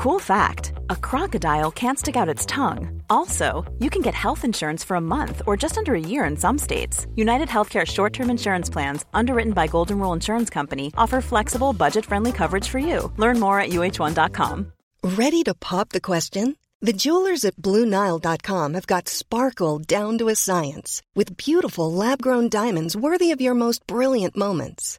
Cool fact a crocodile can't stick out its tongue. Also, you can get health insurance for a month or just under a year in some states. United Healthcare short term insurance plans, underwritten by Golden Rule Insurance Company, offer flexible, budget friendly coverage for you. Learn more at uh1.com. Ready to pop the question? The jewelers at Bluenile.com have got sparkle down to a science with beautiful lab grown diamonds worthy of your most brilliant moments.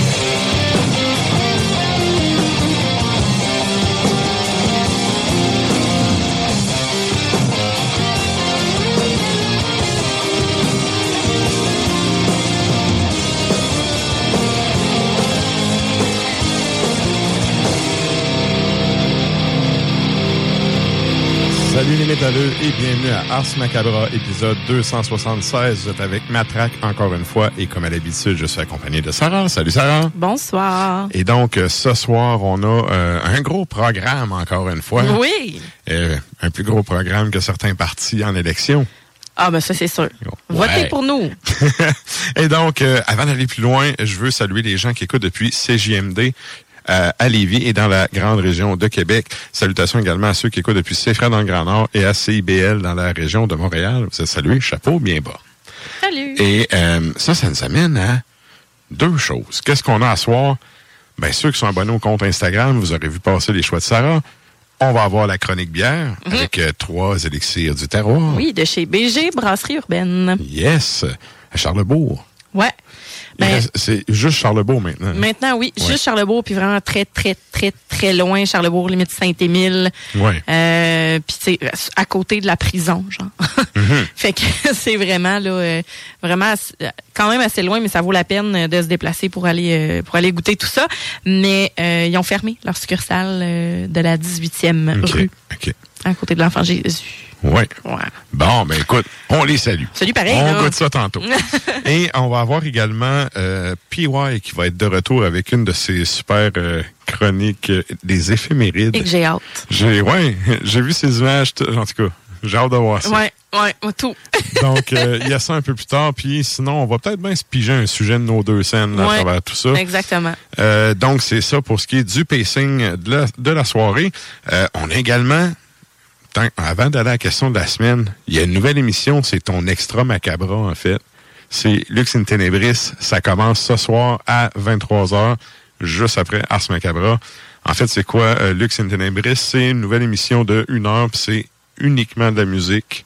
Salut les métalleux et bienvenue à Ars Macabra, épisode 276. Vous êtes avec Matraque encore une fois et comme à l'habitude, je suis accompagné de Sarah. Salut Sarah. Bonsoir. Et donc, euh, ce soir, on a euh, un gros programme encore une fois. Oui. Euh, un plus gros programme que certains partis en élection. Ah, ben ça, c'est sûr. Ouais. Votez pour nous. et donc, euh, avant d'aller plus loin, je veux saluer les gens qui écoutent depuis CJMD. Euh, à Lévis et dans la grande région de Québec. Salutations également à ceux qui écoutent depuis CFRA dans le Grand Nord et à CIBL dans la région de Montréal. Vous êtes salués, chapeau bien bas. Salut. Et euh, ça, ça nous amène à deux choses. Qu'est-ce qu'on a à soir? Bien, ceux qui sont abonnés au compte Instagram, vous aurez vu passer les choix de Sarah. On va avoir la chronique bière avec euh, trois élixirs du terroir. Oui, de chez BG, Brasserie Urbaine. Yes, à Charlebourg. Ouais. Ben, C'est juste Charlebourg maintenant. maintenant, oui, Ouais. juste Charlebourg, puis vraiment très, très, très, très loin. Charlebourg, limite Saint-Émile. Ouais. Euh, puis sais, à côté de la prison, genre. Mhm. fait que c'est vraiment là, euh, vraiment quand même assez loin, mais ça vaut la peine de se déplacer pour aller euh, pour aller goûter tout ça. Mais euh, ils ont fermé leur succursale de la 18e OK. rue. À côté de l'Enfant Jésus. Ouais. Ouais. Bon, ben écoute, on les salue. Salut pareil. On là. goûte ça tantôt. Et on va avoir également euh, PY qui va être de retour avec une de ses super euh, chroniques euh, des éphémérides. Et que j'ai hâte. J'ai ouais, j'ai vu ces images, en tout cas, j'ai hâte de voir ça. Ouais, ouais, tout. Donc, euh, il y a ça un peu plus tard. Puis sinon, on va peut-être bien se piger un sujet de nos deux scènes là, à travers tout ça. Exactement. Euh, donc, c'est ça pour ce qui est du pacing de la, de la soirée. Euh, on a également, tant- avant d'aller à la question de la semaine, il y a une nouvelle émission, c'est ton extra macabra, en fait. C'est Lux in Tenebris. Ça commence ce soir à 23h, juste après Ars Macabra. En fait, c'est quoi euh, Lux in Tenebris? C'est une nouvelle émission de une heure, puis c'est uniquement de la musique.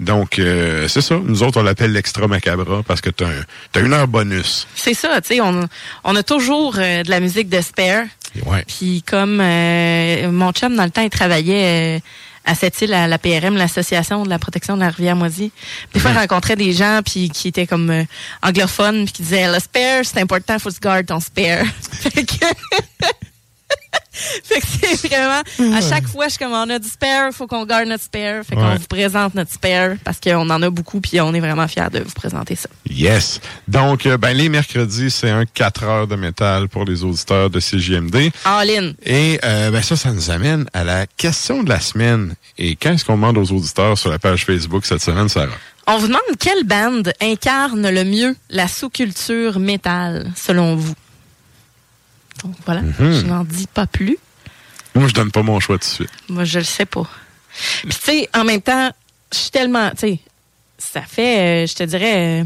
Donc, euh, c'est ça. Nous autres, on l'appelle l'extra macabra parce que t'as un- t'as une heure bonus. C'est ça, tu sais, on, on a toujours euh, de la musique de spare. Puis comme euh, mon chum, dans le temps, il travaillait euh, à cette île, à la PRM, l'Association de la protection de la rivière Moisy. Des fois, il rencontrait des gens puis qui étaient comme euh, anglophones puis qui disaient, le spare, c'est important, faut se garder ton spare. fait que... C'est vraiment, à chaque fois, je suis comme, on a du spare, faut qu'on garde notre spare. Fait qu'on Ouais. vous présente notre spare parce qu'on en a beaucoup puis on est vraiment fiers de vous présenter ça. Yes. Donc, euh, ben, les mercredis, c'est un 4 heures de métal pour les auditeurs de CJMD. All in. Et euh, ben, ça, ça nous amène à la question de la semaine. Et qu'est-ce qu'on demande aux auditeurs sur la page Facebook cette semaine, Sarah? On vous demande quelle bande incarne le mieux la sous-culture métal, selon vous? Donc voilà, Mhm. je n'en dis pas plus. Moi, je donne pas mon choix tout de suite. Moi, je le sais pas. Puis, tu sais, en même temps, je suis tellement. Tu sais, ça fait, euh, je te dirais. euh,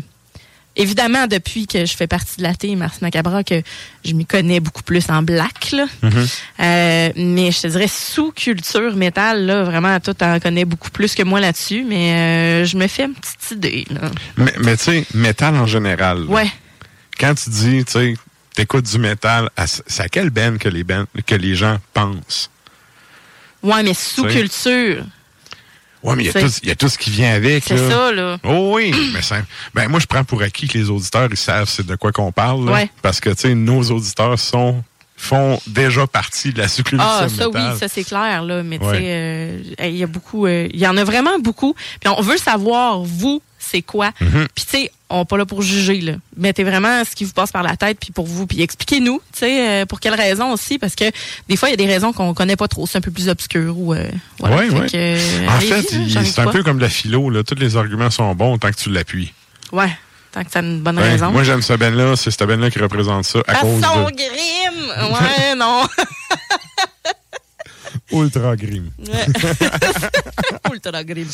évidemment, depuis que je fais partie de la team Mars Macabra, que je m'y connais beaucoup plus en black, là. Euh, mais je te dirais sous-culture métal, là, vraiment, toi, t'en connais beaucoup plus que moi là-dessus, mais je me fais une petite idée, là. Mais, mais tu sais, métal en général. là. Ouais. Quand tu dis, tu sais, t'écoutes du métal, c'est à quelle band que les, bands- que les gens pensent? Ouais, mais sous-culture. Ouais, mais il y a tout- il y, a tout ce qui vient avec. C'est ça, là. Oh oui, mais ça, ben moi je prends pour acquis que les auditeurs ils savent c'est de quoi qu'on parle, là. Ouais. parce que tu sais nos auditeurs sont font déjà partie de la sous-culture Ah, ça oui, ça c'est clair, là. Mais tu Ouais. sais, euh, il y a beaucoup, euh, il y en a vraiment beaucoup. Puis on veut savoir, vous, c'est quoi? Mhm. Puis tu sais, on n'est pas là pour juger, là. Mettez vraiment ce qui vous passe par la tête, puis pour vous. Puis expliquez-nous, tu sais, euh, pour quelles raisons aussi, parce que des fois, il y a des raisons qu'on connaît pas trop. C'est un peu plus obscur ou... euh, voilà. Ouais, Fait ouais. que, euh, en fait, c'est un peu comme la philo, là. Tous les arguments sont bons tant que tu l'appuies. Ouais, tant que ça a une bonne Ouais, raison. moi j'aime cette ben là, c'est cette ben là qui représente ça à À cause son de! Ouais, non. Ultra Grim. Ultra grime.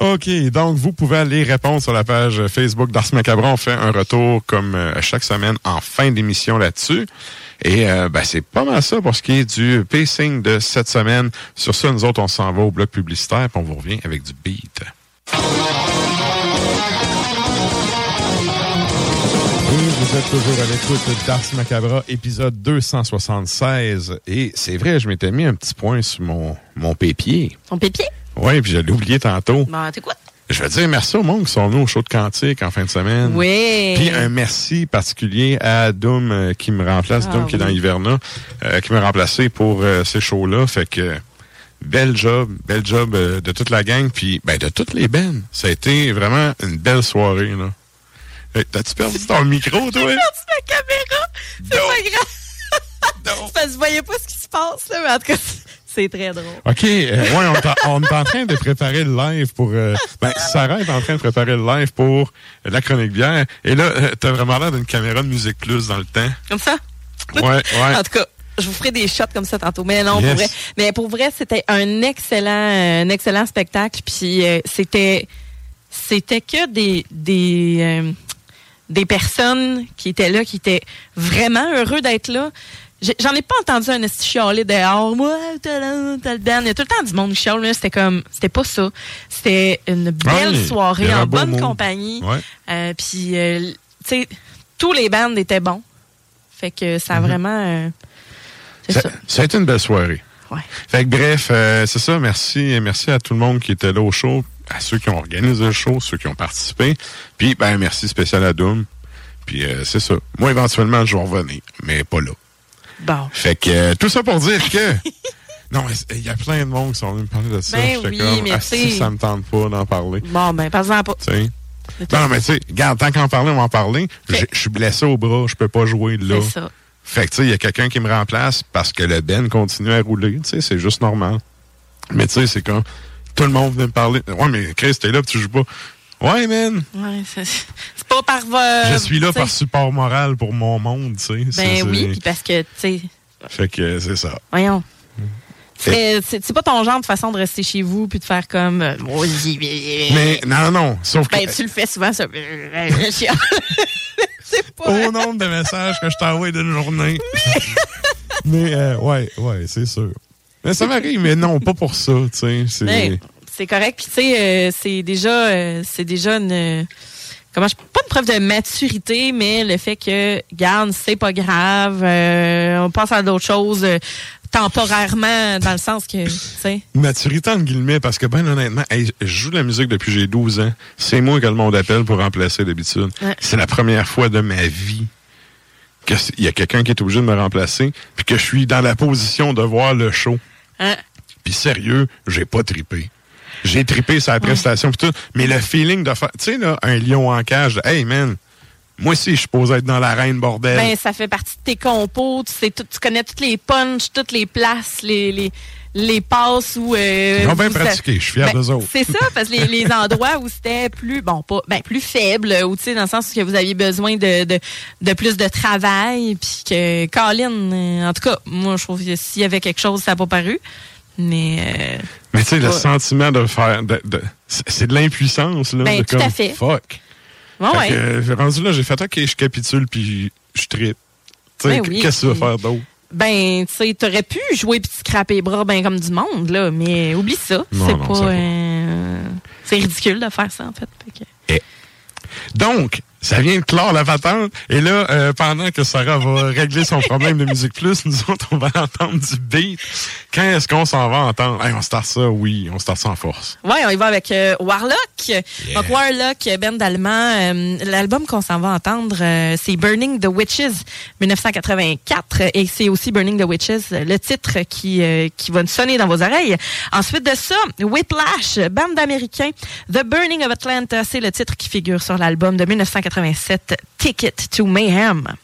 OK, donc vous pouvez aller répondre sur la page Facebook d'Ars Macabre. On fait un retour comme euh, chaque semaine en fin d'émission là-dessus. Et euh, ben, c'est pas mal ça pour ce qui est du pacing de cette semaine. Sur ça, nous autres, on s'en va au bloc publicitaire puis on vous revient avec du beat. Êtes toujours à l'écoute d'Ars Macabra, épisode 276. Et c'est vrai, je m'étais mis un petit point sur mon, mon pépier. Ton pépier? Oui, puis je l'ai oublié tantôt. Bon, t'es quoi? Je veux dire merci au monde qui sont venus au show de Cantique en fin de semaine. Oui. Puis un merci particulier à Doom euh, qui me remplace, Ah Doom qui est dans. Hiverna, euh, qui m'a remplacé pour euh, ces shows-là. Fait que bel job, bel job de toute la gang, puis ben de toutes les bands. Ça a été vraiment une belle soirée là. Hey, T'as-tu perdu ton micro, toi? perdu ma caméra? C'est pas grave. Non. Parce que je voyais pas ce qui se passe, là, mais en tout cas, c'est très drôle. OK, euh, ouais, on, est en- train de préparer le live pour... euh, ben, Sarah est en train de préparer le live pour euh, la chronique bière. Et là, euh, t'as vraiment l'air d'une caméra de Musique Plus dans le temps. Comme ça? Ouais, ouais. En tout cas, je vous ferai des shots comme ça tantôt. Mais non, Yes. pour vrai. Mais pour vrai, c'était un excellent, un excellent spectacle. Puis euh, c'était, c'était que des, des, euh, des personnes qui étaient là, qui étaient vraiment heureux d'être là. J'en ai pas entendu un esti chialer dehors. Moi, t'as le t'as le band. Il y a tout le temps du monde qui chiale. C'était comme, c'était pas ça. C'était une belle soirée en bonne compagnie. Ouais. Euh, puis, euh, tu sais, tous les bands étaient bons. Fait que ça a vraiment. euh, c'est Ça, ça. ça a été une belle soirée. Ouais. Fait que bref, euh, c'est ça. Merci, merci à tout le monde qui était là au show, à ceux qui ont organisé le show, ceux qui ont participé. Puis, ben, merci spécial à Doom. Puis, euh, c'est ça. Moi, éventuellement, je vais revenir, mais pas là. Bon. Fait que euh, tout ça pour dire que. non, mais il y a plein de monde qui sont venus me parler de ça. Ben J'étais oui, comme, mais ah, si, ça me tente pas d'en parler. Bon, ben, pas. Tu sais. Non, mais tu sais, regarde, tant qu'en parler, on va en parler. Je suis blessé au bras, je peux pas jouer là. C'est ça. Fait que, tu sais, il y a quelqu'un qui me remplace parce que le Ben continue à rouler. Tu sais, c'est juste normal. Mais tu sais, c'est comme, tout le monde venait me parler. Ouais, mais Chris, t'es là tu joues pas. Ouais, man. Ouais, c'est pas par. euh, je suis là par support moral pour mon monde, tu sais. Ben oui, puis parce que, tu sais, Fait que c'est ça. voyons. Mm. C'est pas ton genre de façon de rester chez vous puis de faire comme. euh. Mais, non, non. Sauf que. Ben, tu le fais souvent, ça. c'est pas. Au nombre de messages que je t'envoie d'une journée. mais, euh, ouais, ouais, c'est sûr. Mais ça m'arrive, mais non, pas pour ça, tu sais. C'est. Ben, correct. Puis tu sais, euh, c'est déjà, euh, c'est déjà une, comment je, pas une preuve de maturité, mais le fait que, garde, c'est pas grave, euh, on passe à d'autres choses temporairement, dans le sens que, tu sais. Maturité entre guillemets, parce que ben honnêtement, hey, je joue de la musique depuis que j'ai 12 ans. C'est moi que le monde appelle pour remplacer d'habitude. Ouais. C'est la première fois de ma vie que c- il y a quelqu'un qui est obligé de me remplacer, puis que je suis dans la position de voir le show. Hein? Puis sérieux, j'ai pas tripé. J'ai tripé la prestation pis tout, mais le feeling de faire, tu sais là, un lion en cage, hey man, moi aussi je suis supposé être dans l'arène bordel. Ben, ça fait partie de tes compos, tu sais, tout- tu connais toutes les punches, toutes les places, les, les, les passes où... Euh, Ils ont bien pratiqué, je suis fier Ben, d'eux autres. C'est ça, parce que les, les endroits où c'était plus, bon, pas, ben, plus faible, ou tu sais, dans le sens que vous aviez besoin de, de, de plus de travail, puis que Colin, euh, en tout cas, moi, je trouve que s'il y avait quelque chose, ça n'a pas paru. Mais, euh, Mais tu sais, le sentiment de faire. de- de- c'est de l'impuissance, là. Ben, de tout à comme, fait. Fuck. bon, Fait ouais. que, rendu là, j'ai fait, OK, je capitule, puis je tripe. Tu sais, Ben qu'est-ce que tu vas faire d'autre? Ben, tu sais, t'aurais pu jouer puis te les bras ben comme du monde, là, mais oublie ça. C'est pas. euh, c'est ridicule de faire ça, en fait. Fait que- Donc, ça vient de clore la patente. Et là, euh, pendant que Sarah va régler son problème de Musique Plus, nous autres, on va entendre du beat. Quand est-ce qu'on s'en va entendre? Hey, on start ça, oui, on start ça en force. Ouais, on y va avec euh, Warlock. Donc Warlock, band allemand. euh, L'album qu'on s'en va entendre, c'est Burning the Witches 1984 et c'est aussi Burning the Witches, le titre qui euh, qui va sonner dans vos oreilles. Ensuite de ça, Whiplash, band américain. The Burning of Atlanta, c'est le titre qui figure sur l'album de 1987, Ticket to Mayhem.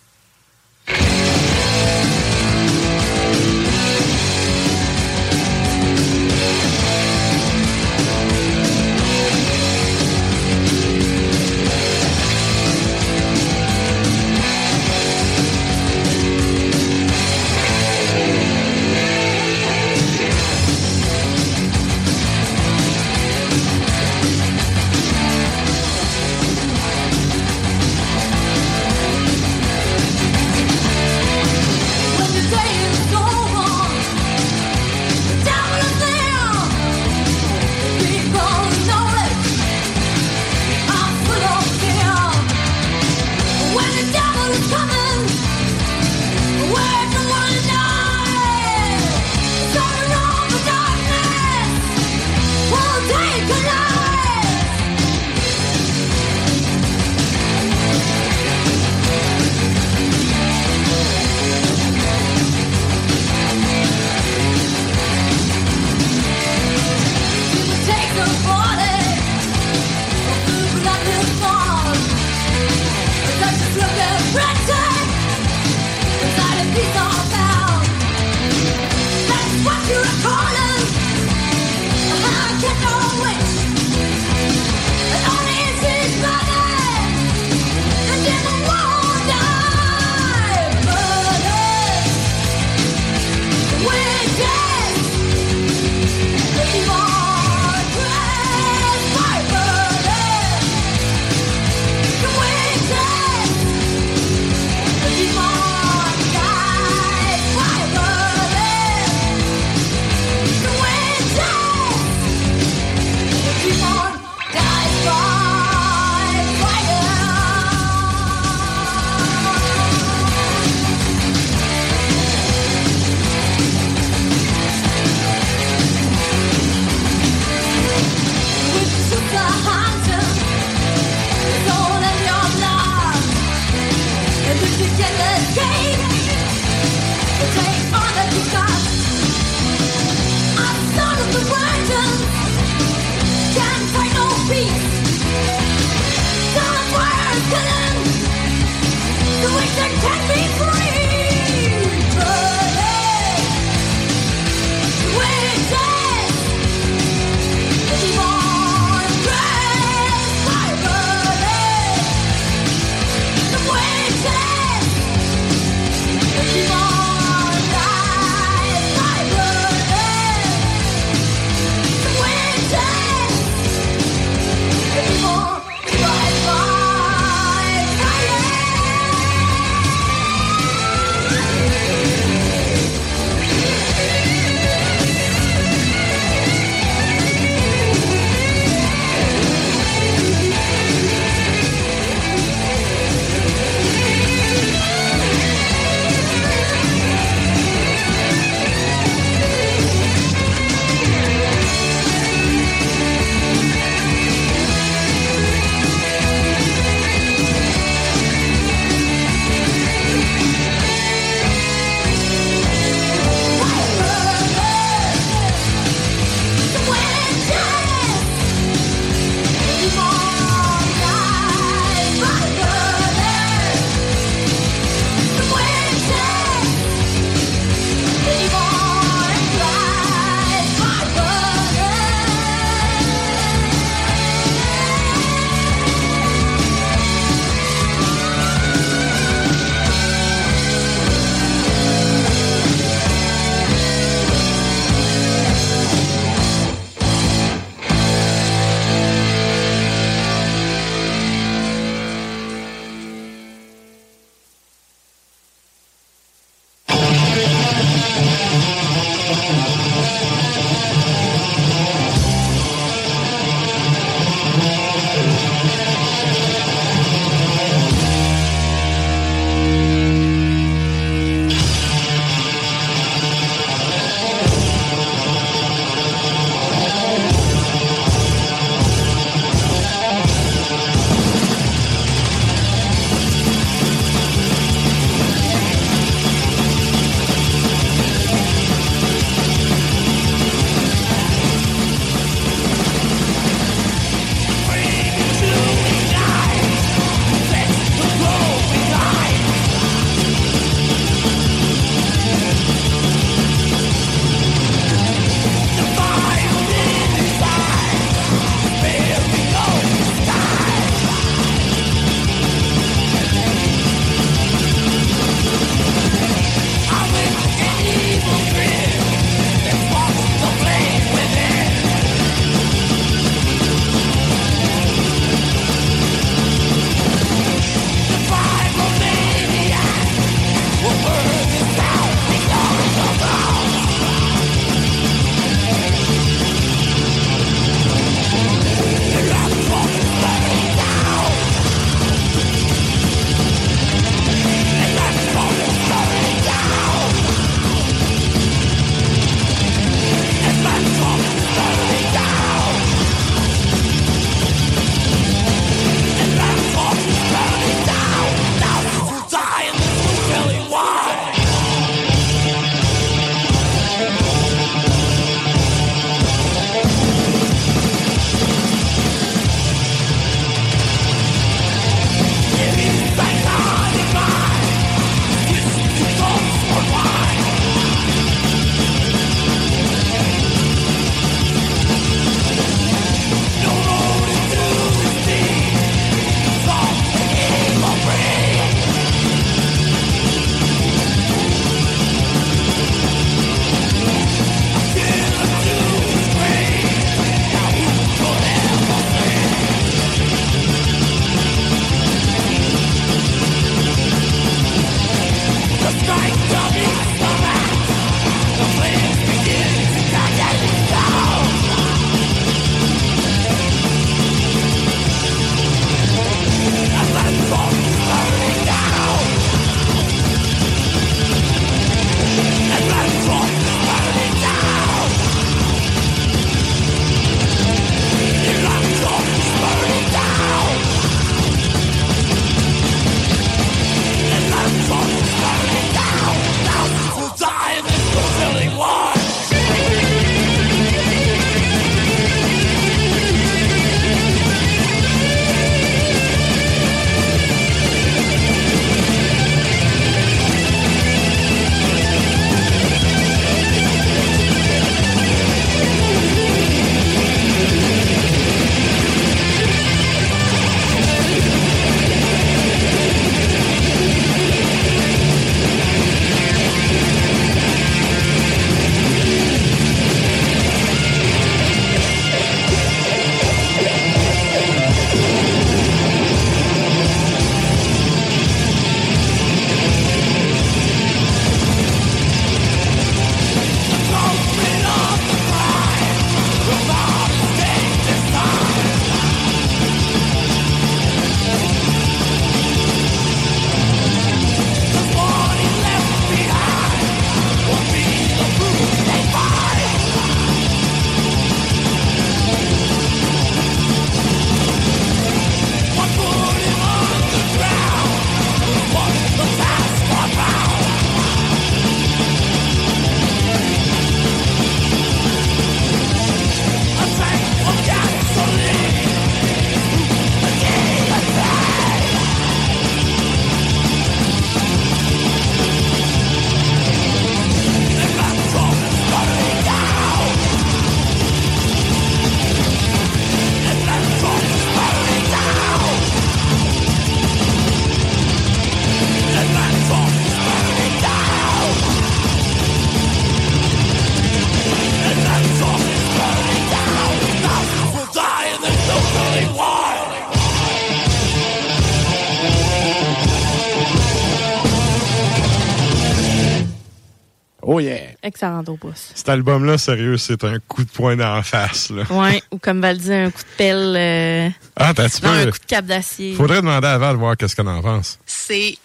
Au pouce. Cet album-là, sérieux, c'est un coup de poing dans la face. Là. Ouais, ou comme Val dit, un coup de pelle. euh, Ah, t'as non, un coup de cap d'acier. Faudrait demander à Val voir qu'est-ce qu'on en pense. C'est.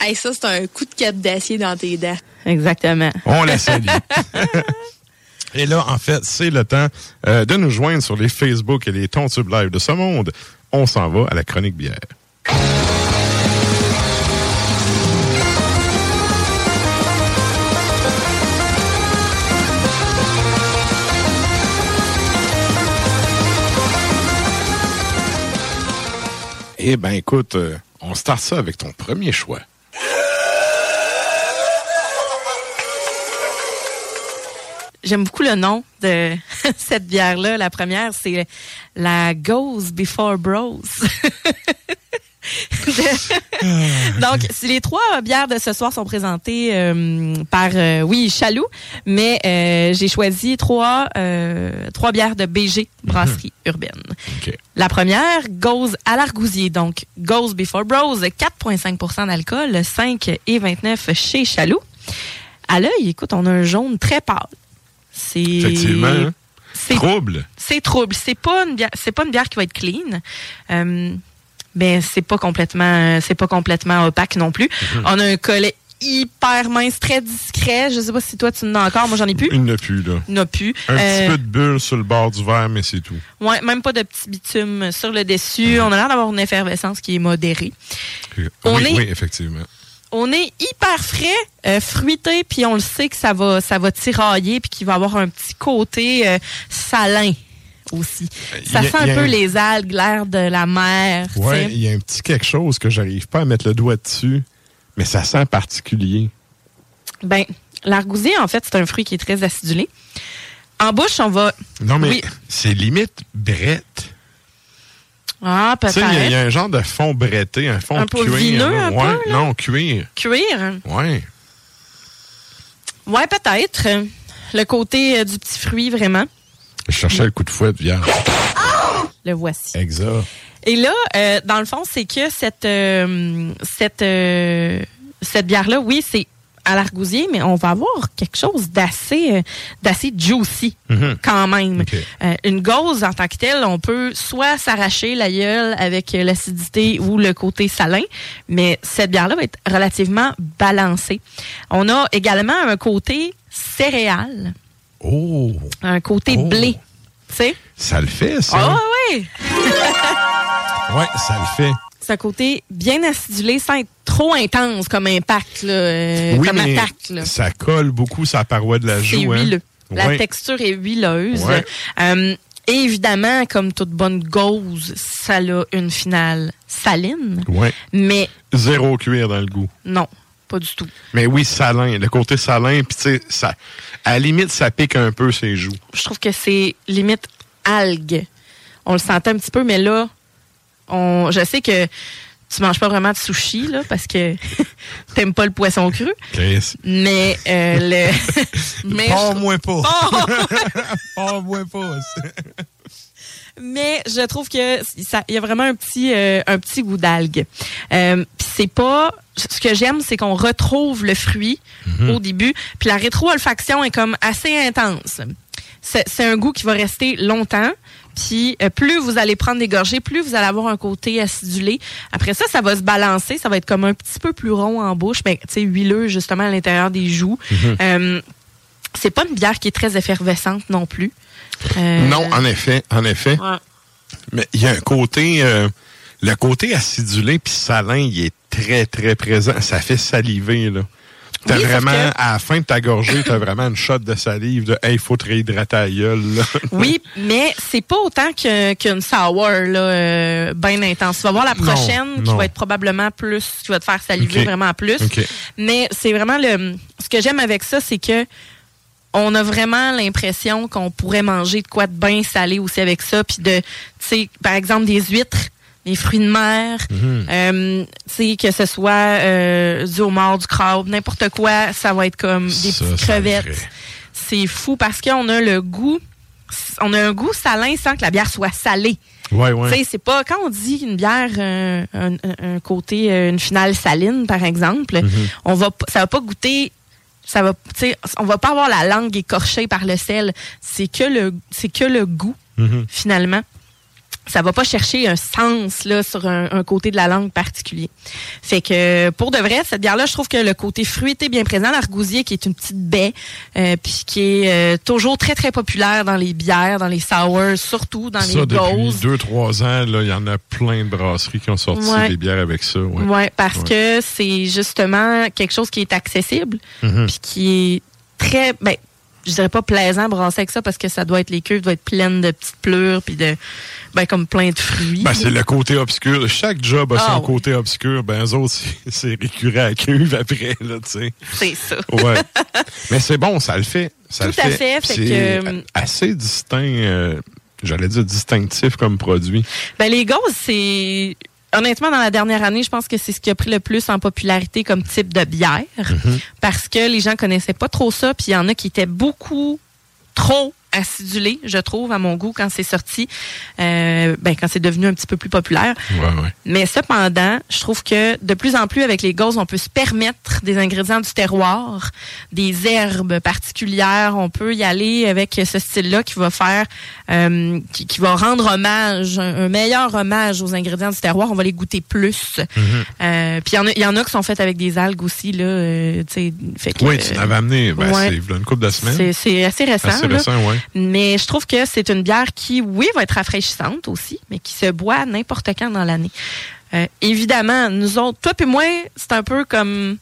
Hey, ça, c'est un coup de cap d'acier dans tes dents. Exactement. On la salue. Et là, en fait, c'est le temps euh, de nous joindre sur les Facebook et les Tontubes Live de ce monde. On s'en va à la chronique bière. Eh ben, écoute, euh, on start ça avec ton premier choix. J'aime beaucoup le nom de cette bière-là. La première, c'est la Goes Before Bros. Donc, les trois bières de ce soir sont présentées euh, par, euh, oui, Chaloux, mais euh, j'ai choisi trois, trois bières de BG, brasserie urbaine. La première, Goes à l'argousier. Donc, Goes Before Bros, 4,5% d'alcool, 5 et 29 chez Chaloux. À l'œil, écoute, on a un jaune très pâle. C'est Effectivement. hein? c'est Trouble. c'est trouble. C'est pas une bière, c'est pas une bière qui va être clean. Euh, mais c'est pas complètement, c'est pas complètement opaque non plus. Mhm. On a un collet hyper mince, très discret. Je sais pas si toi tu en as encore. Moi j'en ai plus. Il n'a plus, là. Il n'a plus. Un Euh, petit peu de bulle sur le bord du verre, mais c'est tout. Ouais, même pas de petit bitume sur le dessus. On a l'air d'avoir une effervescence qui est modérée. On oui, est- oui, effectivement. On est hyper frais, euh, fruité, puis on le sait que ça va, ça va tirailler, puis qu'il va avoir un petit côté euh, salin aussi. Ça Il y a- sent un peu un- les algues, l'air de la mer. sais. il y a un petit quelque chose que j'arrive pas à mettre le doigt dessus, mais ça sent particulier. Ben, l'argousier, en fait, c'est un fruit qui est très acidulé. En bouche, on va. Non, mais Oui. c'est limite brette. Ah, Tu sais, il y a- il y, peut-être. a un genre de fond bretté, un fond Un peu cuir. vineux, un ouais, peu, là? non, cuir. Cuir? Ouais. Ouais, peut-être. Le côté euh, du petit fruit, vraiment. Je cherchais le coup de fouet de viande. Le voici. Exact. Et là, euh, dans le fond, c'est que cette euh, cette euh, cette bière-là, oui, c'est à l'argousier, mais on va avoir quelque chose d'assez euh, d'assez juicy Mhm. quand même. Euh, une gauze en tant que telle, on peut soit s'arracher la gueule avec euh, l'acidité ou le côté salin, mais cette bière-là va être relativement balancée. On a également un côté céréales, Oh, un côté Oh. blé. Tu sais? ça le fait, ça. Ah oui! Ouais, ça le fait. C'est un côté bien acidulé sans être trop intense comme impact, là, euh, oui, comme mais attaque. Là. ça colle beaucoup la paroi de la C'est joue. hein. huileux. La Ouais. texture est huileuse. Ouais. Euh, et évidemment, comme toute bonne gauze, ça a une finale saline, Ouais. mais Zéro cuir dans le goût. non, pas du tout. Mais oui, salin. Le côté salin, puis tu sais, ça, à la limite, ça pique un peu ses joues. Je trouve que c'est limite algue. On le sentait un petit peu, mais là, on, je sais que tu manges pas vraiment de sushi, là, parce que t'aimes pas le poisson cru, Chris. mais euh, le... mais je trouve- moi pas. Oh! Oh, moi pas. Mais je trouve que ça il y a vraiment un petit euh, un petit goût d'algue. Euh, puis c'est pas ce que j'aime c'est qu'on retrouve le fruit au début, puis la rétro-olfaction est comme assez intense. C'est un goût qui va rester longtemps. Puis euh, plus vous allez prendre des gorgées, plus vous allez avoir un côté acidulé. Après ça, ça va se balancer, ça va être comme un petit peu plus rond en bouche, mais tu sais huileux justement à l'intérieur des joues. Euh, c'est pas une bière qui est très effervescente non plus. Euh, Non, en effet, en effet. ouais. Mais il y a un côté, euh, le côté acidulé puis salin, il est très, très présent. Ça fait saliver, là. T'as Oui, vraiment, que- à la fin de ta gorgée, t'as vraiment une shot de salive de, hey, faut te réhydrater la gueule, là. Oui, mais c'est pas autant qu'une sour là, euh, bien intense. Tu vas voir la Non, prochaine qui va être probablement plus, qui va te faire saliver vraiment plus. Mais c'est vraiment le. Ce que j'aime avec ça, c'est que on a vraiment l'impression qu'on pourrait manger de quoi de bien salé aussi avec ça, puis de, tu sais, par exemple des huîtres, des fruits de mer, Mhm. euh, tu sais que ce soit euh, du homard, du crabe, n'importe quoi, ça va être comme des Ça, petites crevettes. C'est fou parce qu'on a le goût, on a un goût salin sans que la bière soit salée. Ouais, Tu ouais. sais, c'est pas quand on dit une bière, euh, un, côté, une finale saline par exemple, Mhm. on va, ça va pas goûter Ça va, tu sais, on va pas avoir la langue écorchée par le sel. C'est que le, c'est que le goût Mhm. finalement. Ça va pas chercher un sens là sur un, un côté de la langue particulier. Fait que pour de vrai, cette bière-là, je trouve que le côté fruité est bien présent. L'argousier, qui est une petite baie, euh, puis qui est euh, toujours très très populaire dans les bières, dans les sours, surtout dans Ça, les depuis gauze. deux, trois ans, là, il y en a plein de brasseries qui ont sorti Ouais. des bières avec ça. Ouais. Ouais, parce Ouais. que c'est justement quelque chose qui est accessible, Mhm. puis qui est très, ben, je dirais pas plaisant à brasser avec ça parce que ça doit être les cuves doivent être pleines de petites pleurs puis de, ben comme plein de fruits. Ben, c'est le côté obscur. Chaque job a Ah, son oui. côté obscur. Ben, eux autres, c'est- récurrent à cuve après, là, tu sais. c'est ça. Ouais. Mais c'est bon, ça le fait. Ça Tout le à fait. fait, Puis fait C'est que- assez distinct, euh, j'allais dire distinctif comme produit. Ben les gauze, c'est honnêtement dans la dernière année, je pense que c'est ce qui a pris le plus en popularité comme type de bière Mhm. parce que les gens connaissaient pas trop ça, puis il y en a qui étaient beaucoup trop acidulés, je trouve, à mon goût, quand c'est sorti, euh, ben, quand c'est devenu un petit peu plus populaire. Ouais, ouais. Mais cependant, je trouve que de plus en plus avec les gauzes, on peut se permettre des ingrédients du terroir, des herbes particulières. On peut y aller avec ce style-là qui va faire, euh, qui, qui va rendre hommage, un, un meilleur hommage aux ingrédients du terroir. On va les goûter plus. Mhm. Euh, Puis il y en a, il y en a qui sont faites avec des algues aussi là. euh, tu sais, fait que, Oui, tu l'avais amené. Ben, ouais. c'est une couple de semaines. c'est assez récent. Assez récent, ouais. Mais je trouve que c'est une bière qui, oui, va être rafraîchissante aussi, mais qui se boit n'importe quand dans l'année. Euh, évidemment, nous autres, toi et moi, c'est un peu comme,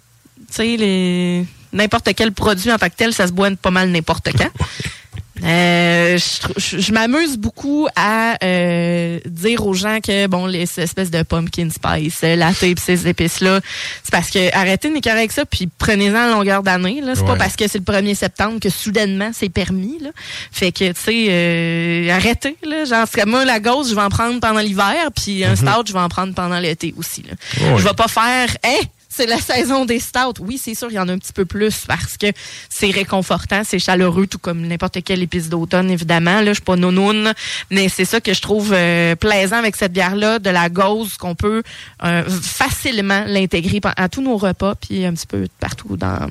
tu sais, les n'importe quel produit en tant que tel, ça se boit pas mal n'importe quand. Euh, je je je m'amuse beaucoup à euh, dire aux gens que bon les ces espèces de pumpkin spice, latte et ces épices là, c'est parce que arrêtez de m'écœurer avec ça puis prenez-en à longueur d'année là, c'est pas parce que c'est le 1er septembre que soudainement c'est permis là. Fait que tu sais euh, arrêtez là, genre moi la gauche, je vais en prendre pendant l'hiver puis un stout, je vais en prendre pendant l'été aussi là. Ouais. Je vais pas faire hein c'est la saison des stouts. Oui, c'est sûr, il y en a un petit peu plus parce que c'est réconfortant, c'est chaleureux, tout comme n'importe quelle épice d'automne, évidemment. Là, je suis pas nounoune, mais c'est ça que je trouve euh, plaisant avec cette bière-là, de la gauze qu'on peut euh, facilement l'intégrer à tous nos repas, puis un petit peu partout dans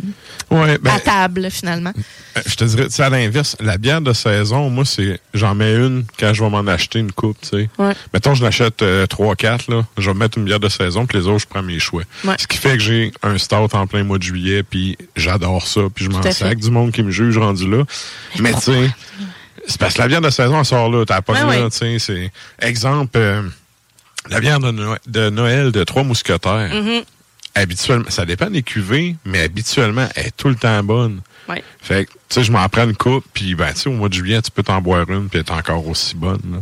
Ouais, ben, à table, finalement. Euh, Je te dirais, à l'inverse, la bière de saison, moi, c'est, j'en mets une quand je vais m'en acheter une coupe, tu sais. Ouais. Mettons, je l'achète euh, 3-4, là. Je vais mettre une bière de saison, puis les autres, je prends mes choix. Ouais. Ce qui fait que j'ai un stout en plein mois de juillet, puis j'adore ça, puis je m'en sac du monde qui me juge rendu là. Mais tu sais, c'est parce que la bière de saison, elle sort là. T'as pas là, ouais. tu sais. C'est, exemple, euh, la bière de, Noël- de Noël de Trois Mousquetaires. Mhm. Habituellement, ça dépend des cuvées, mais habituellement, elle est tout le temps bonne. Ouais. Fait que, tu sais, je m'en prends une coupe, puis ben, tu sais, au mois de juillet, tu peux t'en boire une, puis elle est encore aussi bonne. là.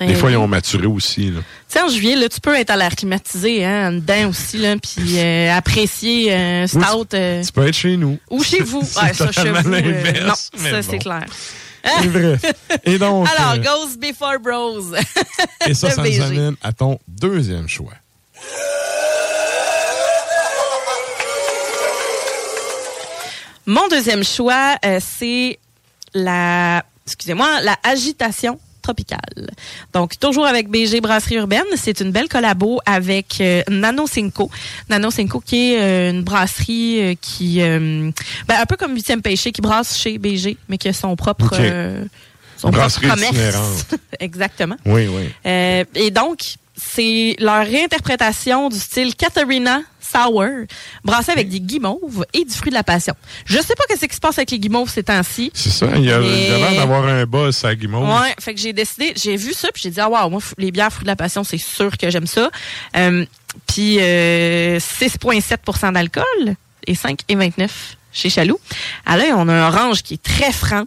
Des fois, ils ont maturé aussi. Tu sais, en juillet, là, tu peux être à l'air climatisé, hein, en dedans aussi, là, puis euh, apprécier un Oui, stout. euh, Tu peux être chez nous. ou chez vous. C'est Ouais, ça, chez vous. euh, non, ça, bon. c'est clair. Et bref. Et donc, Alors, euh, Ghost Before Bros. et ça, ça nous amène à ton deuxième choix. Mon deuxième choix, euh, c'est la, excusez-moi, la agitation tropicale. Donc, toujours avec BG Brasserie Urbaine. C'est une belle collabo avec euh, Nano Cinco. Nano Cinco qui est euh, une brasserie euh, qui, euh, ben, un peu comme 8e Péché, qui brasse chez BG, mais qui a son propre, Ok. euh, son Brasserie propre commerce. Exactement. Oui, oui. Et donc, c'est leur réinterprétation du style Katharina Sour, brassé avec des guimauves et du fruit de la passion. Je sais pas qu'est-ce qui se passe avec les guimauves ces temps-ci. C'est ça. Il y a, Mais- l'air d'avoir un buzz à Guimauve. Ouais, fait que j'ai décidé, j'ai vu ça puis j'ai dit ah wow, moi les bières fruits de la passion, c'est sûr que j'aime ça. Euh, puis euh, 6.7% d'alcool et 5,29 chez Chaloux. L'œil, on a un orange qui est très franc.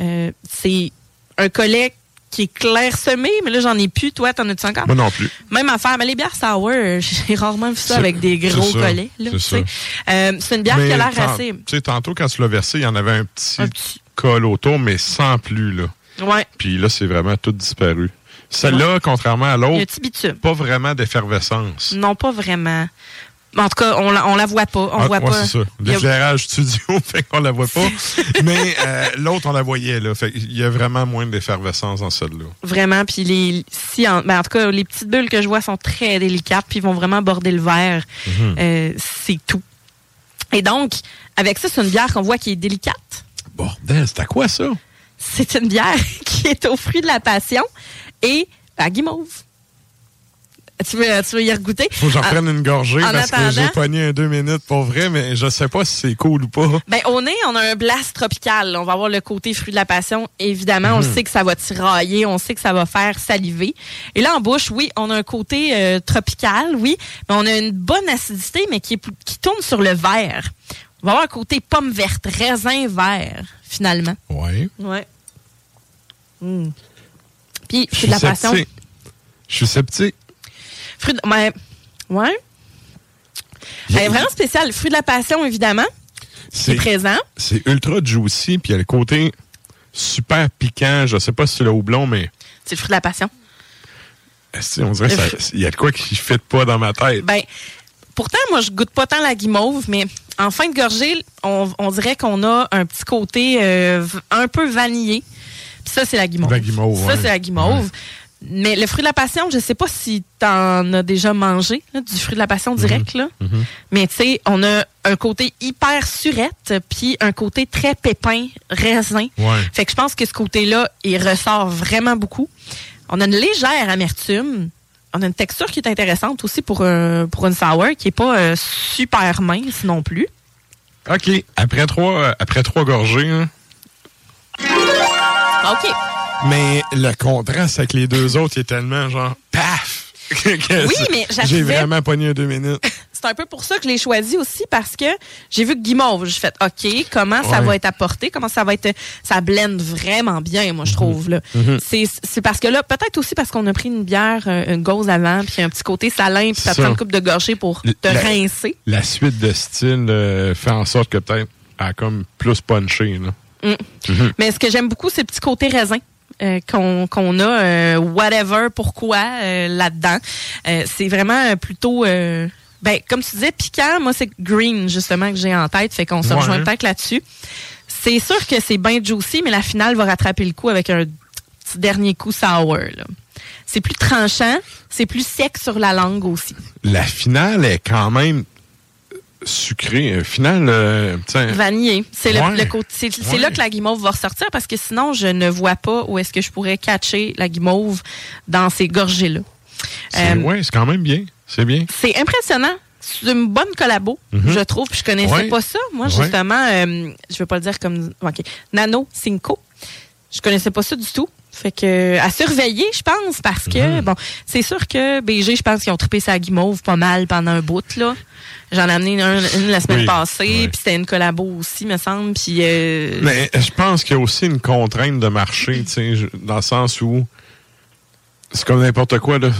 Euh, c'est un collet qui est clairsemé, mais là j'en ai plus. Toi, t'en as-tu encore? Moi non plus. Même affaire, mais les bières sour, j'ai rarement vu ça avec des gros ça, collets. c'est. Euh, c'est une bière qui a l'air assez... Tu sais, tantôt, quand tu l'as versé, il y en avait un petit, Un petit... col autour, mais sans plus, là. Ouais, Puis là, c'est vraiment tout disparu. Celle-là, contrairement à l'autre, pas vraiment d'effervescence. Non, pas vraiment. En tout cas, on la, on la voit pas. On Ah, voit ouais, pas. c'est ça. A- L'éclairage studio fait qu'on la voit pas. Mais euh, l'autre, on la voyait, là. Fait il y a vraiment moins d'effervescence dans celle-là. Vraiment, puis les si en, ben, en tout cas les petites bulles que je vois sont très délicates, puis ils vont vraiment border le verre. Mhm. Euh, c'est tout. Et donc, avec ça, c'est une bière qu'on voit qui est délicate. Bordel, c'est à quoi ça? C'est une bière qui est au fruit de la passion et à guimauve. Tu veux, tu veux y regoûter? Faut que j'en Ah, prenne une gorgée en parce que j'ai pogné un deux minutes pour vrai, mais je sais pas si c'est cool ou pas. Ben, au nez, on a un blast tropical. On va avoir le côté fruit de la passion. Évidemment, on le sait que ça va tirailler, on sait que ça va faire saliver. Et là, en bouche, oui, on a un côté euh, tropical, oui, mais on a une bonne acidité, mais qui, est, qui tourne sur le vert. On va avoir un côté pomme verte, raisin vert, finalement. Ouais. Ouais. Mm. Puis, fruit de la passion. sceptique. Je suis sceptique. Fruit de... ben, ouais. Elle est vraiment spéciale. Fruit de la passion, évidemment, C'est présent. c'est ultra juicy, puis il y a le côté super piquant. Je sais pas si c'est le houblon, mais C'est le fruit de la passion. esti, on dirait Le que ça- il y a de quoi qui ne fait pas dans ma tête? Ben, pourtant, moi, je goûte pas tant la guimauve, mais en fin de gorgée, on, on dirait qu'on a un petit côté euh, un peu vanillé. Puis ça, c'est la guimauve. La guimauve, Ça, ouais. c'est la guimauve. Mais le fruit de la passion, je sais pas si t'en as déjà mangé, là, du fruit de la passion direct, là. Mhm. Mais tu sais, on a un côté hyper surette, puis un côté très pépin, raisin. Ouais. Fait que je pense que ce côté-là, il ressort vraiment beaucoup. On a une légère amertume. On a une texture qui est intéressante aussi pour, un- pour une sour, qui est pas euh, super mince non plus. OK. Après trois, euh, après trois gorgées, hein, OK. Mais le contraste avec les deux autres, est tellement genre paf! Oui, mais J'ai vraiment pogné un deux minutes. C'est un peu pour ça que je l'ai choisi aussi, parce que j'ai vu que guimauve. J'ai fait, OK, comment ça va être apporté? Comment ça va être... Ça blende vraiment bien, moi, je trouve. là. C'est c'est parce que là, peut-être aussi parce qu'on a pris une bière, euh, une gauze avant, puis un petit côté salin, puis ça prend une coupe de gorgée pour te la- rincer. La suite de style euh, fait en sorte que peut-être elle a comme plus punché. Là. Mais ce que j'aime beaucoup, c'est le petit côté raisin. Euh, qu'on a euh, whatever pourquoi euh, là-dedans. Euh, c'est vraiment euh, plutôt euh, ben comme tu disais piquant. Moi c'est green justement que j'ai en tête. Fait qu'on se Ouais. rejoint peut-être là-dessus. C'est sûr que c'est bien juicy mais la finale va rattraper le coup avec un petit dernier coup sour là. c'est plus tranchant c'est plus sec sur la langue aussi. La finale est quand même sucrée. Euh, Finale, euh, vanillé c'est le, Ouais. le côté c'est Ouais. là que la guimauve va ressortir parce que sinon je ne vois pas où est-ce que je pourrais catcher la guimauve dans ces gorgées là c'est Euh, ouais, c'est quand même bien. C'est bien. C'est impressionnant. C'est une bonne collabo, je trouve. Je connaissais Mhm. Ouais. pas ça. Moi, justement, euh, je veux pas le dire comme... OK. Nano Cinco. Je connaissais pas ça du tout. Fait que à surveiller, je pense, parce Mhm. que bon, c'est sûr que BG, je pense qu'ils ont trippé sa guimauve pas mal pendant un bout là. J'en ai amené un- une la semaine Oui, passée, puis c'était une collabo aussi, me semble. Puis euh, Mais je pense qu'il y a aussi une contrainte de marché, tu dans le sens où c'est comme n'importe quoi, là.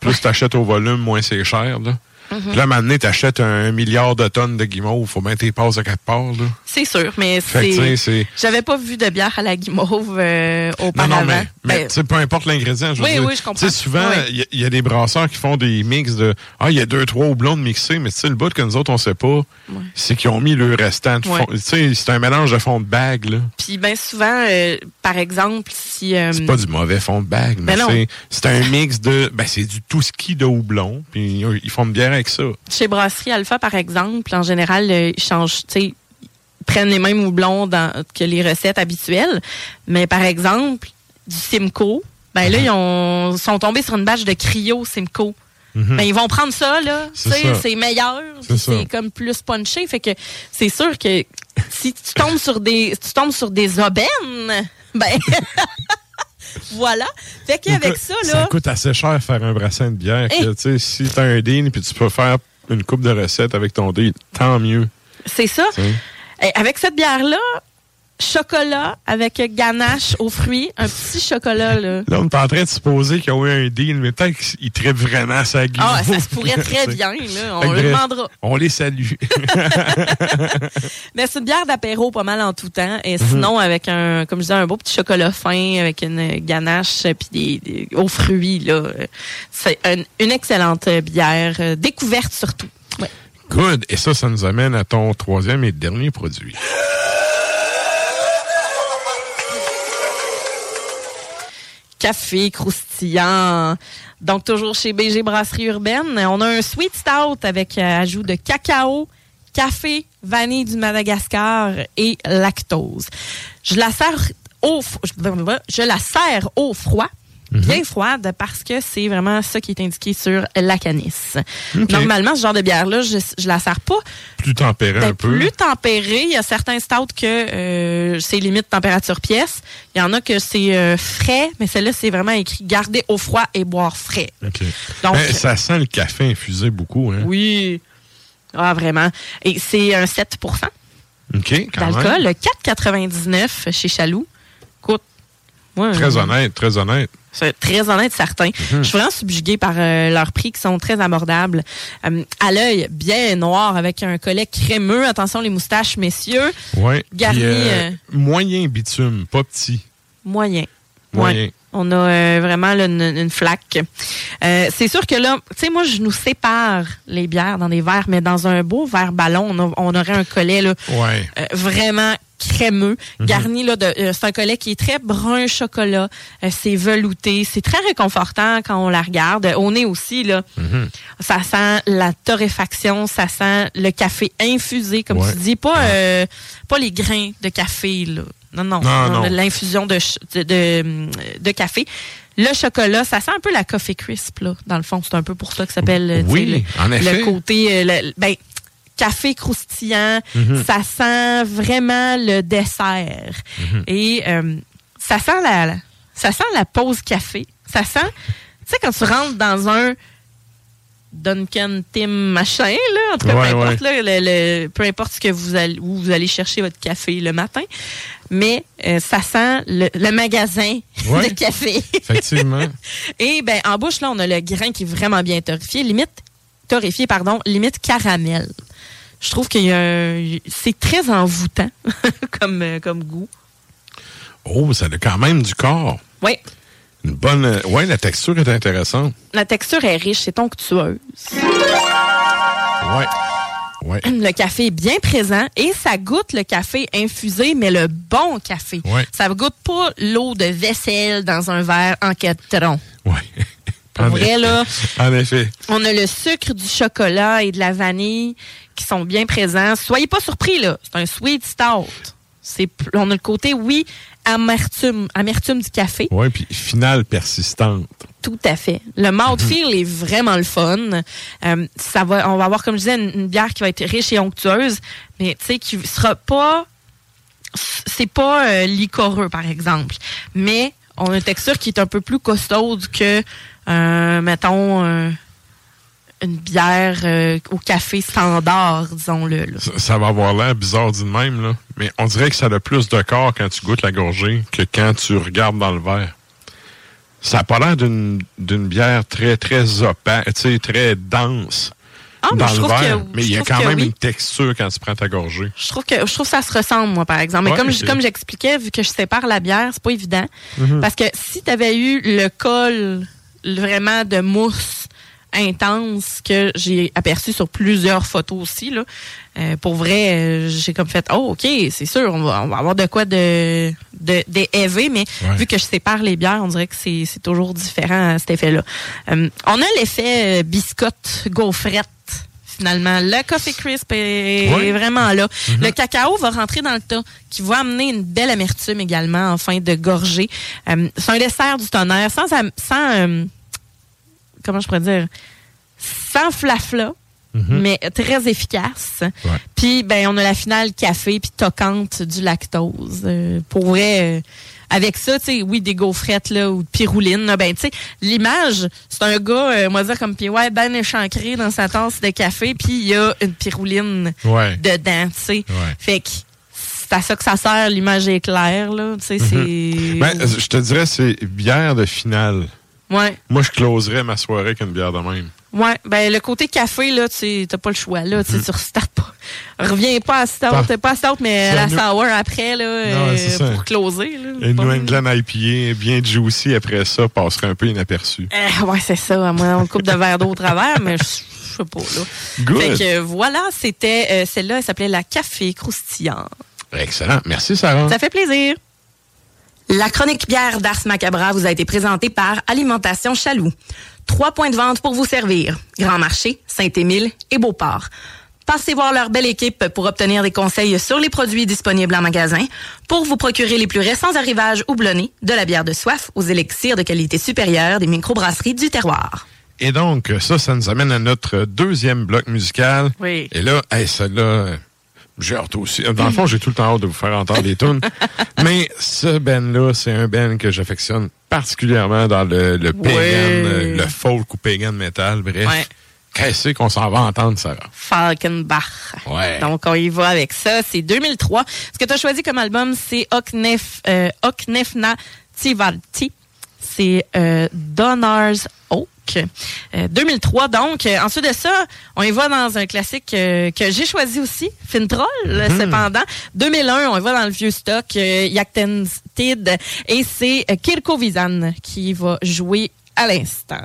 Plus t'achètes au volume, moins c'est cher, là. Mhm. Puis là, maintenant, t'achètes un milliard de tonnes de guimauve, faut bien t'y passes à quelque part, là. c'est sûr, mais c'est. J'avais pas vu de bière à la guimauve euh, Non, auparavant. non, mais, mais Ben, sais, peu importe l'ingrédient, je veux Oui, dire. oui, je comprends. Tu sais, souvent, Oui. il y a- il y, a des brasseurs qui font des mix de Ah, il y a deux, trois houblons de mixés, mais tu sais, le bout que nous autres, on sait pas, c'est qu'ils ont mis le restant sais, c'est un mélange de fond de bague, là. Puis bien souvent, euh, par exemple, si euh, C'est pas du mauvais fond de bague, mais Ben non. c'est- c'est un mix de. Ben, c'est du tout ski de houblon, puis ils ils font une bière avec ça. chez Brasserie Alpha, par exemple, en général, euh, ils changent, tu prennent les mêmes houblons dans, que les recettes habituelles. Mais par exemple, du Simcoe, ben là, ils ont, sont tombés sur une batch de cryo Simcoe. Ben, ils vont prendre ça, là. C'est meilleur. C'est comme plus punché. Fait que c'est sûr que si tu tombes sur des, si tu tombes sur des aubaines, ben, voilà. Fait qu'avec ça, Ça là. coûte assez cher faire un brassin de bière. Hey. que, Tu sais, si t'as un deal, puis tu peux faire une coupe de recettes avec ton deal, tant mieux. C'est ça. Eh, avec cette bière-là, chocolat avec ganache aux fruits, un petit chocolat, là. Là, on est en train de supposer qu'ils ont eu un deal, mais peut-être qu'ils trippent vraiment sa guimauve. Ah, ça se pourrait très bien, là. On le demandera. On les salue. Mais c'est une bière d'apéro pas mal en tout temps. Et Mhm. sinon, avec un, comme je disais, un beau petit chocolat fin, avec une ganache, puis des, des- aux fruits, là. C'est une, une excellente bière, euh, découverte surtout. Ouais. Good. Et ça, ça nous amène à ton troisième et dernier produit. Café croustillant. Donc, toujours chez BG Brasserie Urbaine. On a un sweet stout avec euh, ajout de cacao, café, vanille du Madagascar et lactose. Je la sers au, je la sers au froid. Mhm. Bien froide parce que c'est vraiment ça qui est indiqué sur la canisse. Normalement, ce genre de bière-là, je, je la sers pas Plus tempéré ben, un peu. plus tempéré. Il y a certains stouts que euh, c'est limite température pièce. Il y en a que c'est euh, frais, mais celle-là, c'est vraiment écrit garder au froid et boire frais. OK. Donc, Ben, ça sent le café infusé beaucoup, hein? oui. Ah, vraiment. Et c'est un 7 OK, d'alcool. Le 4,99 chez Chaloux. Écoute, moi, Très euh, honnête, très honnête. C'est très honnête, certain. Mhm. Je suis vraiment subjuguée par euh, leurs prix qui sont très abordables. Euh, à l'œil, bien noir, avec un collet crémeux. Attention les moustaches, messieurs. Ouais. Garni, euh, Moyen bitume, pas petit. Moyen. Moyen. On a euh, vraiment là, une, une flaque. Euh, c'est sûr que là, tu sais, moi, je nous sépare les bières dans des verres, mais dans un beau verre ballon, on, a- on aurait un collet là, Ouais. euh, vraiment crémeux, garni là de euh, c'est un collet qui est très brun chocolat, euh, c'est velouté, c'est très réconfortant quand on la regarde. Au nez aussi là, ça sent la torréfaction, ça sent le café infusé comme Ouais. tu dis, pas euh, pas les grains de café là. Non non, Non, l'infusion de, de, café. Le chocolat, ça sent un peu la coffee crisp là, dans le fond, c'est un peu pour ça que ça s'appelle euh, Oui, le- en effet. le côté euh, le- ben café croustillant, Mhm. ça sent vraiment le dessert. Mhm. Et euh, ça sent la, la- ça sent la pause café. Ça sent, tu sais, quand tu rentres dans un Duncan Tim machin, là, en tout cas, Ouais, peu, importe, là, le, le- peu importe ce que vous allez, où vous allez chercher votre café le matin, mais euh, ça sent le, le magasin Ouais. de café. Effectivement. Et ben en bouche là, on a le grain qui est vraiment bien torréfié, limite torréfié pardon, limite caramel. Je trouve qu'il y a un- c'est très envoûtant comme euh, comme goût. oh, ça a quand même du corps. Oui, Une bonne. euh, Ouais, la texture est intéressante. la texture est riche, c'est onctueuse. Ouais. Ouais. Le café est bien présent et ça goûte le café infusé, mais le bon café. Ouais. Ça goûte pas l'eau de vaisselle dans un verre en. Ouais. Pour En vrai, effet. là, En effet. On a le sucre, du chocolat et de la vanille qui sont bien présents. Soyez pas surpris, là. C'est un sweet stout. On a le côté, oui, amertume, amertume du café. Ouais, puis finale persistante. Tout à fait. Le mouthfeel est vraiment le fun. Euh, ça va, on va avoir, comme je disais, une, une bière qui va être riche et onctueuse, mais tu sais, qui sera pas, c'est pas euh, liquoreux, par exemple. Mais on a une texture qui est un peu plus costaude que, euh, mettons, euh, une bière euh, au café standard, disons-le. Ça, ça va avoir l'air bizarre dit de même, là. Mais on dirait que ça a plus de corps quand tu goûtes la gorgée que quand tu regardes dans le verre. Ça n'a pas l'air d'une d'une bière très, très opaque, tu sais, très dense Ah, mais dans je le verre. que- mais il y a quand même oui. une texture quand tu prends ta gorgée. Je trouve que je trouve que ça se ressemble moi par exemple. Mais Ouais, comme je- comme j'expliquais vu que je sépare la bière, c'est pas évident Mhm. parce que si tu avais eu le col vraiment de mousse intense que j'ai aperçu sur plusieurs photos aussi là. euh, pour vrai, euh, j'ai comme fait oh OK, c'est sûr, on va, on va avoir de quoi de de, de mais Ouais. vu que je sépare les bières, on dirait que c'est c'est toujours différent à cet effet-là. Euh, on a l'effet euh, biscotte gaufrette finalement. Le coffee crisp est, vraiment là. Le cacao va rentrer dans le tas, qui va amener une belle amertume également en fin de gorgée. Euh, c'est un dessert du tonnerre, sans, sans euh, comment je pourrais dire, sans flafla, mais très efficace. Puis ben on a la finale café puis toquante du lactose. Euh, pour vrai. euh, avec ça, tu sais, oui, des gaufrettes, là, ou de pirouline, là, ben, tu sais, l'image, c'est un gars, euh, on va dire comme, puis ouais, ben échancré dans sa tasse de café, puis il y a une pirouline Ouais. dedans, tu sais. Ouais. Fait que c'est à ça que ça sert, l'image est claire, là, tu sais, c'est... Ben, je te dirais, c'est bière de finale. Ouais, Moi, je closerais ma soirée avec une bière de même. ouais, ben le côté café, là, tu t'as pas le choix, là, Mhm. tu sais, tu restartes pas. Reviens pas à stout, pas à stout, mais à la sour après, là, euh, pour closer, là. Une New England IPA bien juicy après ça passerait un peu inaperçu. Euh, ouais, c'est ça, à moins on coupe de verre d'eau au travers, mais je sais pas, là. Good. Fait que voilà, c'était, euh, celle-là, elle s'appelait la café croustillant. Excellent. Merci, Sarah. Ça fait plaisir. La chronique bière d'Ars Macabra vous a été présentée par Alimentation Chaloux. Trois points de vente pour vous servir. Grand Marché, Saint-Émile et Beauport. Passez voir leur belle équipe pour obtenir des conseils sur les produits disponibles en magasin, pour vous procurer les plus récents arrivages houblonnés, de la bière de soif aux élixirs de qualité supérieure des microbrasseries du terroir. Et donc, ça, ça nous amène à notre deuxième bloc musical. Oui. Et là, hey, celle-là, j'ai hâte aussi. Dans le fond, j'ai tout le temps hâte de vous faire entendre des tunes. Mais ce band-là, c'est un band que j'affectionne particulièrement dans le, le pagan, euh, le folk ou pagan metal, bref. Ouais. Qu'est-ce qu'on s'en va entendre, Sarah? Falkenbach. Ouais. Donc, on y va avec ça. C'est 2003. Ce que tu as choisi comme album, c'est Oknef, euh, Oknefna Tivalti. C'est euh, Donner's Oak. Euh, 2003, donc. Euh, ensuite de ça, on y va dans un classique euh, que j'ai choisi aussi, Fintroll, cependant. 2001, on y va dans le vieux stock, euh, Yaktentid. Et c'est euh, Kirko Vizan qui va jouer à l'instant.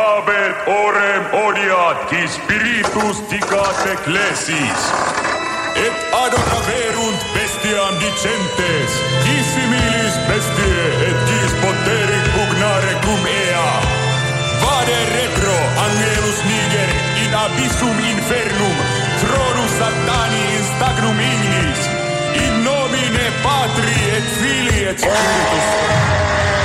habet orem odiat, qui spiritus dicat ecclesis. Et adoraverunt bestiam dicentes, qui similis bestie, et quis poteri pugnare cum ea. Vade retro, angelus niger, in abyssum infernum, tronus satani in stagnum ignis, in nomine Patri et Filii et Spiritus.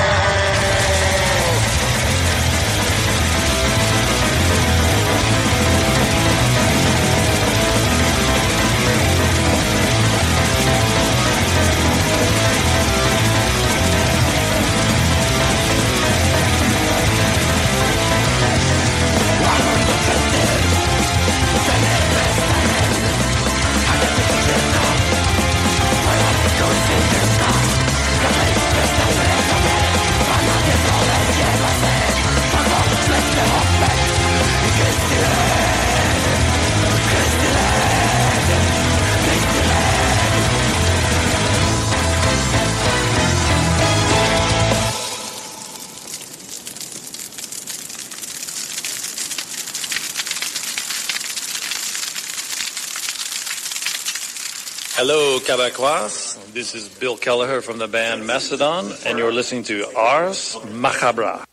Hello, Quebecois. This is Bill Kelleher from the band Macedon, and you're listening to Ars Macabra.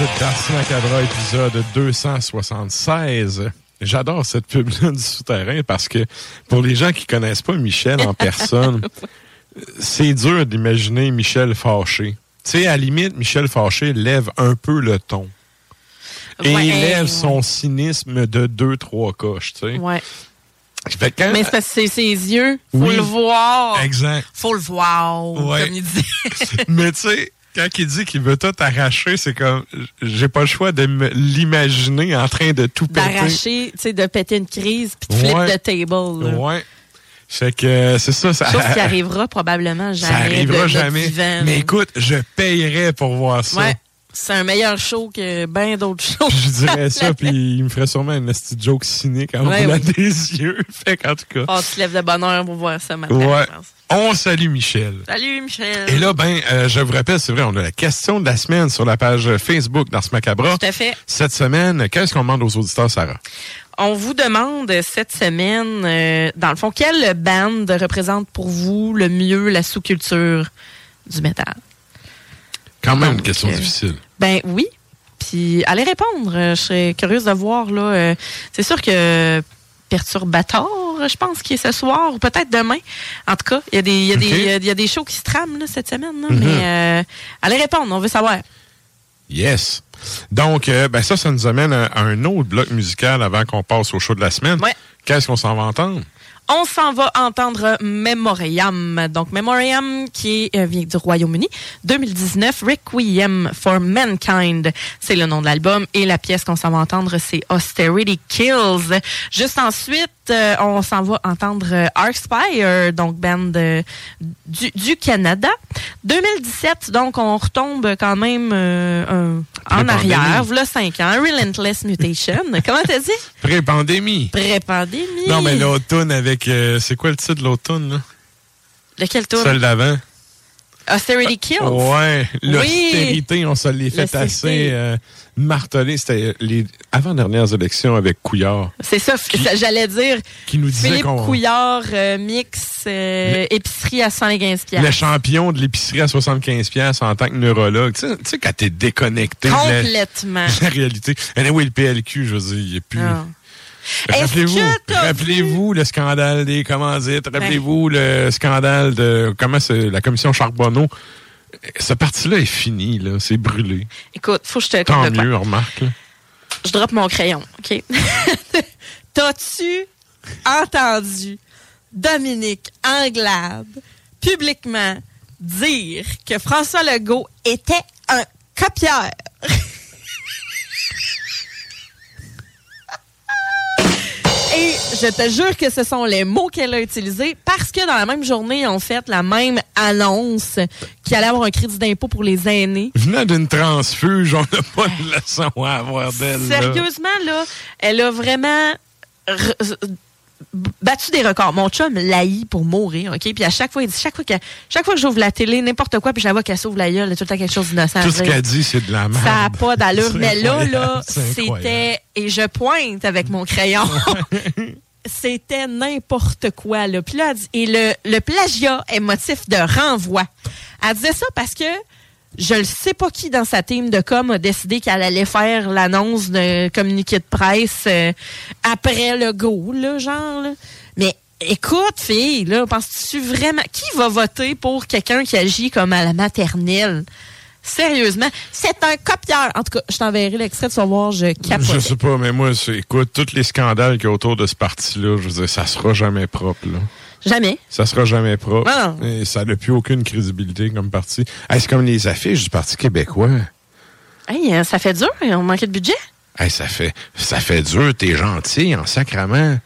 À l'écoute d'Ars épisode 276. J'adore cette pub-là du souterrain parce que pour les gens qui connaissent pas Michel en personne, c'est dur d'imaginer Michel fâché. Tu sais, à la limite, Michel fâché lève un peu le ton. Et Ouais, il lève ouais. son cynisme de deux, trois coches, tu sais. Ouais. Quand- Mais c'est parce que c'est ses yeux. Faut Oui. le voir. Exact. Faut le voir. Ouais. Comme il dit. Mais tu sais, quand il dit qu'il veut tout arracher, c'est comme, j'ai pas le choix de l'imaginer en train de tout péter. D'arracher, tu sais, de péter une crise puis de flip Ouais. the table. là. Ouais. Fait que c'est ça, ça. Chose qui arrivera probablement jamais. ça arrivera de- de jamais. Mais écoute, je payerais pour voir ça. Ouais. C'est un meilleur show que bien d'autres shows. Je dirais ça, puis il me ferait sûrement une petite joke cynique en Ouais, roulant oui. des yeux. Fait qu'en tout cas, On se lève de bonne heure pour voir ça maintenant. ouais. On salue Michel. Salut, Michel. Et là, ben, euh, je vous rappelle, c'est vrai, on a la question de la semaine sur la page Facebook d'Ars Macabra. Tout à fait. Cette semaine, qu'est-ce qu'on demande aux auditeurs, Sarah? On vous demande cette semaine, euh, dans le fond, quelle band représente pour vous le mieux la sous-culture du métal? Quand même une question euh, difficile. Ben oui. Puis allez répondre. Euh, Je serais curieuse de voir. là. euh, C'est sûr que Perturbator, je pense, qui est ce soir, ou peut-être demain. En tout cas, il y a des, y a des, y a- il y a des shows qui se trament là, cette semaine. là. Mhm. Mais euh, allez répondre, on veut savoir. Yes. Donc, euh, ben ça, ça nous amène à, à un autre bloc musical avant qu'on passe au show de la semaine. Ouais. Qu'est-ce qu'on s'en va entendre? On s'en va entendre Memoriam. Donc, Memoriam, qui euh, vient du Royaume-Uni. 2019, Requiem for Mankind. C'est le nom de l'album. Et la pièce qu'on s'en va entendre, c'est Austerity Kills. Juste ensuite, euh, on s'en va entendre euh, Arcspire, donc band euh, du, du Canada. 2017, donc on retombe quand même euh, en arrière. Voilà 5 ans. Relentless Mutation. Comment t'as dit? Pré-pandémie. Pré-pandémie. Non, mais l'automne avec... euh, c'est quoi le titre de l'automne, là? Lequel tour? Celle d'avant. Austerity Kills. Ouais. L'austérité, on se l'est fait assez euh, marteler. C'était les avant-dernières élections avec Couillard, C'est ça, ça, j'allais dire. qui nous disait Philippe qu'on... Couillard, euh, mix, euh, épicerie à 115 piastres. Le champion de l'épicerie à 75$ piastres en tant que neurologue. Tu sais, quand t'es déconnecté de la, Complètement. de la réalité. Anyway, le PLQ, je veux dire, il est plus... Ah. Rappelez-vous, rappelez-vous le scandale des commandites, rappelez-vous le scandale de comment c'est la commission Charbonneau. Ce parti-là est fini, là, c'est brûlé. Écoute, faut que je te Tant mieux, remarque. là. Je drop mon crayon, OK? T'as-tu entendu Dominique Anglade publiquement dire que François Legault était un copieur? Et je te jure que ce sont les mots qu'elle a utilisés parce que dans la même journée, ils ont fait la même annonce qu'il allait avoir un crédit d'impôt pour les aînés. Venant d'une transfuge, on n'a pas de leçon à avoir d'elle. Sérieusement, là, elle a vraiment battu des records. Mon chum l'haït pour mourir, OK? Puis à chaque fois, il dit, chaque fois que, chaque fois que j'ouvre la télé, n'importe quoi, puis je la vois qu'elle s'ouvre la gueule, tout le temps quelque chose d'innocent Tout ce qu'elle dit, c'est de la merde. Ça n'a pas d'allure. Mais là, là, c'était, et je pointe avec mon crayon. C'était n'importe quoi, là. Puis là, elle dit- et le, le plagiat est motif de renvoi. Elle disait ça parce que je ne sais pas qui dans sa team de com a décidé qu'elle allait faire l'annonce d'un communiqué de presse euh, après le go, là, genre. là. Mais écoute, fille, là, penses-tu vraiment... Qui va voter pour quelqu'un qui agit comme à la maternelle? Sérieusement, c'est un copieur. En tout cas, je t'enverrai l'extrait de savoir, je capote. Je sais pas, mais moi, écoute, tous les scandales qu'il y a autour de ce parti-là, je veux dire, ça sera jamais propre, là. Jamais. Ça sera jamais propre. Non. Et ça n'a plus aucune crédibilité comme parti. Hey, c'est comme les affiches du Parti québécois. Hey, euh, ça fait dur, on manquait de budget. Hey, ça fait ça fait dur, t'es gentil en sacrament.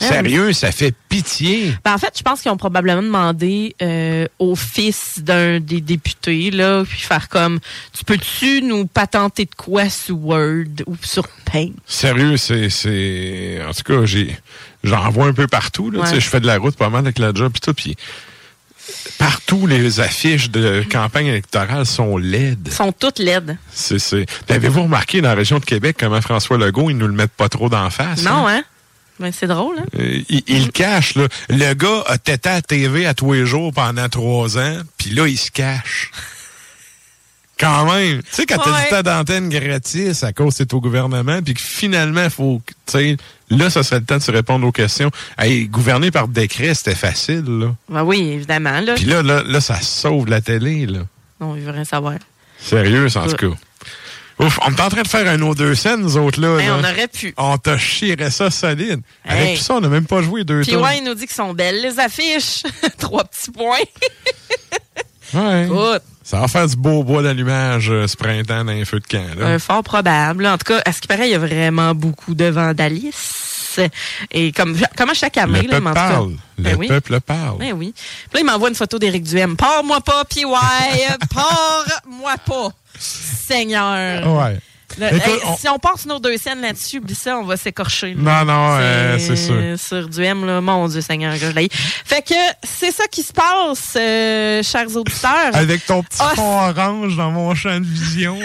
Sérieux, ça fait pitié. Ben, en fait, je pense qu'ils ont probablement demandé euh, au fils d'un des députés, là, puis faire comme, tu peux-tu nous patenter de quoi sur Word ou sur Paint? Sérieux, c'est c'est en tout cas, j'ai j'en vois un peu partout là, Ouais. je fais de la route pas mal avec la job puis tout puis partout les affiches de campagne électorale sont laides. Sont toutes laides. C'est c'est Avez-vous remarqué dans la région de Québec comment François Legault, ils nous le mettent pas trop d'en face Non, hein? Ben, c'est drôle, hein? Euh, il, il le cache, là. Le gars a tété à la TV à tous les jours pendant trois ans, puis là, il se cache. Quand même. Tu sais, quand t'as Ouais. du temps d'antenne gratis à cause c'est au gouvernement, puis que finalement, faut, tu sais, là, ça serait le temps de se répondre aux questions. Hey, gouverner par décret, c'était facile, là. Ben oui, évidemment. Là. Puis là, là, là, ça sauve la télé, là. Non, il veut rien savoir. Sérieux, en tout cas. Ouf, on est en train de faire un autre deux scènes, nous autres, là. Hey, là. on aurait pu. On t'a chiré ça solide. Avec tout ça, on n'a même pas joué deux Puis tours. ouais, il nous dit qu'ils sont belles, les affiches. Trois petits points. Ouais. Écoute, Ça va faire du beau bois d'allumage euh, ce printemps dans un feu de camp, là. euh, fort probable. En tout cas, à ce qui paraît, il y a vraiment beaucoup de vandalisme. Et comme, comme à chaque année, Le là, peuple en tout cas- parle. Le Ben oui. peuple parle. Ben oui. Puis là, il m'envoie une photo d'Éric Duhem. Pars-moi pas, puis ouais, pars-moi pas. Seigneur. Ouais. Hey, on- Si on passe nos deux scènes là-dessus, oublie ça, on va s'écorcher. là. Non, non, euh, c'est sûr. Sur du M, là, mon Dieu Seigneur, je l'ai. Fait que c'est ça qui se passe, euh, chers auditeurs. Avec ton petit Ah, fond orange dans mon champ de vision.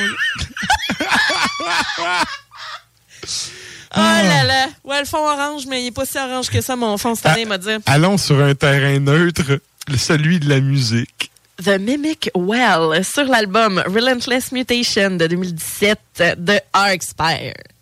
Oh là là. Ouais, le fond orange, mais il est pas si orange que ça, mon fond cette année, il m'a dit. Allons sur un terrain neutre, celui de la musique. The Mimic Well sur l'album Relentless Mutation de 2017 de Arcspire.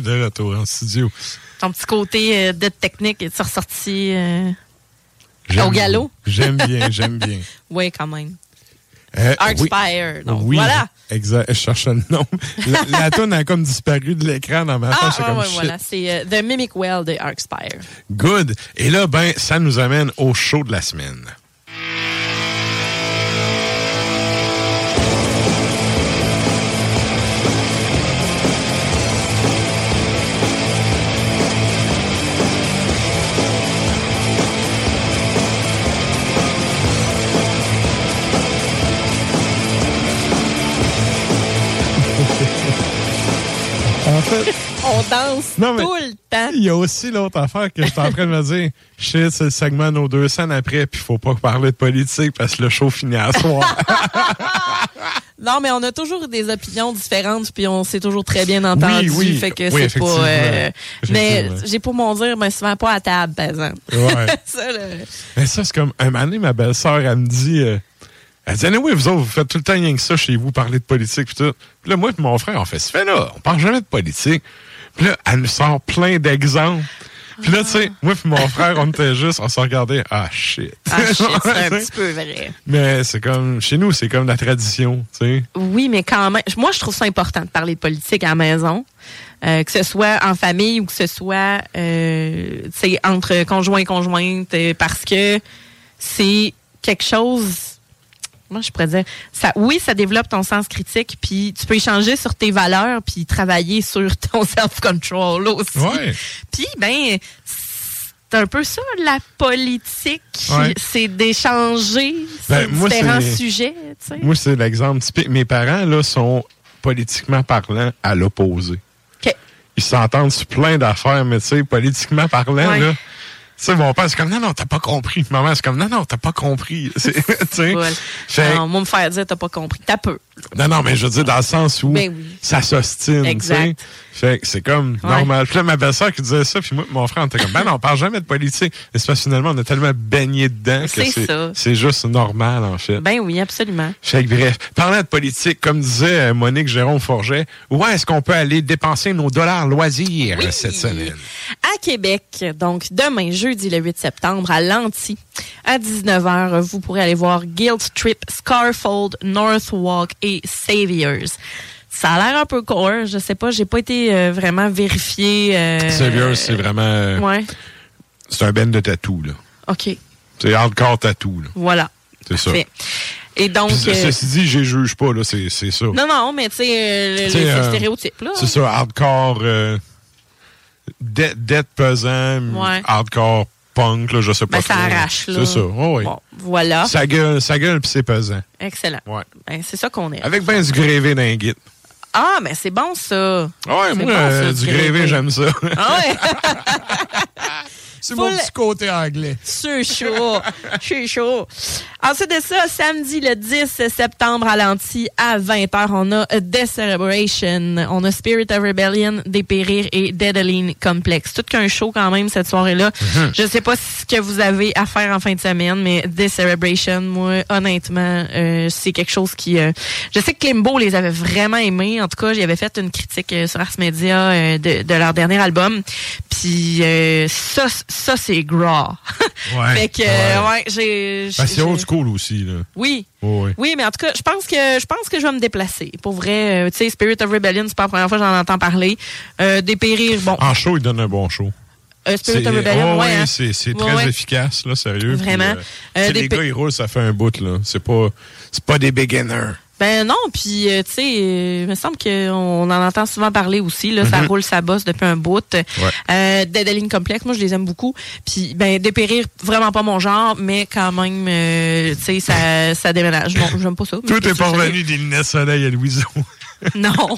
De retour en studio. Ton petit côté euh, de technique est ressorti euh, au galop? J'aime bien, j'aime bien. Oui, quand même. Euh, Archspire. Donc, oui, voilà. Exact. Je cherchais le nom. La, la toune a comme disparu de l'écran dans ma face. Ah, comme ouais, voilà. C'est euh, The Mimic Well de Archspire. Good. Et là, ben, ça nous amène au show de la semaine. En fait, On danse Non, mais- tout le temps. il y a aussi l'autre affaire que j'étais en train de me dire. Shit, c'est le segment nos deux scènes après, puis faut pas parler de politique parce que le show finit à soir. Non, mais on a toujours des opinions différentes, puis on s'est toujours très bien entendu. oui. Fait que Oui, c'est pas. euh, mais j'ai pour mon dire, mais souvent pas à table, par exemple. Ouais. Ça, le- Mais ça, c'est comme, un moment donné, ma belle-sœur, elle me dit, euh, elle dit, oui, vous autres, vous faites tout le temps rien que ça chez vous, parler de politique, puis tout. Puis là, moi et mon frère, on fait, ça fait là, on parle jamais de politique. Puis là, elle nous sort plein d'exemples. Puis là, tu sais, moi et mon frère, on était juste, on se regardait, ah, shit. Ah, shit, c'est un petit peu vrai. Mais c'est comme, chez nous, c'est comme la tradition, tu sais. Oui, mais quand même, moi, je trouve ça important de parler de politique à la maison. Euh, que ce soit en famille ou que ce soit euh, tu sais, entre conjoints et conjointes, euh, parce que c'est quelque chose. Moi, je pourrais dire, ça, oui, ça développe ton sens critique, puis tu peux échanger sur tes valeurs, puis travailler sur ton self-control aussi. Ouais. Puis, ben, c'est un peu ça, la politique. Ouais. C'est d'échanger Ben, sur moi, différents sujets, tu sais. Moi, c'est l'exemple typique. Mes parents, là, sont politiquement parlant à l'opposé. Ils s'entendent sur plein d'affaires, mais tu sais, politiquement parlant, Ouais. là, sais, mon père, c'est comme, non, non, t'as pas compris. Maman, c'est comme, non, non, t'as pas compris. C'est- Tu sais? Voilà. Fait- Non, moi, me faire dire, t'as pas compris. T'as peu. Non, non, mais je veux dire, dans le sens où Ben oui. ça s'ostine, tu sais. Exact. Fait que c'est comme Ouais. normal. Puis là, ma belle-sœur qui disait ça, puis moi, mon frère, on était comme, ben non, on parle jamais de politique. Mais c'est parce que finalement, on a tellement baigné dedans que C'est c'est juste normal, en fait. Ben oui, absolument. Fait que bref, parlant de politique, comme disait euh, Monique Jérôme Forget, où est-ce qu'on peut aller dépenser nos dollars loisirs cette semaine? À Québec, donc demain, jeudi le 8 septembre, à Lanty, à 19h, vous pourrez aller voir Guilt Trip, Scarfold, Northwalk et Saviors. Ça a l'air un peu core, je sais pas, j'ai pas été euh, vraiment vérifié. Euh, Saviors, c'est vraiment... euh, Ouais, C'est un ben de tatou, là. ok, C'est hardcore tatou, là. voilà. C'est ça. Et donc... Ceci dit, je juge pas, là, c'est c'est ça. non, non, mais tu sais, euh, stéréotype, là. C'est ça, hardcore... Dette dette pesant, Ouais. hardcore punk, là, je sais pas Ben, ça trop. arrache, là. C'est ça, oh, oui. Bon, voilà. Ça gueule, ça gueule, puis c'est pesant. Excellent. Ouais. Ben, c'est ça qu'on est. Avec ben du grévé dans les guides. Ah, mais c'est bon, ça. Ouais, moi, bon, euh, ça, du du grévé, grévé. j'aime ça. Ah ouais, c'est mon petit côté anglais. c'est chaud. C'est chaud. Ensuite de ça, samedi le 10 septembre à Lanty, à 20h, on a Death Celebration. On a Spirit of Rebellion, Dépérir et Deadaline Complex. Tout qu'un show quand même cette soirée-là. Mhm. Je sais pas ce que vous avez à faire en fin de semaine, mais Death Celebration, moi, honnêtement, euh, c'est quelque chose qui... euh, je sais que Klimbo les avait vraiment aimés. En tout cas, j'avais fait une critique euh, sur Ars Media euh, de, de leur dernier album. Puis euh, ça, ça c'est gras. Ouais. fait que, euh, ouais, j'ai... Ben, c'est old school aussi, là. Oui. Oh, oui. Oui, mais en tout cas, je pense que je pense que je vais me déplacer. Pour vrai, euh, tu sais, Spirit of Rebellion, c'est pas la première fois que j'en entends parler. Euh, Dépérir, bon, En show, il donne un bon show. euh, Spirit of Rebellion, oh, ouais, hein. c'est très ouais. efficace, là, sérieux. puis, Vraiment. euh, Euh, des les gars, ils roulent, ça fait un bout, là. C'est pas, c'est pas des beginners. Ben non, puis euh, tu sais, euh, il me semble qu'on en entend souvent parler aussi. Là, ça roule, ça bosse depuis un bout. Euh, Deadaline Complex, moi je les aime beaucoup. Puis ben dépérir, vraiment pas mon genre, mais quand même, euh, tu sais, ça, ça déménage. Non, j'aime pas ça. Tout est parvenu des lunettes soleil à Louison. Non.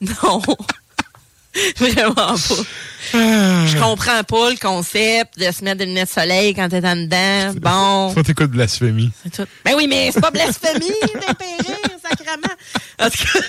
non. Vraiment pas. Je comprends pas le concept de se mettre des lunettes de soleil quand t'es en dedans. Bon. Faut t'écouter blasphémie. C'est tout. Ben oui, mais c'est pas blasphémie, dépérir, sacrement. En tout cas.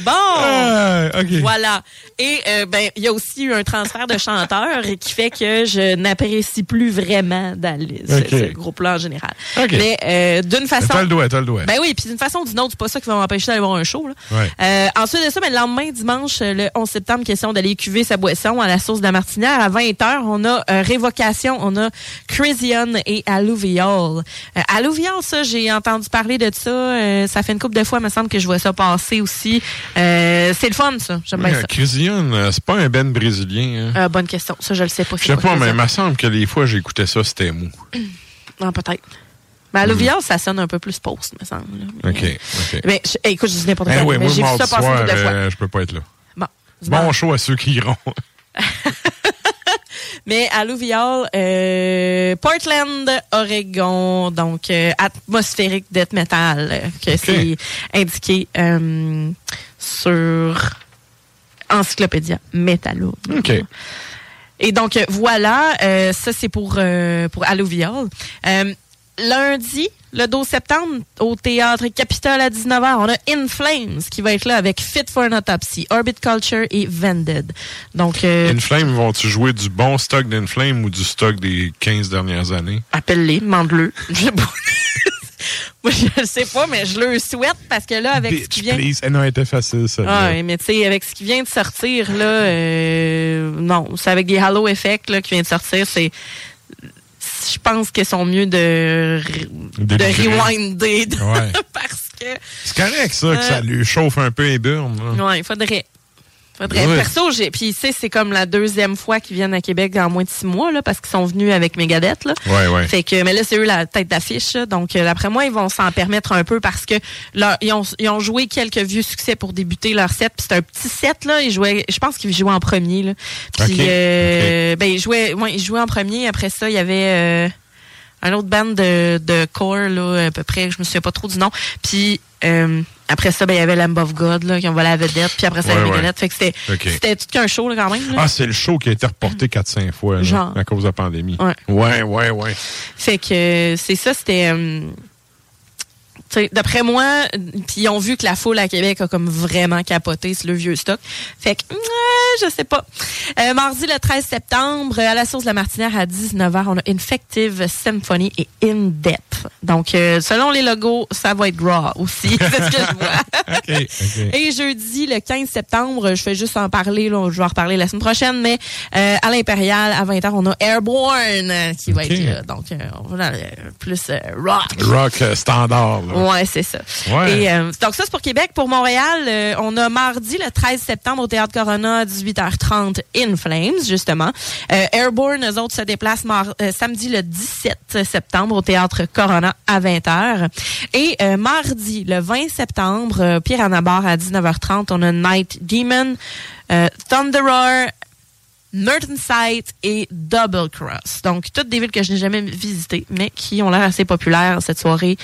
Bon. OK. Voilà. Et euh, ben, il y a aussi eu un transfert de chanteur qui fait que je n'apprécie plus vraiment dans le- ce- groupe-là en général. Mais euh, d'une façon. T'as le doigt, t'as le doigt. Ben oui, puis d'une façon ou d'une autre, c'est pas ça qui va m'empêcher d'aller voir un show. Là. Ouais. Euh, ensuite de ça, ben, le lendemain, dimanche, euh, le 11 septembre, question d'aller cuver sa boisson à la source de la Martinière. À 20h, on a euh, Révocation, on a Crisian et Alluvial. Euh, Alluvial, ça, j'ai entendu parler de ça. euh, ça fait une couple de fois, il me semble que je vois ça passer aussi. Euh, c'est le fun, ça. J'aime bien ça. Euh, c'est pas un ben brésilien. Hein? Euh, bonne question. Ça, je le sais pas. Je sais pas, mais il me semble que les fois j'écoutais ça, c'était mou. Non, peut-être. Mais Alluvial, ça sonne un peu plus post, me semble. Mais- OK. Mais, je- hey, écoute, je dis n'importe Eh quoi. oui, mais moi, j'ai vu ça passer soir, couple de fois. je peux pas être là. Bon. Bon show à ceux qui iront. Mais Alluvial, euh, Portland, Oregon, donc euh, atmosphérique death metal, euh, que c'est indiqué euh, sur Encyclopédia Metallo. OK. Et donc voilà, ça c'est pour pour Alluvial. Lundi, le 12 septembre, au théâtre Capitole à 19h, on a In Flames qui va être là avec Fit for an Autopsy, Orbit Culture et Vended. Donc euh, Inflame, vont-tu jouer du bon stock d'Inflame ou du stock des 15 dernières années? appelle-les, demande-le. Moi, je le sais pas, mais je le souhaite parce que là, avec ce qui vient. please. Eh elle était facile, ça. Ah, ouais, mais tu sais, avec ce qui vient de sortir, là, euh, non, c'est avec des Halo Effects, là, qui vient de sortir, c'est. Je pense qu'ils sont mieux de, de rewinder Ouais. parce que. C'est correct, ça, que Euh. ça lui chauffe un peu et burn. là. Ouais, il faudrait. Faudrait. Perso, j'ai. Puis, tu sais, c'est comme la deuxième fois qu'ils viennent à Québec en moins de six mois, là, parce qu'ils sont venus avec Megadeth, là. Ouais, ouais. Fait que, mais là, c'est eux la tête d'affiche. Donc, euh, d'après moi, ils vont s'en permettre un peu parce que leur- ils, ont, ils ont joué quelques vieux succès pour débuter leur set. Puis c'est un petit set, là. Ils jouaient, je pense qu'ils jouaient en premier, là. Puis, euh, ben, ils jouaient, ouais, ils jouaient en premier. Après ça, il y avait euh, un autre band de, de core, là, à peu près. Je me souviens pas trop du nom. Puis, euh, après ça, ben, il y avait Lamb of God, là, qui volé la vedette. Puis après ça, Ouais, ouais. Megadeth. Fait que c'était, c'était tout qu'un show, là, quand même. là. Ah, c'est le show qui a été reporté 4-5 fois là, Genre. à cause de la pandémie. Ouais. Ouais, ouais, ouais. Fait que euh, c'est ça, c'était. euh, D'après moi, puis ils ont vu que la foule à Québec a comme vraiment capoté sur le vieux stock. Fait que, euh, je sais pas. Euh, mardi le 13 septembre, à la source de la Martinière à 19h, on a Infective Symphony et In Depth. Donc, euh, selon les logos, ça va être raw aussi. c'est ce que je vois. OK, OK. Et jeudi, le 15 septembre, je fais juste en parler, là, je vais en reparler la semaine prochaine, mais euh, à l'Impérial, à 20h, on a Airborne euh, qui va être là. Donc, euh, on va dans le plus rock. Rock standard. Là. Ouais, c'est ça. Ouais. Et, euh, donc ça, c'est pour Québec. Pour Montréal, euh, on a mardi, le 13 septembre, au Théâtre Corona, à 18h30, In Flames, justement. Euh, Airborne, eux autres, se déplacent euh, samedi, le 17 septembre, au Théâtre Corona, à 20h. Et euh, mardi, le 20 septembre, euh, Piranha Bar, à 19h30, on a Night Demon, euh, Thunderer, Northern Sight et Double Cross. Donc, toutes des villes que je n'ai jamais visitées, mais qui ont l'air assez populaires cette soirée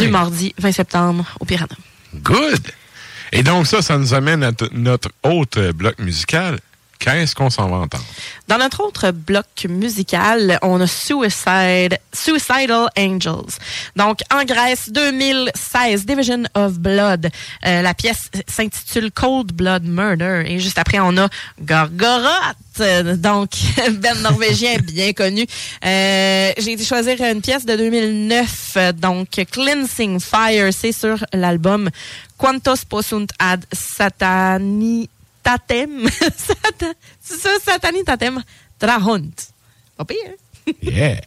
du mardi 20 septembre au Piranha. Good. Et donc, ça, ça nous amène à notre autre bloc musical. Qu'est-ce qu'on s'en va entendre? Dans notre autre bloc musical, on a Suicide, Suicidal Angels. Donc, en Grèce, 2016, Division of Blood. Euh, la pièce s'intitule Cold Blood Murder. Et juste après, on a Gorgoroth. Euh, Donc, ben norvégien bien connu. Euh, J'ai été choisir une pièce de 2009. euh, Donc, Cleansing Fire, c'est sur l'album Quantos Possunt ad Satani Tatem. Sata- C'est ça, Satani Tatem. Trahunt. Pas pire, hein? Yeah.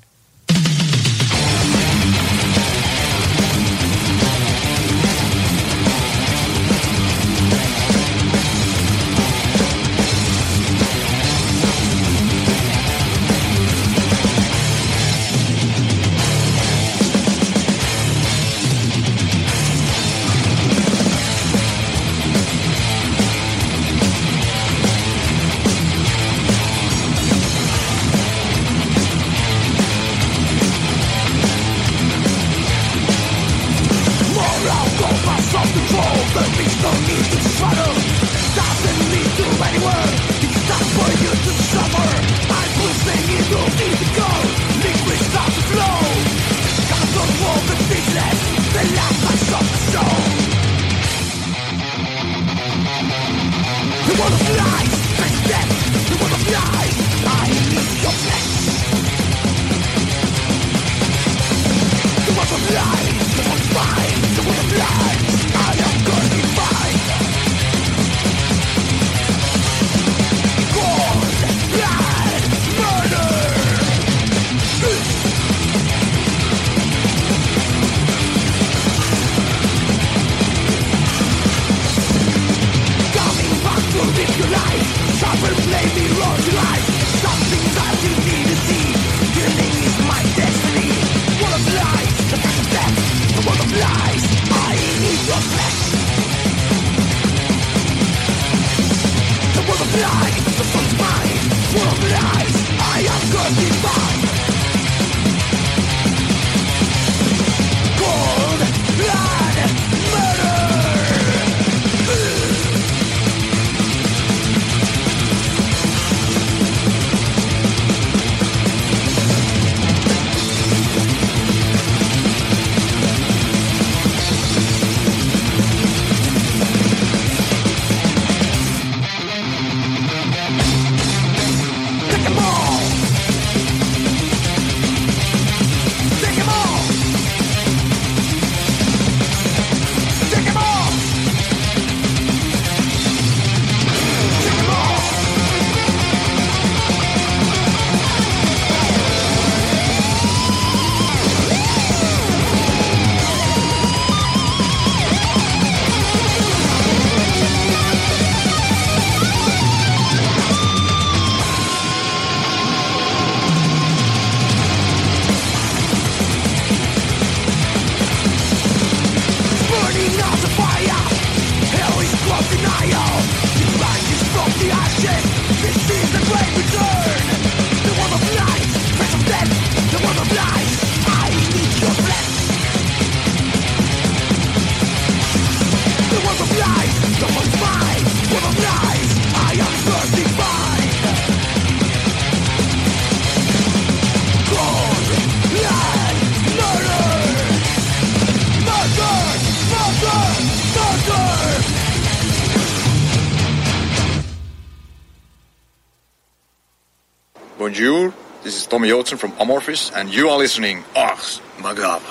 Tommy Otzen from Amorphis, and you are listening Ars Magaba.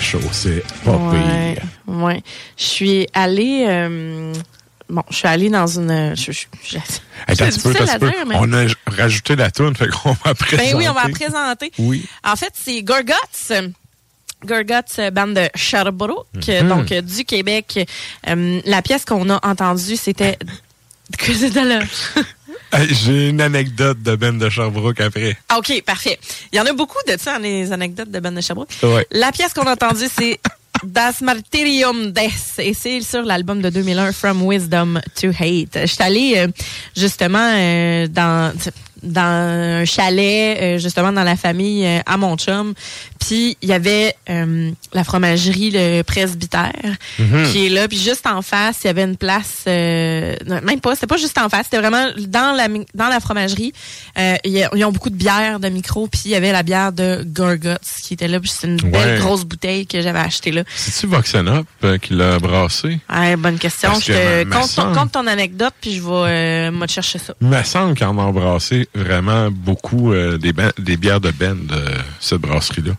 Ça déchaussait pas ouais, Ouais. Je suis allée... Euh, bon, je suis allée dans une... Je, je, je, tu peux, dire, mais... On a rajouté la toune, fait qu'on va présenter. Ben oui, on va présenter. Oui. En fait, c'est Gorguts. Gorguts, bande de Sherbrooke, mm-hmm. donc du Québec. Euh, la pièce qu'on a entendue, c'était... Que c'est là? J'ai une anecdote de Ben de Sherbrooke après. Ah, OK, parfait. Il y en a beaucoup de ça, les anecdotes de Ben de Sherbrooke. Ouais. La pièce qu'on a entendue, c'est Das Martyrium des. Et c'est sur l'album de 2001, From Wisdom to Hate. Je suis allée, euh, justement, euh, dans dans un chalet, euh, justement dans la famille euh, à mon chum. Puis il y avait euh, la fromagerie le presbytère Mhm. qui est là. Puis juste en face, il y avait une place, même pas, c'était pas juste en face, c'était vraiment dans la dans la fromagerie. Ils ont beaucoup de bières de micro. Puis il y avait la bière de Gorguts qui était là. Puis c'est une belle Ouais. grosse bouteille que j'avais achetée là. C'est-tu Voxen Up euh, qui l'a brassé? Ouais, bonne question. Parce Je que te ma- ma compte, ton, sœur- compte ton anecdote puis je vais te chercher ça. Il me semble qu'ils en ont brassé vraiment beaucoup euh, des, des bières de Ben de cette brasserie-là.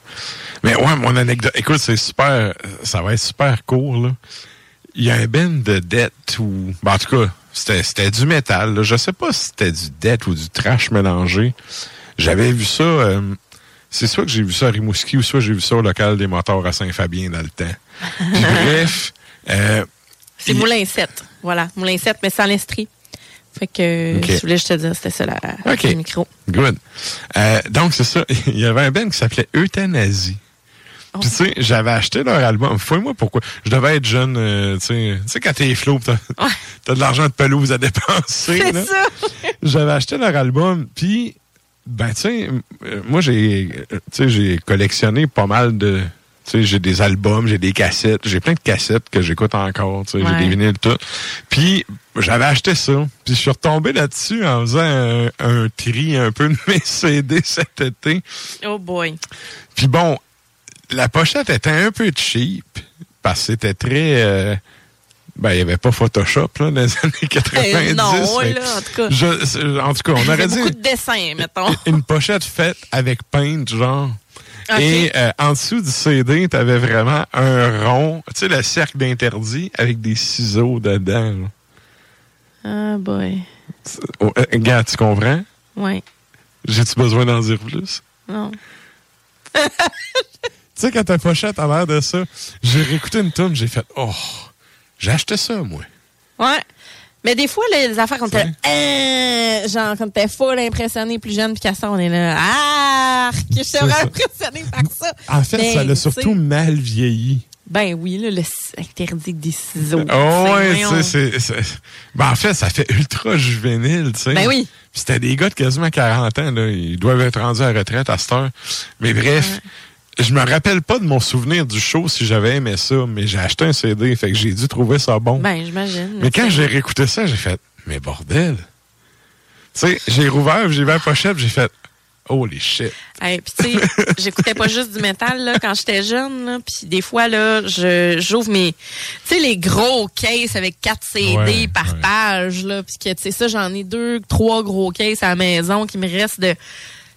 Mais ouais, mon anecdote, écoute, c'est super, ça va être super court, là. Il y a un Ben de Death ou, ben, en tout cas, c'était, c'était du métal, là. Je sais pas si c'était du Death ou du trash mélangé. J'avais vu ça, euh, c'est soit que j'ai vu ça à Rimouski ou soit j'ai vu ça au local des moteurs à Saint-Fabien dans le temps. Puis bref, euh, C'est Moulin 7. Voilà, Moulin 7, mais sans l'estrie. Fait que Ok. je voulais juste te dire, c'était ça la, le micro. Good. Euh, donc, c'est ça. Il y avait un band qui s'appelait Euthanasie. Oh. Puis, tu sais, j'avais acheté leur album. Fouille-moi pourquoi. Je devais être jeune, euh, tu sais. Tu sais, quand t'es flou, t'as t'as de l'argent de pelouse à dépenser. C'est ça. J'avais acheté leur album, puis, ben, tu sais, euh, moi, j'ai, euh, collectionné pas mal de, j'ai des albums, j'ai des cassettes, j'ai plein de cassettes que j'écoute encore, tu sais, Ouais. j'ai des vinyles, tout. Puis, j'avais acheté ça, puis je suis retombé là-dessus en faisant un, un tri un peu de mes CD cet été. Oh boy. Puis bon, la pochette était un peu cheap, parce que c'était très... euh, ben, il n'y avait pas Photoshop là, dans les années 90. Euh, non, là, en tout cas. je- en tout cas, on aurait dit beaucoup de dessins, mettons. une pochette faite avec paint, genre. Et euh, en dessous du CD, t'avais vraiment un rond, tu sais, le cercle d'interdit avec des ciseaux dedans. Ah boy. Oh, euh, gars, tu comprends? Ouais. J'ai-tu besoin d'en dire plus? Non. Tu sais, quand ta pochette a l'air de ça, j'ai réécouté une tune, j'ai fait, oh, j'ai acheté ça, moi. Ouais. Mais des fois, là, les affaires qu'on était, euh, genre, quand t'es full impressionné, plus jeune, puis qu'à ça, on est là, ah, que je suis impressionné par ça. En fait, Mais, ça l'a surtout mal vieilli. Ben oui, là, le interdit des ciseaux. Oh, tu sais, c'est-. Ben, en fait, ça fait ultra juvénile, tu sais. Ben oui. Puis C'était des gars de quasiment 40 ans, là. Ils doivent être rendus à la retraite à cette heure. Mais bref, je me rappelle pas de mon souvenir du show si j'avais aimé ça, mais j'ai acheté un CD, fait que j'ai dû trouver ça bon. Ben, j'imagine. mais quand j'ai réécouté ça, j'ai fait, mais bordel. Tu sais, j'ai rouvert, j'ai vu la pochette, j'ai fait, holy shit. Hey, puis tu sais, j'écoutais pas juste du métal là quand j'étais jeune là, puis des fois là, je j'ouvre mes tu sais les gros cases avec quatre CD Ouais, par page là, puis que tu sais ça j'en ai deux, trois gros cases à la maison qui me restent de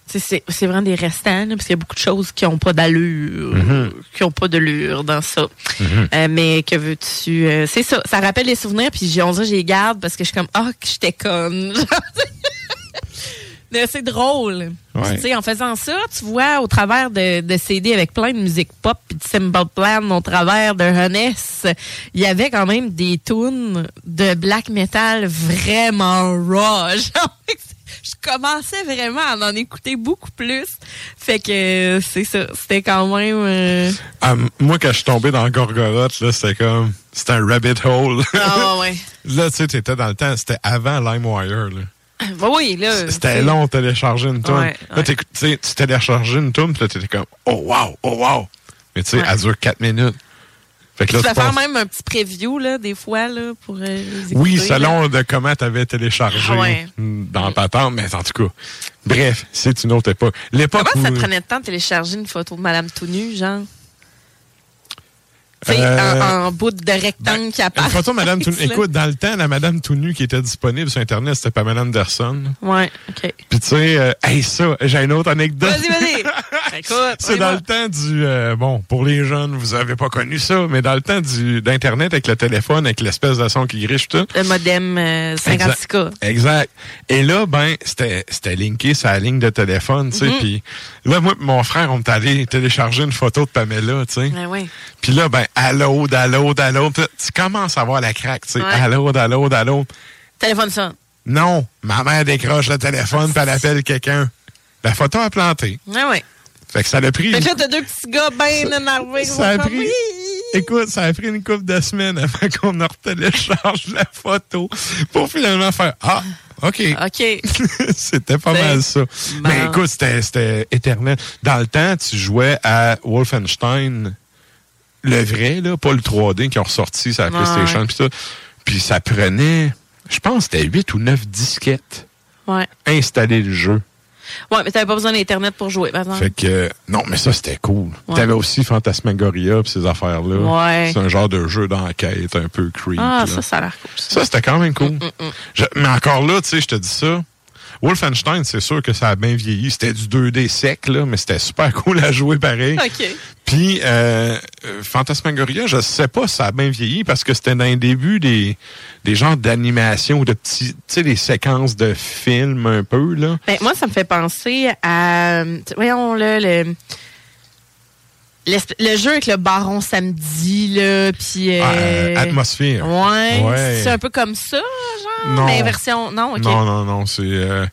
c'est c'est vraiment des restants là, parce qu'il y a beaucoup de choses qui ont pas d'allure, Mhm. qui ont pas de lure dans ça. Mhm. Euh, mais que veux-tu euh, c'est ça, ça rappelle les souvenirs puis j'ai on dirait je les garde parce que je suis comme ah que j'étais conne. Mais c'est drôle. Ouais. Tu sais, en faisant ça, tu vois au travers de, de CD avec plein de musique pop puis de Simple Plan au travers de Honest, il y avait quand même des tunes de black metal vraiment raw. Genre, je commençais vraiment à en écouter beaucoup plus. Fait que euh, c'est ça, c'était quand même euh, Ah, moi, quand je suis tombé dans Gorgoroth, là, c'était comme, c'était un rabbit hole. Ah ouais. là, tu sais, t'étais dans le temps, c'était avant LimeWire, là. bah oui, là. C'était long de télécharger une tune. Ouais, Là, tu téléchargeais une tune, puis là, t'étais comme, oh wow, oh wow. Mais tu sais, Ouais. elle dure 4 minutes. Fait que là, Tu tu vas faire même un petit preview là des fois là pour euh, les Oui, écouter, là. selon de comment t'avais téléchargé Ah ouais. dans ta tente, mais en tout cas. Bref, c'est une autre époque. L'époque Comment ça où- te prenait de temps de télécharger une photo de Madame tout nue, genre? Sais, Euh, en, en bout de rectangle qui Une apparaît. photo Madame. Écoute, dans le temps, la Madame tout nue qui était disponible sur Internet, c'était pas Madame Derson. Ouais, OK. Puis tu sais, euh, hey, ça, j'ai une autre anecdote. Vas-y, vas-y. Écoute, C'est dans le temps du euh, bon pour les jeunes vous avez pas connu ça mais dans le temps du d'internet avec le téléphone avec l'espèce de son qui griche tout Le modem euh, 56K. exact et là ben c'était c'était linké sur la ligne de téléphone tu sais Mhm. puis là moi mon frère on est allé télécharger une photo de Pamela tu sais Ouais, ouais. puis là ben à l'aude à l'aude à l'aude tu commences à voir la craque tu sais Ouais. à l'aude à l'aude à l'aude Téléphone ça. non ma mère décroche le téléphone puis elle appelle quelqu'un la photo a planté Ouais, ouais. fait que ça l'a pris Fait que là, t'as deux petits gars bien énervés. ça a pris. Écoute, ça a pris une couple de semaines avant qu'on en télécharge la photo pour finalement faire Ah, OK. OK. c'était pas mal ça. Bon. Mais écoute, c'était éternel. Dans le temps, tu jouais à Wolfenstein, le vrai, là, pas le 3D qui ont ressorti sur la. PlayStation. Puis ça. Puis ça prenait, je pense, c'était 8 ou 9 disquettes. Ouais. Installer le jeu. Ouais, mais t'avais pas besoin d'Internet pour jouer, par exemple. Fait que, non, mais ça, c'était cool. Ouais. T'avais aussi Phantasmagoria pis ces affaires-là. Ouais. C'est un genre de jeu d'enquête un peu creep. Ah, là. ça, ça a l'air cool. Ça, c'était quand même cool. Je- mais encore là, tu sais, je te dis ça. Wolfenstein, c'est sûr que ça a bien vieilli. C'était du 2D sec, là, mais c'était super cool à jouer pareil. Puis, euh, euh, Phantasmagoria, je sais pas si ça a bien vieilli parce que c'était dans les débuts des, des genres d'animation ou de petits, tu sais, des séquences de films un peu, là. Ben, moi, ça me fait penser à. Voyons, là, le. Le jeu avec le baron samedi, là, puis... Ah, euh, atmosphère. Ouais. Ouais. C'est un peu comme ça, genre? Non. Mais version... Non, OK. Non, non, non, c'est... euh,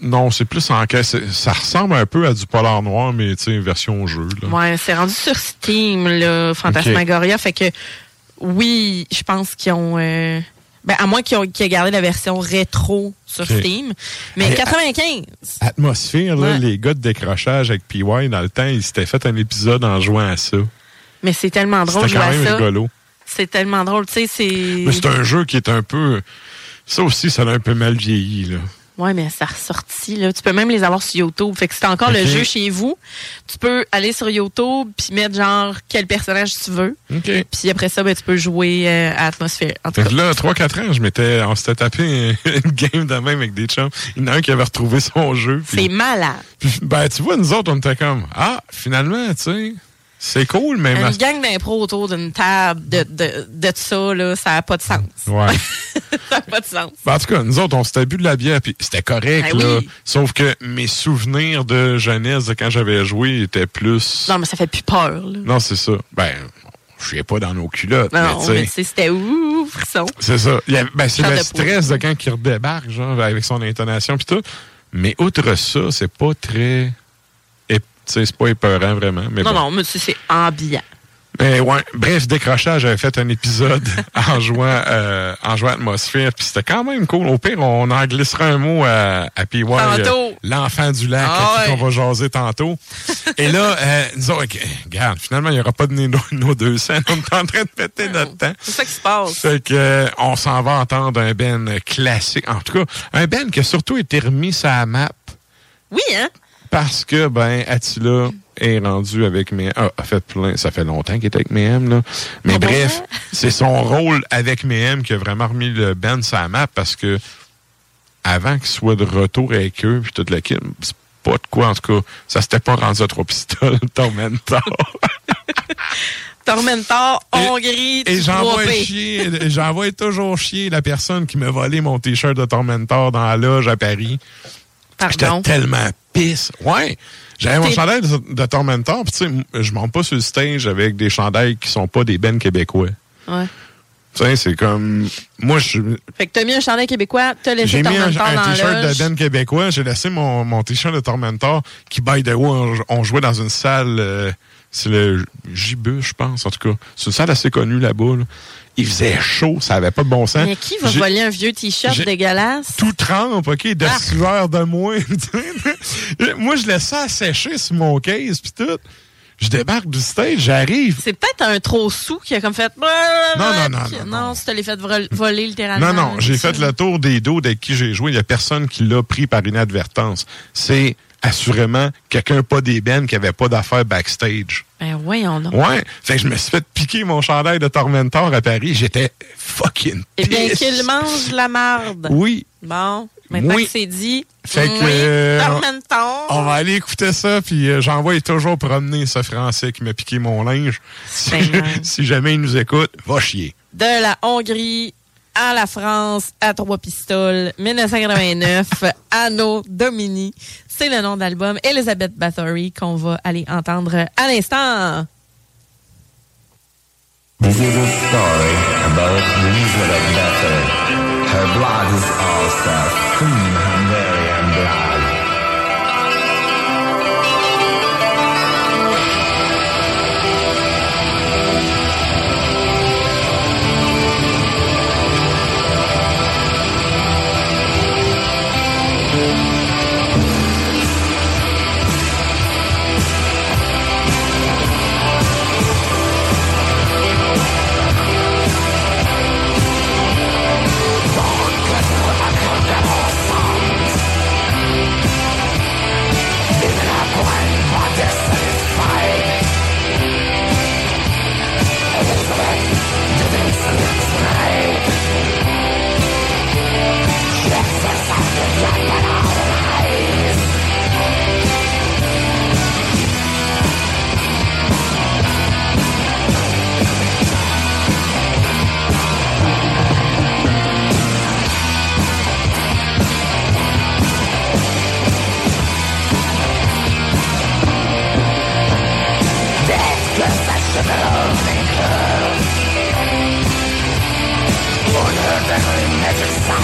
non, c'est plus en caisse. Ça ressemble un peu à du polar noir, mais tu sais, version jeu. Là. Ouais, c'est rendu sur Steam, là, Fantasmagoria. Fait que, oui, je pense qu'ils ont... euh, ben, à moins qu'ils aient gardé la version rétro sur. Steam. Mais Hey, 95! Atmosphère, là, Ouais. les gars de décrochage avec PY, dans le temps, ils s'étaient fait un épisode en jouant à ça. Mais c'est tellement drôle C'était quand même ça. rigolo. C'est tellement drôle, tu sais, c'est... Mais c'est un jeu qui est un peu... Ça aussi, ça a un peu mal vieilli, là. Ouais, mais ça ressorti, là. Tu peux même les avoir sur YouTube. Fait que c'est encore le jeu chez vous. Tu peux aller sur YouTube puis mettre genre quel personnage tu veux. OK. Puis après ça, ben, tu peux jouer euh, à Atmosphère. En tout Fait cas, que là, 3-4 ans, je m'étais, on s'était tapé une game de même avec des chums. Il y en a un qui avait retrouvé son jeu. c'est malade. puis, ben, tu vois, nous autres, on était comme, ah, finalement, tu sais, c'est cool, mais... ma- Une gang d'impro autour d'une table de, de, de ça, là, ça n'a pas de sens. Ouais. ça n'a pas de sens. Ben, en tout cas, nous autres, on s'était bu de la bière, puis c'était correct, Ben là. oui. Sauf que mes souvenirs de jeunesse, de quand j'avais joué, étaient plus... Non, mais ça fait plus peur, là. Non, c'est ça. Ben, je suis pas dans nos culottes, Non, mais c'était ouh, frisson. C'est ça. Ben, c'est le de stress de quand il redébarque, genre, avec son intonation puis tout. Mais outre ça, c'est pas très... c'est pas épeurant, vraiment. Mais non, bon. non, mais c'est ambiant. Mais ouais, bref, décrochage, j'avais fait un épisode en jouant euh, en jouant Atmosphère, puis c'était quand même cool. Au pire, on en glissera un mot à, à PY, euh, l'enfant du lac, Ah à qui ouais. on va jaser tantôt. Et là, euh, nous autres, regarde, finalement, il n'y aura pas de nos, nos deux scènes. On est en train de péter notre temps. C'est ça qui se passe. Fait que euh, on s'en va entendre un Ben classique. En tout cas, un Ben qui a surtout été remis sa map Oui, hein? Parce que ben Attila est rendu avec mes ah, a fait plein ça fait longtemps qu'il est avec mes là. Mais Ah bref c'est son rôle avec mes qui a vraiment remis le band sa map parce que avant qu'il soit de retour avec eux puis toute l'équipe c'est pas de quoi en tout cas ça s'était pas rendu à trois pistoles Tormentor. Tormentor, Hongrie, et du j'envoie 3P. chier j'envoie toujours chier la personne qui m'a volé mon t-shirt de Tormentor dans la loge à Paris. J'étais tellement pisse. Ouais. J'avais mon chandail de, de Tormentor, puis tu sais, je monte pas sur le stage avec des chandails qui sont pas des bennes québécois. Ouais. Tu sais, c'est comme... Moi, je Fait que t'as mis un chandail québécois, t'as laissé j'ai mis un, Tormentor t-shirt de Ben québécois, j'ai laissé mon, mon t-shirt de Tormentor, qui, by the way, on, on jouait dans une salle... euh, c'est le Gibus, je pense, en tout cas. C'est une salle assez connue là-bas. là. Il faisait chaud, ça avait pas de bon sens. Mais qui va voler un vieux t-shirt dégueulasse? tout trempe, OK, de Ah. sueur de moi. moi, je laisse ça sécher sur mon case, puis tout. Je débarque du stage, j'arrive. C'est peut-être un trop sous qui a comme fait. Non, non, non, non, Non, si tu l'as fait vol- voler littéralement. Non, non, j'ai fait le tour des dos avec qui j'ai joué. Il n'y a personne qui l'a pris par inadvertance. C'est assurément quelqu'un pas d'ébène qui avait pas d'affaires backstage. Ben voyons donc. Ouais. Fait que je me suis fait piquer mon chandail de Tormentor à Paris. J'étais fucking Eh bien, pisse. qu'il mange la marde. Oui. Bon, maintenant Oui. que c'est dit. Fait que, euh, Tormentor. On va aller écouter ça, puis euh, j'envoie toujours promener ce Français qui m'a piqué mon linge. Si, Ben si jamais il nous écoute, va chier. De la Hongrie à la France à trois pistoles, 1989, Anno Domini. C'est le nom d'album Elizabeth Bathory qu'on va aller entendre à l'instant.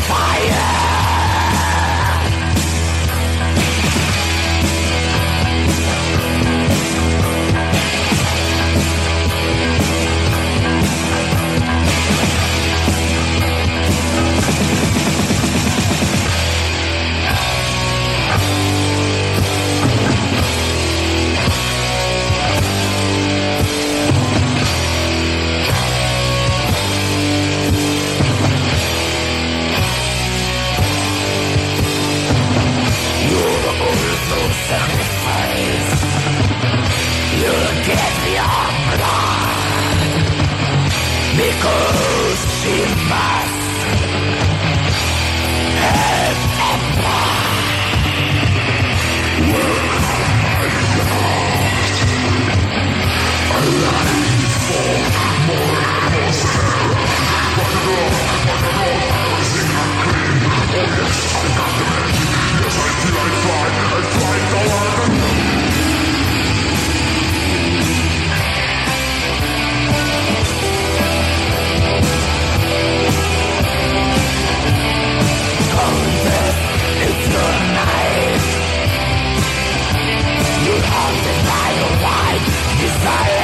fire! Ghost in my of the night desire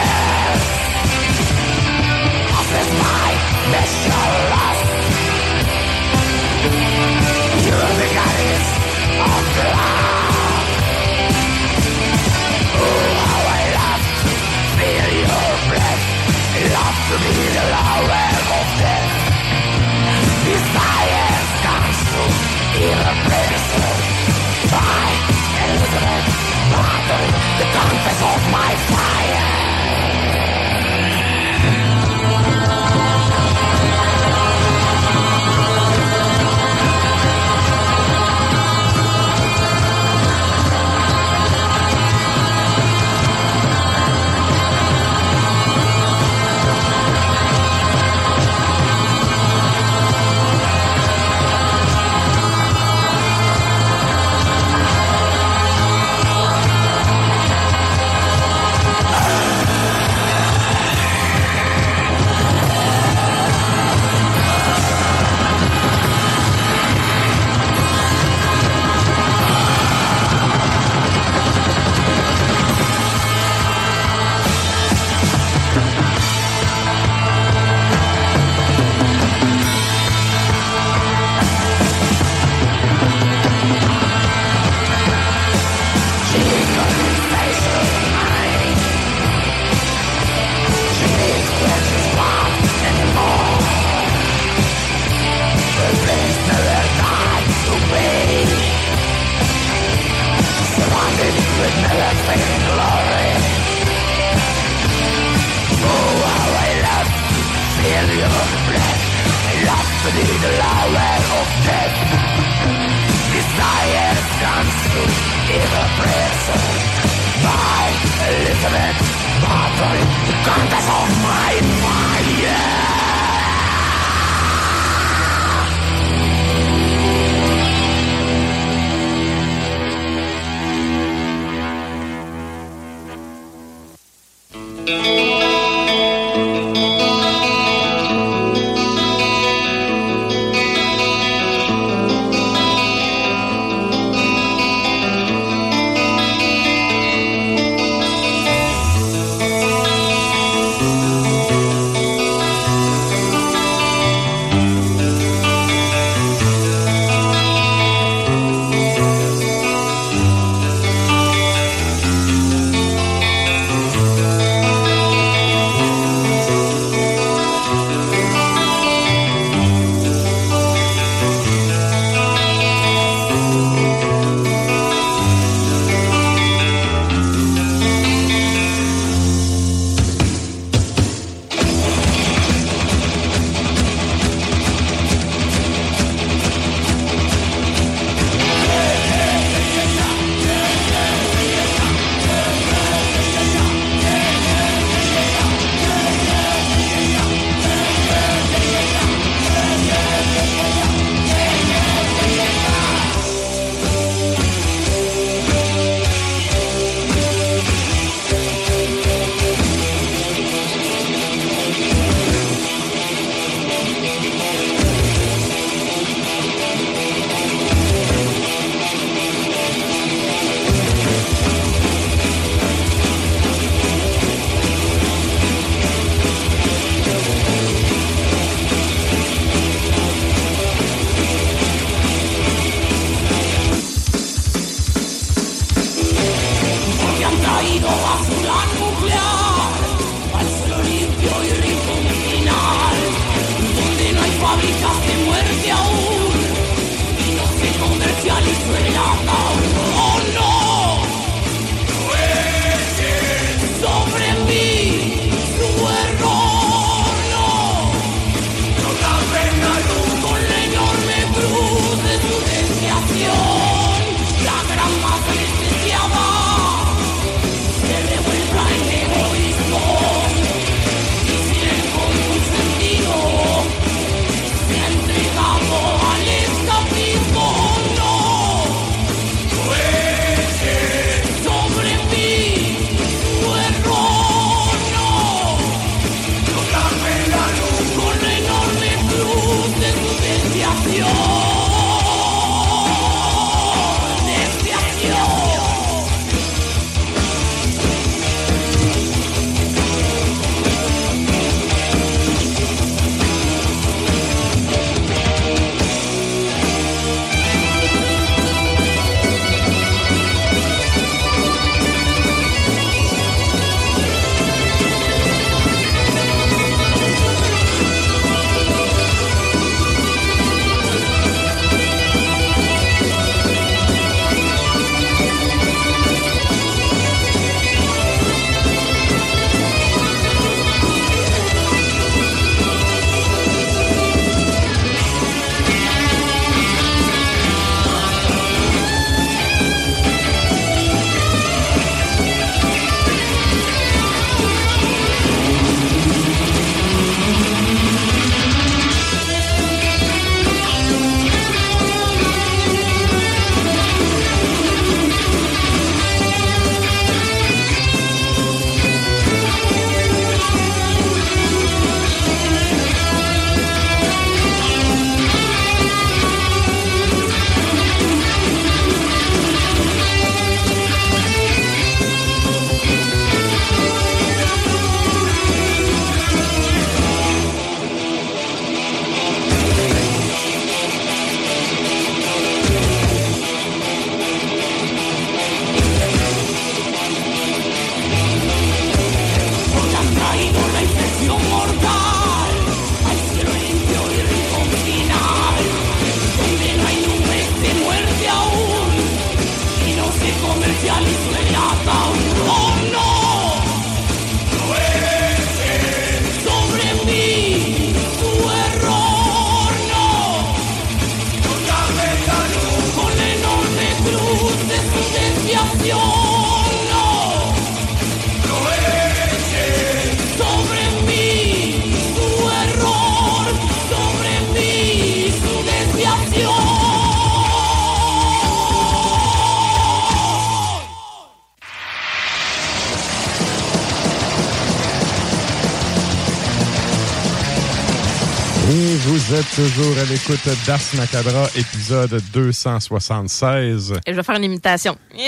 d'Ars Macabra, épisode 276. Et je vais faire une imitation.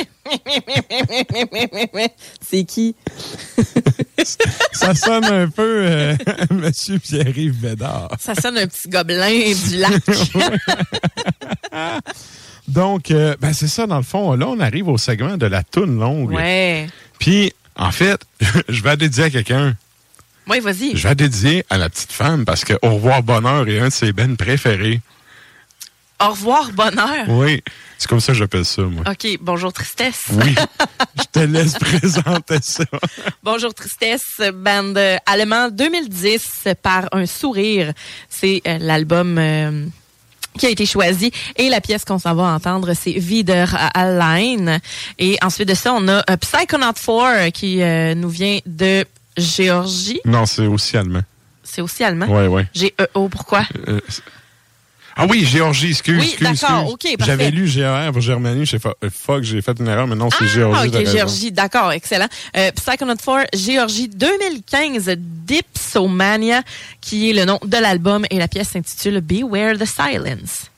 C'est qui? Ça sonne un peu euh, Monsieur Pierre-Yves Bédard. Ça sonne un petit gobelin du lac. Donc, euh, ben c'est ça, dans le fond. Là, on arrive au segment de la toune longue. ouais. Puis, en fait, je vais la dédier à quelqu'un. Oui, vas-y. Je vais la dédier à la petite femme parce que Au revoir bonheur est un de ses bennes préférés. Au revoir, bonheur. Oui, c'est comme ça que j'appelle ça, moi. OK, bonjour, tristesse. Oui, je te laisse présenter ça. Bonjour Tristesse, band allemand 2010 par un sourire. C'est euh, l'album euh, qui a été choisi et la pièce qu'on s'en va entendre c'est Wieder Allein et ensuite de ça on a euh, Psychonaut 4 qui nous vient de Géorgie. Non, c'est aussi allemand. C'est aussi allemand? Ouais, ouais. G-E-O, pourquoi? Euh, c'est- ah oui, Géorgie, excuse. Oui, excuse, d'accord, ok, parfait. J'avais lu GR pour Germanie, j'ai fait, euh, fuck, j'ai fait une erreur, mais non, c'est Géorgie. Ah, ok. Géorgie, d'accord, excellent. Euh, Psychonaut 4, Géorgie 2015, Dipsomania, qui est le nom de l'album et la pièce s'intitule Beware the Silence.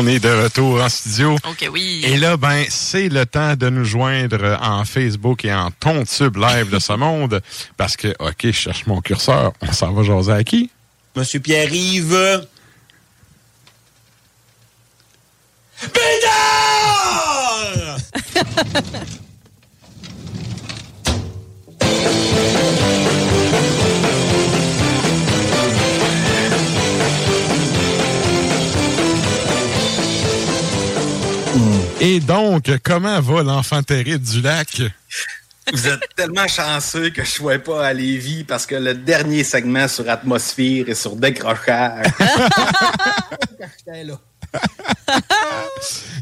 On est de retour en studio. OK, oui. Et là, ben, c'est le temps de nous joindre en Facebook et en ton tube live de ce monde. Parce que, OK, je cherche mon curseur. On s'en va jaser à qui? Monsieur Pierre-Yves. Donc, comment va l'enfant terrible du lac? Vous êtes tellement chanceux que je ne sois pas à Lévis parce que le dernier segment sur atmosphère et sur décrochage. là.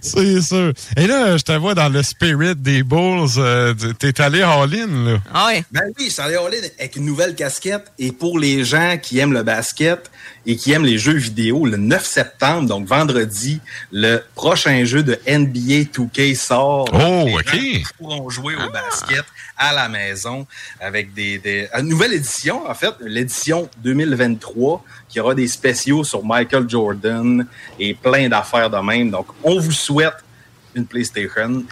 C'est sûr. Et là, je te vois dans le spirit des Bulls. euh, T'es allé all-in, là. Ah ouais. Ben oui, je suis allé all-in avec une nouvelle casquette. Et pour les gens qui aiment le basket et qui aiment les jeux vidéo, le 9 septembre, donc vendredi, le prochain jeu de NBA 2K sort. Oh, Les OK. gens pourront jouer au basket à la maison avec des, des- une nouvelle édition, en fait, l'édition 2023, qui aura des spéciaux sur Michael Jordan et plein d'affaires de même. Donc, on vous souhaite une PlayStation.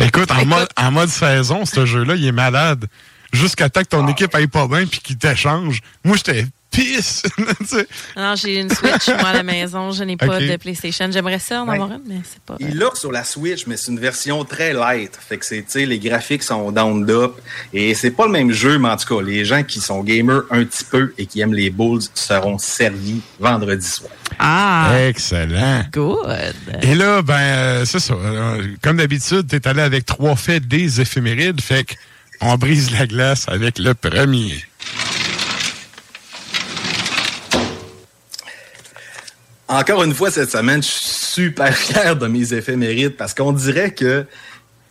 Écoute, en mode, en mode saison, ce jeu-là, il est malade. Jusqu'à temps que ton équipe aille pas bien puis qu'il t'échange. Moi, j'étais pisse. Non, j'ai une Switch, moi, à la maison. Je n'ai pas de PlayStation. J'aimerais ça en Ouais. avoir une, mais c'est pas... Il l'a sur la Switch, mais c'est une version très light. Fait que c'est, tu sais, les graphiques sont down up. Et c'est pas le même jeu, mais en tout cas, les gens qui sont gamers un petit peu et qui aiment les Bulls seront servis vendredi soir. Ah! Excellent. Good. Et là, ben, euh, c'est ça. Euh, Comme d'habitude, t'es allé avec trois faits des éphémérides. Fait que on brise la glace avec le premier. Encore une fois, cette semaine, je suis super fier de mes éphémérides parce qu'on dirait que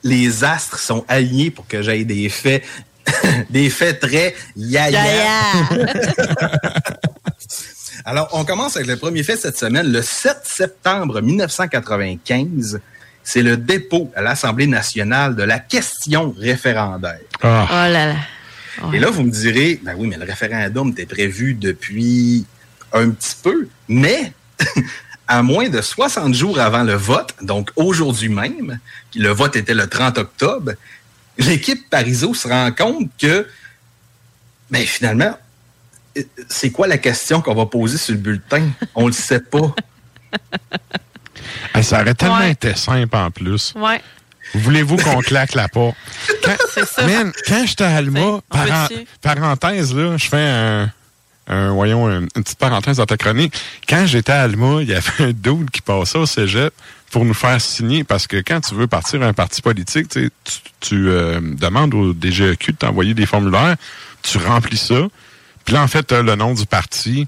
les astres sont alignés pour que j'aille des faits, des faits très yaya. Alors, on commence avec le premier fait cette semaine. Le 7 septembre 1995, c'est le dépôt à l'Assemblée nationale de la question référendaire. Oh là là. Et là, vous me direz, ben oui, mais le référendum était prévu depuis un petit peu, mais à moins de 60 jours avant le vote, donc aujourd'hui même, le vote était le 30 octobre, l'équipe Parizeau se rend compte que, ben finalement, euh, c'est quoi la question qu'on va poser sur le bulletin? On le sait pas. Hey, ça aurait tellement Ouais. été simple en plus. Ouais. Voulez-vous qu'on claque la porte? Quand, Man, quand j'étais à Alma, parenthèse, là, je fais un, un- voyons, une, une petite parenthèse dans ta chronique. Quand j'étais à Alma, il y avait un dude qui passait au cégep pour nous faire signer, parce que quand tu veux partir à un parti politique, tu, tu, euh, demandes au DGEQ de t'envoyer des formulaires, tu remplis ça, puis là, en fait, t'as le nom du parti,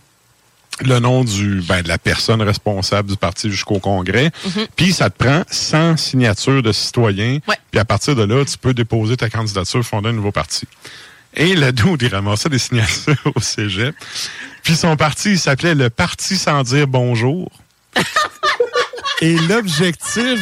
le nom du ben, de la personne responsable du parti jusqu'au congrès. Puis ça te prend 100 signatures de citoyens. Puis à partir de là, tu peux déposer ta candidature, fonder un nouveau parti. Et le dude, il ramassait des signatures au cégep. Puis son parti, il s'appelait le Parti sans dire bonjour. Et l'objectif,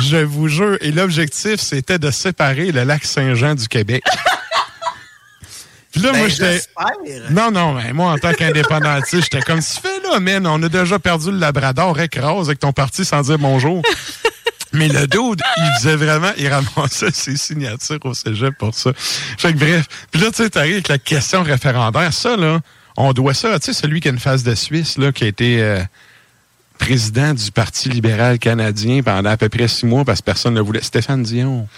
je- vous jure, et l'objectif, c'était de séparer le lac Saint-Jean du Québec. Puis là, Ben, moi, j'étais. j'espère. Non, non, mais moi, en tant qu'indépendantiste, j'étais comme, si fais là, man, on a déjà perdu le Labrador, écrase avec ton parti sans dire bonjour. Mais le dude, il faisait vraiment, il ramassait ses signatures au cégep pour ça. Fait que bref. Puis là, tu sais, t'arrives avec la question référendaire. Ça, là, on doit ça, tu sais, celui qui a une face de Suisse, là, qui a été euh, président du Parti libéral canadien pendant à peu près six mois parce que personne ne voulait. Stéphane Dion.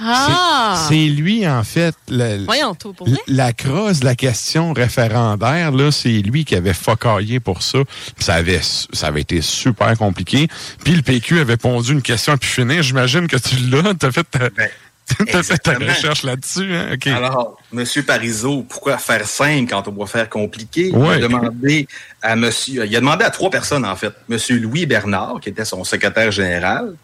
Ah! C'est lui, en fait, le- Voyons, tout pour vrai? la crosse de la question référendaire, là, c'est lui qui avait focaillé pour ça. Puis ça avait, ça avait été super compliqué. Puis le PQ avait pondu une question puis finir. J'imagine que tu l'as. T'as fait ta, t'as fait ta exactement. recherche là-dessus, hein? Alors, Monsieur Parizeau, pourquoi faire simple quand on doit faire compliqué? Il, a demandé à monsieur, il a demandé à trois personnes, en fait. Monsieur Louis Bernard, qui était son secrétaire général,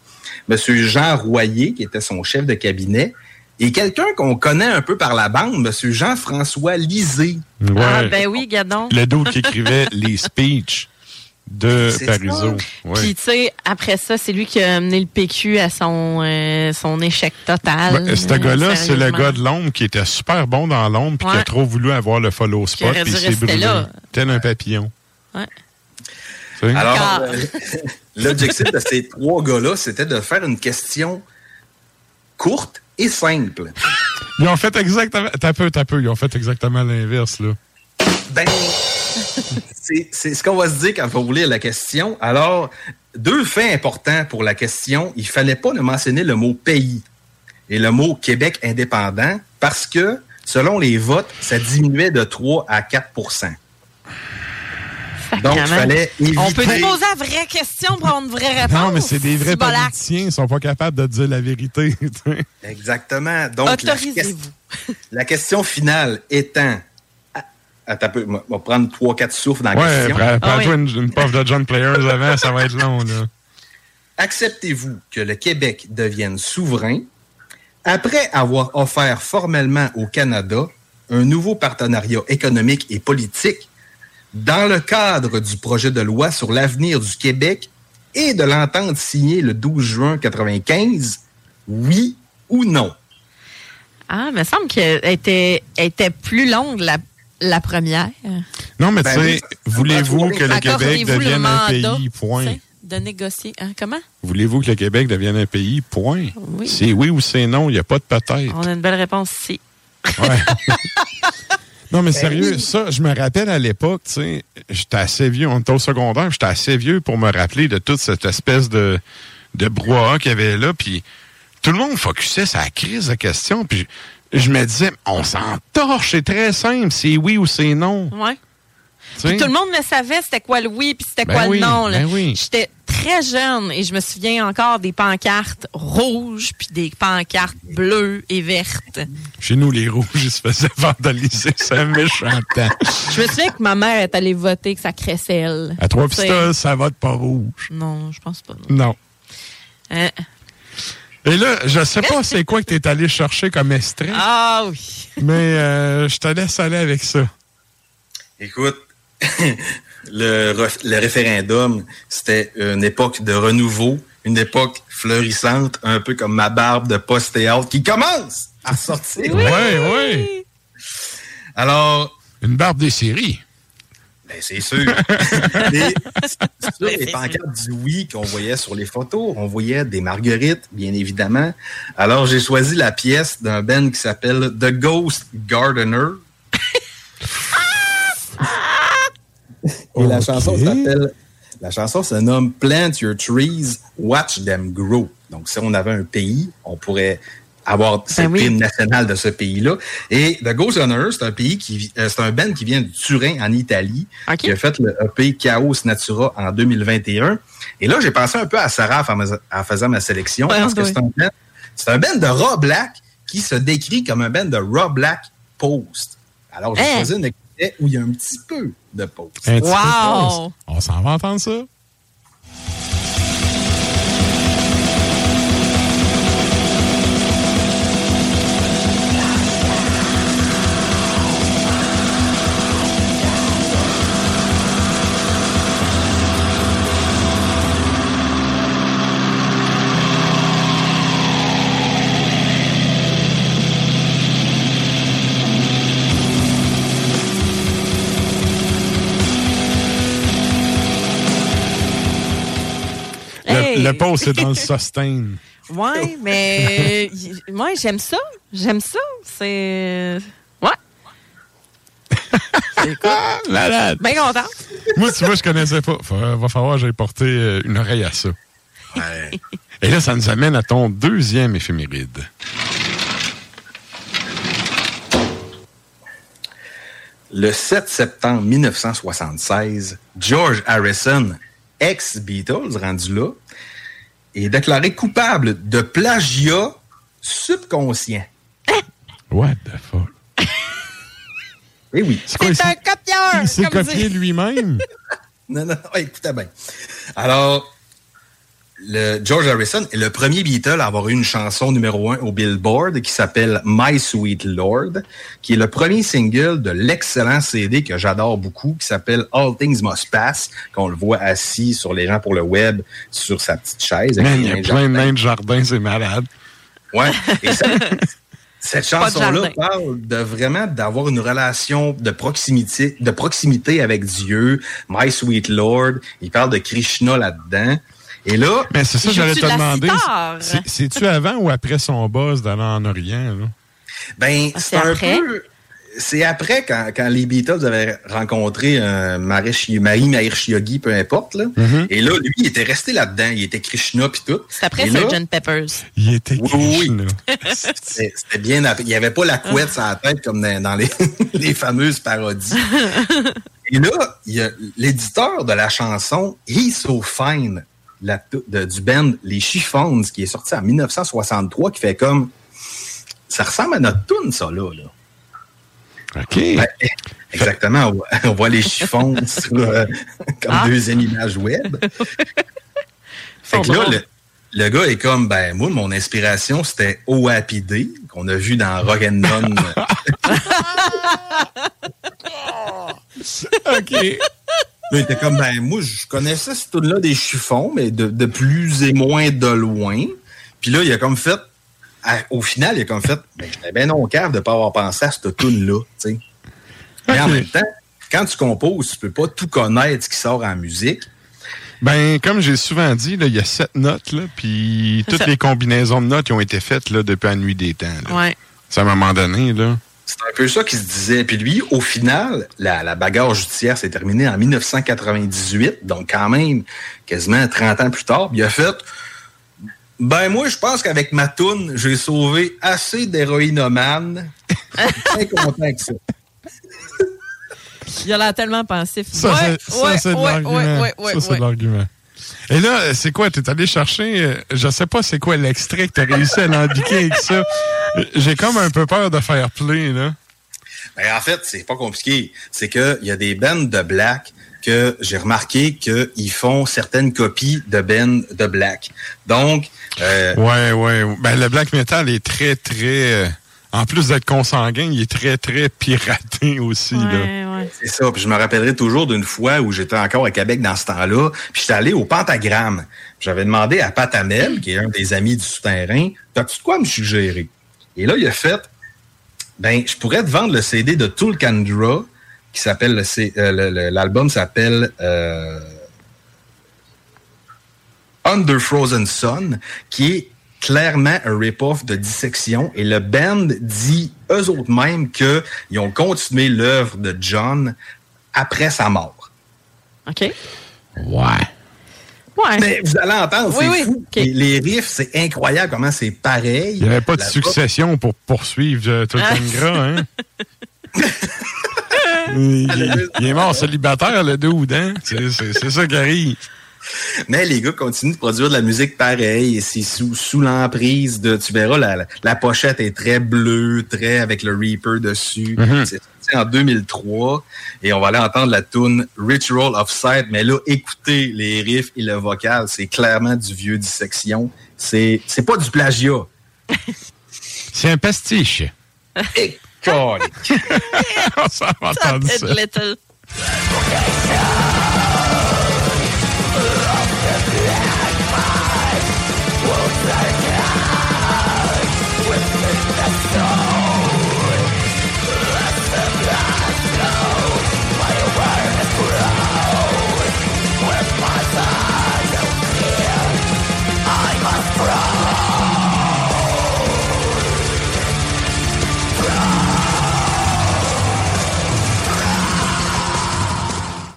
Monsieur Jean Royer, qui était son chef de cabinet, et quelqu'un qu'on connaît un peu par la bande, Monsieur Jean-François Lisée. Ouais. Ah, ben oui, gadon. Le dude qui écrivait les speeches de Parizeau. Ouais. Puis, tu sais, après ça, c'est lui qui a amené le PQ à son, euh, son échec total. Ben, ce gars-là, c'est le gars de l'ombre qui était super bon dans l'ombre puis qui a trop voulu avoir le follow spot puis il s'est brûlé. là. Tel un papillon. Ouais. Alors, euh, l'objectif de ces trois gars-là, c'était de faire une question courte et simple. Ils ont fait exactement. T'as peu, t'as peu. Ils ont fait exactement l'inverse, là. Ben, c'est c'est ce qu'on va se dire quand on va vous lire la question. Alors, deux faits importants pour la question. Il fallait pas ne mentionner le mot pays et le mot Québec indépendant parce que, selon les votes, ça diminuait de 3 à 4 Donc, il fallait éviter... On peut te poser la vraie question pour avoir une vraie réponse. Non, mais c'est des vrais politiciens, ils sont pas capables de dire la vérité. Exactement. Donc, la, Autorisez-vous. la question finale étant... Attends un peu, on va prendre 3-4 souffles dans la ouais, question. prends- prends-toi une, une puff de John Players avant, ça va être long, là. Acceptez-vous que le Québec devienne souverain? Après avoir offert formellement au Canada un nouveau partenariat économique et politique dans le cadre du projet de loi sur l'avenir du Québec et de l'entente signée le 12 juin 95, oui ou non? Ah, il me semble qu'elle était, était plus longue, la, la première. Non, mais Ben tu sais, voulez-vous que le Québec le devienne un pays, point. De négocier. Hein, comment? Voulez-vous que le Québec devienne un pays, point. Oui. C'est oui ou c'est non, il n'y a pas de peut-être. On a une belle réponse ici. Non, mais Ben sérieux, ça, je me rappelle à l'époque, tu sais, j'étais assez vieux, on était au secondaire, j'étais assez vieux pour me rappeler de toute cette espèce de, de brouhaha qu'il y avait là, puis tout le monde focusait la crise de question, puis je, je me disais, on s'en torche, c'est très simple, c'est oui ou c'est non. Ouais. Puis tout le monde le savait, c'était quoi le oui, puis c'était Ben quoi oui, le non. ben oui. J'étais très jeune et je me souviens encore des pancartes rouges puis des pancartes bleues et vertes. Chez nous, les rouges, ils se faisaient vandaliser, c'est un méchant temps. Je me souviens que ma mère est allée voter que ça cresselle. À trois pistoles, ça vote pas rouge. Non, je pense pas. non. Non. Hein? Et là, je sais pas c'est quoi que tu es allé chercher comme extrait, Ah oui. mais euh, je te laisse aller avec ça. Écoute, le, référendum, c'était une époque de renouveau, une époque fleurissante, un peu comme ma barbe de post-théâtre qui commence à sortir. Oui, oui. Alors. Une barbe des séries. Ben, c'est sûr. Et sur les pancartes du oui qu'on voyait sur les photos, on voyait des marguerites, bien évidemment. Alors, j'ai choisi la pièce d'un band qui s'appelle The Ghost Gardener. Et la chanson s'appelle. La chanson se nomme Plant Your Trees, Watch Them Grow. Donc, si on avait un pays, on pourrait avoir cette oui. hymne nationale de ce pays-là. Et The Ghost Runner, c'est un pays qui, euh, c'est un band qui vient de Turin, en Italie, qui a fait le EP Chaos Natura en 2021. Et là, j'ai pensé un peu à Sarah en fais- en faisant ma sélection, Ouais, parce que c'est un band, c'est un band de raw black qui se décrit comme un band de raw black post. Alors, j'ai Hein? choisi un extrait où il y a un petit peu de post. Un petit peu Wow! On s'en va entendre ça? Le, post, c'est dans le sustain. Ouais, mais moi j'aime ça. J'aime ça. C'est. Ouais. Malade. Bien content. Moi, tu vois, je connaissais pas. Va, va falloir que j'aille porter euh, une oreille à ça. Et là, ça nous amène à ton deuxième éphéméride. Le 7 septembre 1976, George Harrison, ex-Beatles, rendu là, est déclaré coupable de plagiat subconscient. What the fuck? Eh oui. C'est un copieur. il s'est copié lui-même? Non, non, non, écoutez bien. Alors, le George Harrison est le premier Beatle à avoir eu une chanson numéro un au Billboard qui s'appelle My Sweet Lord, qui est le premier single de l'excellent CD que j'adore beaucoup, qui s'appelle All Things Must Pass, qu'on le voit assis sur les gens pour le web, sur sa petite chaise. Man, il y a plein de jardins. nains de jardin, c'est malade. Ouais. Et ça- cette chanson-là parle de vraiment d'avoir une relation de proximité, de proximité avec Dieu. My Sweet Lord. Il parle de Krishna là-dedans. Et là, Mais c'est ça, j'allais te demander. C'est-tu avant ou après son boss d'aller en Orient? Là? ben, Ah, c'est un après? peu. c'est après, quand, quand les Beatles avaient rencontré euh, Marie peu importe. Là. Mhm. Et là, lui, il était resté là-dedans. Il était Krishna puis tout. C'est après Sgt. Peppers. Il était Oui, oui, Krishna. C'était c'était bien. Il n'y avait pas la couette sur la tête comme dans, dans les, les fameuses parodies. Et là, l'éditeur de la chanson He's So Fine la tou- de- du band Les Chiffons, qui est sorti en 1963, qui fait comme. Ça ressemble à notre tune, ça, là. là. OK. Exactement. On voit, on voit les chiffons sur, euh, comme Ah. deuxième image web. fait que là, le, le gars est comme, ben, moi, mon inspiration, c'était OAPD, qu'on a vu dans Rock and None. OK. Là, il était comme, ben, moi, je connaissais ce tune là des chiffons, mais de, de plus et moins de loin. Puis là, il a comme fait, à- au final, il a comme fait, ben, j'étais bien non cave de pas avoir pensé à cette tune là tu sais. Mais en même temps, quand tu composes, tu peux pas tout connaître ce qui sort en musique. Ben, comme j'ai souvent dit, là, il y a sept notes, là, puis toutes ça. les combinaisons de notes qui ont été faites là, depuis la nuit des temps. là. Ouais. C'est à un moment donné, là. C'est un peu ça qui se disait. Puis lui, au final, la, la bagarre judiciaire s'est terminée en 1998, donc quand même quasiment 30 ans plus tard. Puis il a fait Ben moi, je pense qu'avec ma toune, j'ai sauvé assez d'héroïnomanes. Très content que ça. Il a l'air tellement pensif. Ça, ouais, c'est ouais, ouais, l'argument. ouais, ouais, ouais, ça, c'est ouais. de l'argument. Et là, c'est quoi? T'es allé chercher, euh, je sais pas c'est quoi l'extrait que t'as réussi à l'embiquer avec ça. J'ai comme un peu peur de faire play, là. Ben, en fait, c'est pas compliqué. C'est qu'il y a des bands de black que j'ai remarqué qu'ils font certaines copies de bands de black. Donc, euh, Ouais, ouais. Ben, le black metal est très, très... en plus d'être consanguin, il est très, très piraté aussi, là. Ouais, ouais. C'est ça. Puis je me rappellerai toujours d'une fois où j'étais encore à Québec dans ce temps-là. Puis j'étais allé au Pentagramme. J'avais demandé à Pat Hamel, qui est un des amis du souterrain, t'as-tu de quoi me suggérer? Et là, il a fait, ben, je pourrais te vendre le CD de Tulkandra, qui s'appelle, le C- euh, le- le- l'album s'appelle euh, Under Frozen Sun, qui est clairement un rip-off de Dissection. Et le band dit eux autres mêmes qu'ils ont continué l'œuvre de John après sa mort. OK. Ouais. Ouais. Mais vous allez entendre, Oui, c'est oui. fou. Les, les riffs, c'est incroyable comment c'est pareil. Il n'y avait pas de succession pour poursuivre euh, tout le gras, hein? il, il est mort célibataire, le dos hein? C'est ça qui arrive. Mais les gars continuent de produire de la musique pareille et c'est sous, sous l'emprise de, tu verras, la, la, la pochette est très bleue, très avec le Reaper dessus. Mhm. C'est sorti en 2003 et on va aller entendre la tune Ritual of Sight. Mais là, écoutez les riffs et le vocal, c'est clairement du vieux dissection. C'est, c'est pas du plagiat. C'est un pastiche. Et. On s'en entendu ça.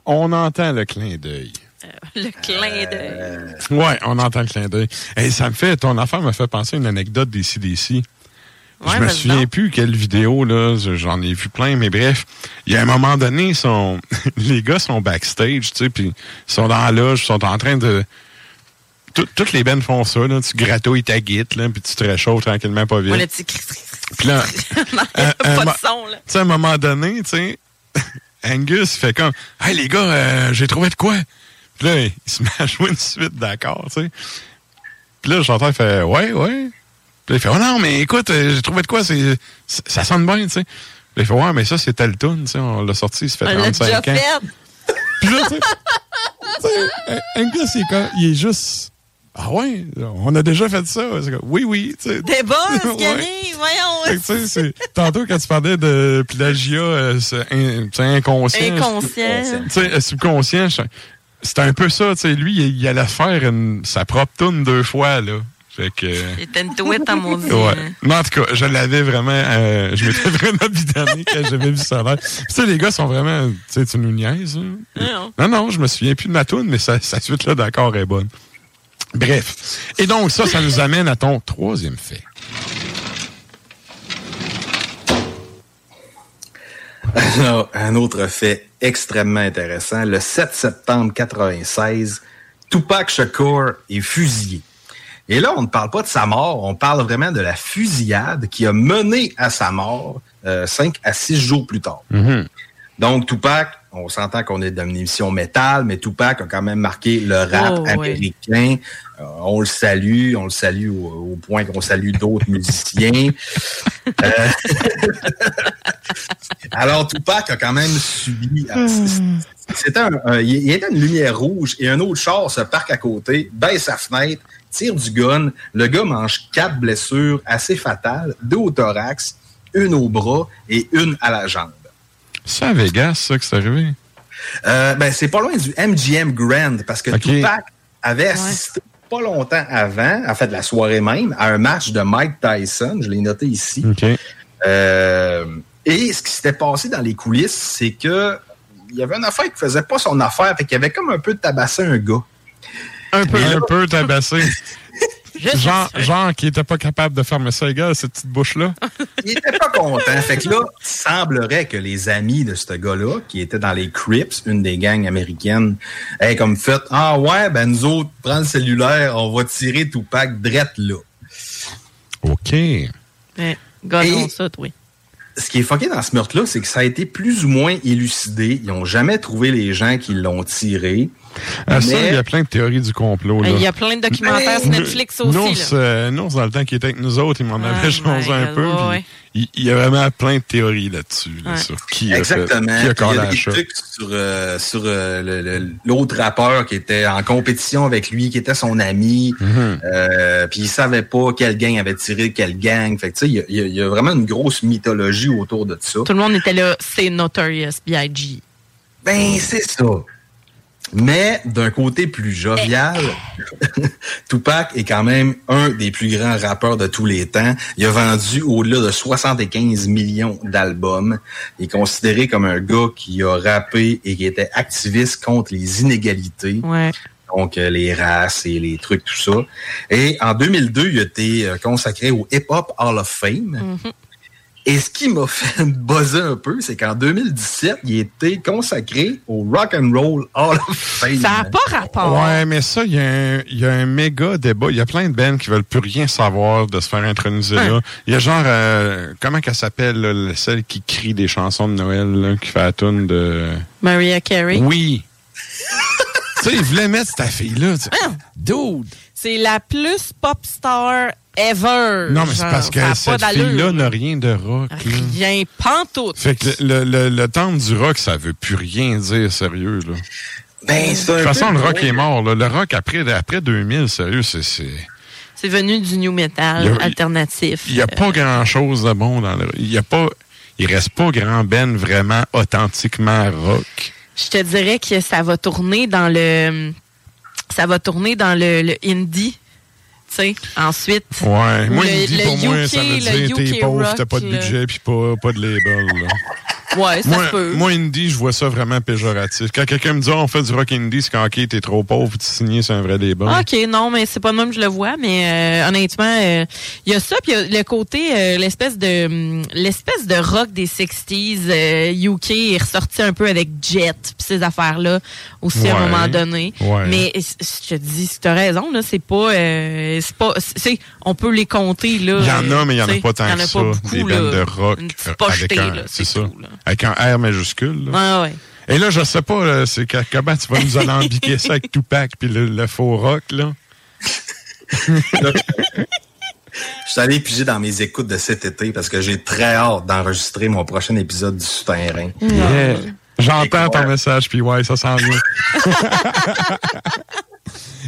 On entend le clin d'œil. Le clin d'œil. Ouais, on entend le clin d'œil. Et ça me fait, ton affaire me fait penser à une anecdote des CDC. Ouais, je me souviens plus quelle vidéo, là. J'en ai vu plein, mais bref. Il y a un moment donné, sont, les gars sont backstage, tu sais, puis ils sont dans la loge, ils sont en train de. Tout- toutes les bennes font ça, là. Tu gratouilles ta guite, là, puis tu te réchauffes tranquillement, pas vite. Ouais, le petit Puis là, Non, il y a un- pas un de mo- son, là. tu sais, à un moment donné, tu sais, Angus fait comme, hey les gars, euh, j'ai trouvé de quoi? Puis là, il se met à jouer une suite d'accords, tu sais. Puis là, le chanteur fait, ouais, ouais. Puis là, il fait, oh non, mais écoute, euh, j'ai trouvé de quoi, c'est, c'est- ça sonne bien, tu sais. Puis là, il fait, ouais, mais ça, c'est tel tu sais, on l'a sorti, ça fait On l'a déjà 35 ans. fait. Puis là, tu sais, Angus, il est, il juste, ah ouais, on a déjà fait ça. C'est oui, oui, tu sais. Des boss, Ouais. Voyons. que, c'est- tantôt, quand tu parlais de plagiat, euh, c'est in- inconscient. Inconscient. Tu sais, euh, subconscient, je- c'est un peu ça. tu sais, Lui, il, il allait faire une- sa propre tune deux fois. là. Fait que... C'était une touette à mon dieu. Ouais. Mais en tout cas, je l'avais vraiment, euh, je m'étais vraiment bidané quand j'avais vu ça là. Tu sais, les gars sont vraiment, tu sais, tu nous niaises. hein? Non. Non, non, je me souviens plus de ma toune, mais sa, sa suite là d'accord est bonne. Bref. Et donc, ça, ça nous amène à ton troisième fait. Alors, un autre fait extrêmement intéressant. Le 7 septembre 96, Tupac Shakur est fusillé. Et là, on ne parle pas de sa mort, on parle vraiment de la fusillade qui a mené à sa mort euh, cinq à six jours plus tard. Donc, Tupac, on s'entend qu'on est dans une émission métal, mais Tupac a quand même marqué le rap Oh, ouais. américain. Euh, on le salue, on le salue au, au point qu'on salue d'autres musiciens. Euh, Alors, Tupac a quand même subi. euh, C'était un, un- il y avait une lumière rouge et un autre char se parque à côté, baisse sa fenêtre, tire du gun. Le gars mange quatre blessures assez fatales, deux au thorax, une au bras et une à la jambe. C'est à Vegas, ça, que c'est arrivé? Euh, ben, c'est pas loin du MGM Grand parce que Ok. Tupac avait assisté pas longtemps avant, en fait, la soirée même, à un match de Mike Tyson. Je l'ai noté ici. Euh, et ce qui s'était passé dans les coulisses, c'est que il y avait une affaire qui faisait pas son affaire, fait qu'il y avait comme un peu tabassé un gars. Un peu. Un peu tabassé. genre, genre qui était pas capable de fermer ça égal, cette petite bouche-là. Il était pas content. Fait que là, il semblerait que les amis de ce gars-là, qui étaient dans les Crips, une des gangs américaines, aient comme fait Ah ouais, ben nous autres, prends le cellulaire, on va tirer Tupac drette là. OK. Ouais, Et- ça, toi. Ce qui est fucké dans ce meurtre-là, c'est que ça a été plus ou moins élucidé. Ils n'ont jamais trouvé les gens qui l'ont tiré. Ah, ça, Mais- il y a plein de théories du complot. Là. Il y a plein de documentaires sur Netflix aussi. Là. euh, Nours, dans le temps qu'il était avec nous autres, il m'en avait Oh changé un God, peu. ouais, puis ouais. Il, il y a vraiment plein de théories là-dessus. là, Ouais. sur qui a fait- Exactement. qui a Il y a à des trucs sur, euh, sur euh, l'autre rappeur qui était en compétition avec lui, qui était son ami. Mhm. Euh, puis il savait pas quel gang avait tiré quel gang. Fait que tu sais, il y a- il y, a- il y a vraiment une grosse mythologie autour de ça. Tout le monde était là, c'est Notorious B.I.G. Ben, c'est ça. Mais d'un côté plus jovial, Tupac est quand même un des plus grands rappeurs de tous les temps. Il a vendu au-delà de 75 millions d'albums. Il est considéré comme un gars qui a rappé et qui était activiste contre les inégalités. Ouais. Donc, euh, les races et les trucs, tout ça. Et en 2002, il a été euh, consacré au Hip Hop Hall of Fame. Mhm. Et ce qui m'a fait buzzer un peu, c'est qu'en 2017, il a été consacré au Rock and Roll Hall of Fame. Ça n'a pas rapport. Ouais, mais ça, il y, a un- il y a un méga débat. Il y a plein de bands qui veulent plus rien savoir de se faire introniser là. Il y a genre, euh, comment qu'elle s'appelle, celle qui crie des chansons de Noël, là, qui fait la tune de... Maria Carey. Oui. tu sais, ils voulaient mettre cette fille-là. sais. Dude! C'est la plus pop star ever. Non, mais c'est parce que cette fille-là n'a rien de rock. là. Rien, pantoute. Fait que le, le, le temple du rock, ça veut plus rien dire sérieux. Là. Ben, De toute façon, le rock drôle. est mort. là. Le rock, après, après 2000, sérieux, c'est... c'est- C'est venu du new metal a- alternatif. Il n'y a pas grand-chose de bon dans le... Il y a pas... Il reste pas grand Ben vraiment authentiquement rock. Je te dirais que ça va tourner dans le ça va tourner dans le, le indie. Sais, ensuite. Ouais. Moi, le, indie, le pour moi, UK, ça veut dire t'es pauvre, t'as pas de budget, puis pas, pas de label. là. Ouais, ça moi, se peut. moi, indie, je vois ça vraiment péjoratif. Quand quelqu'un me dit, Ah, on fait du rock indie, c'est quand, OK, t'es trop pauvre, tu signes sur un vrai label. OK, non, mais c'est pas de même que je le vois, mais euh, honnêtement, euh, il y a ça, puis il y a le côté, euh, l'espèce de hum, l'espèce de rock des 60s euh, UK est ressorti un peu avec Jet, puis ces affaires-là aussi à un moment donné. Ouais. Mais euh, je te dis, tu as raison, là, c'est pas, euh, c'est pas, c'est, on peut les compter, là. Il y en a, euh, mais il n'y en a pas tant il y en que a ça. pas beaucoup, des là. bandes de rock Une petite euh, pochetée, avec un, là, c'est c'est ça, avec un R majuscule. là. Ah ouais. Et là, je sais pas, c'est que- comment tu vas nous alambiquer ça avec Tupac puis le, le faux rock, là? Je suis allé piger dans mes écoutes de cet été parce que j'ai très hâte d'enregistrer mon prochain épisode du Souterrain. Yeah. J'entends ton message, puis ouais, ça sent bien.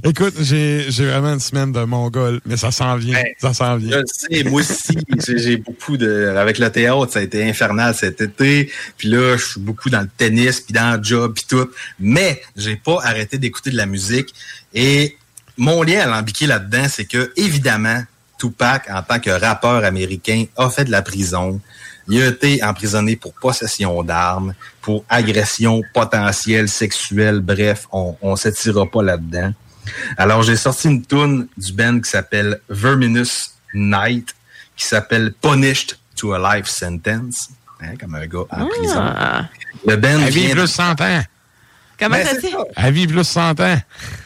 Écoute, j'ai vraiment une semaine de mongol, mais ça s'en vient. ça s'en Je vient. sais, moi aussi, j'ai beaucoup de. Avec le théâtre, ça a été infernal cet été. Puis là, je suis beaucoup dans le tennis, puis dans le job, puis tout. Mais j'ai pas arrêté d'écouter de la musique. Et mon lien à l'ambiqué là-dedans, c'est que, évidemment, Tupac, en tant que rappeur américain, a fait de la prison. Il a été emprisonné pour possession d'armes, pour agression potentielle sexuelle. Bref, on ne s'étirera pas là-dedans. Alors, j'ai sorti une tune du band qui s'appelle Verminous Night, qui s'appelle Punished to a Life Sentence, hein, comme un gars en prison. Ah. Le band À vivre plus 100 ans. Comment Ben, ça dit? À vivre plus 100 ans.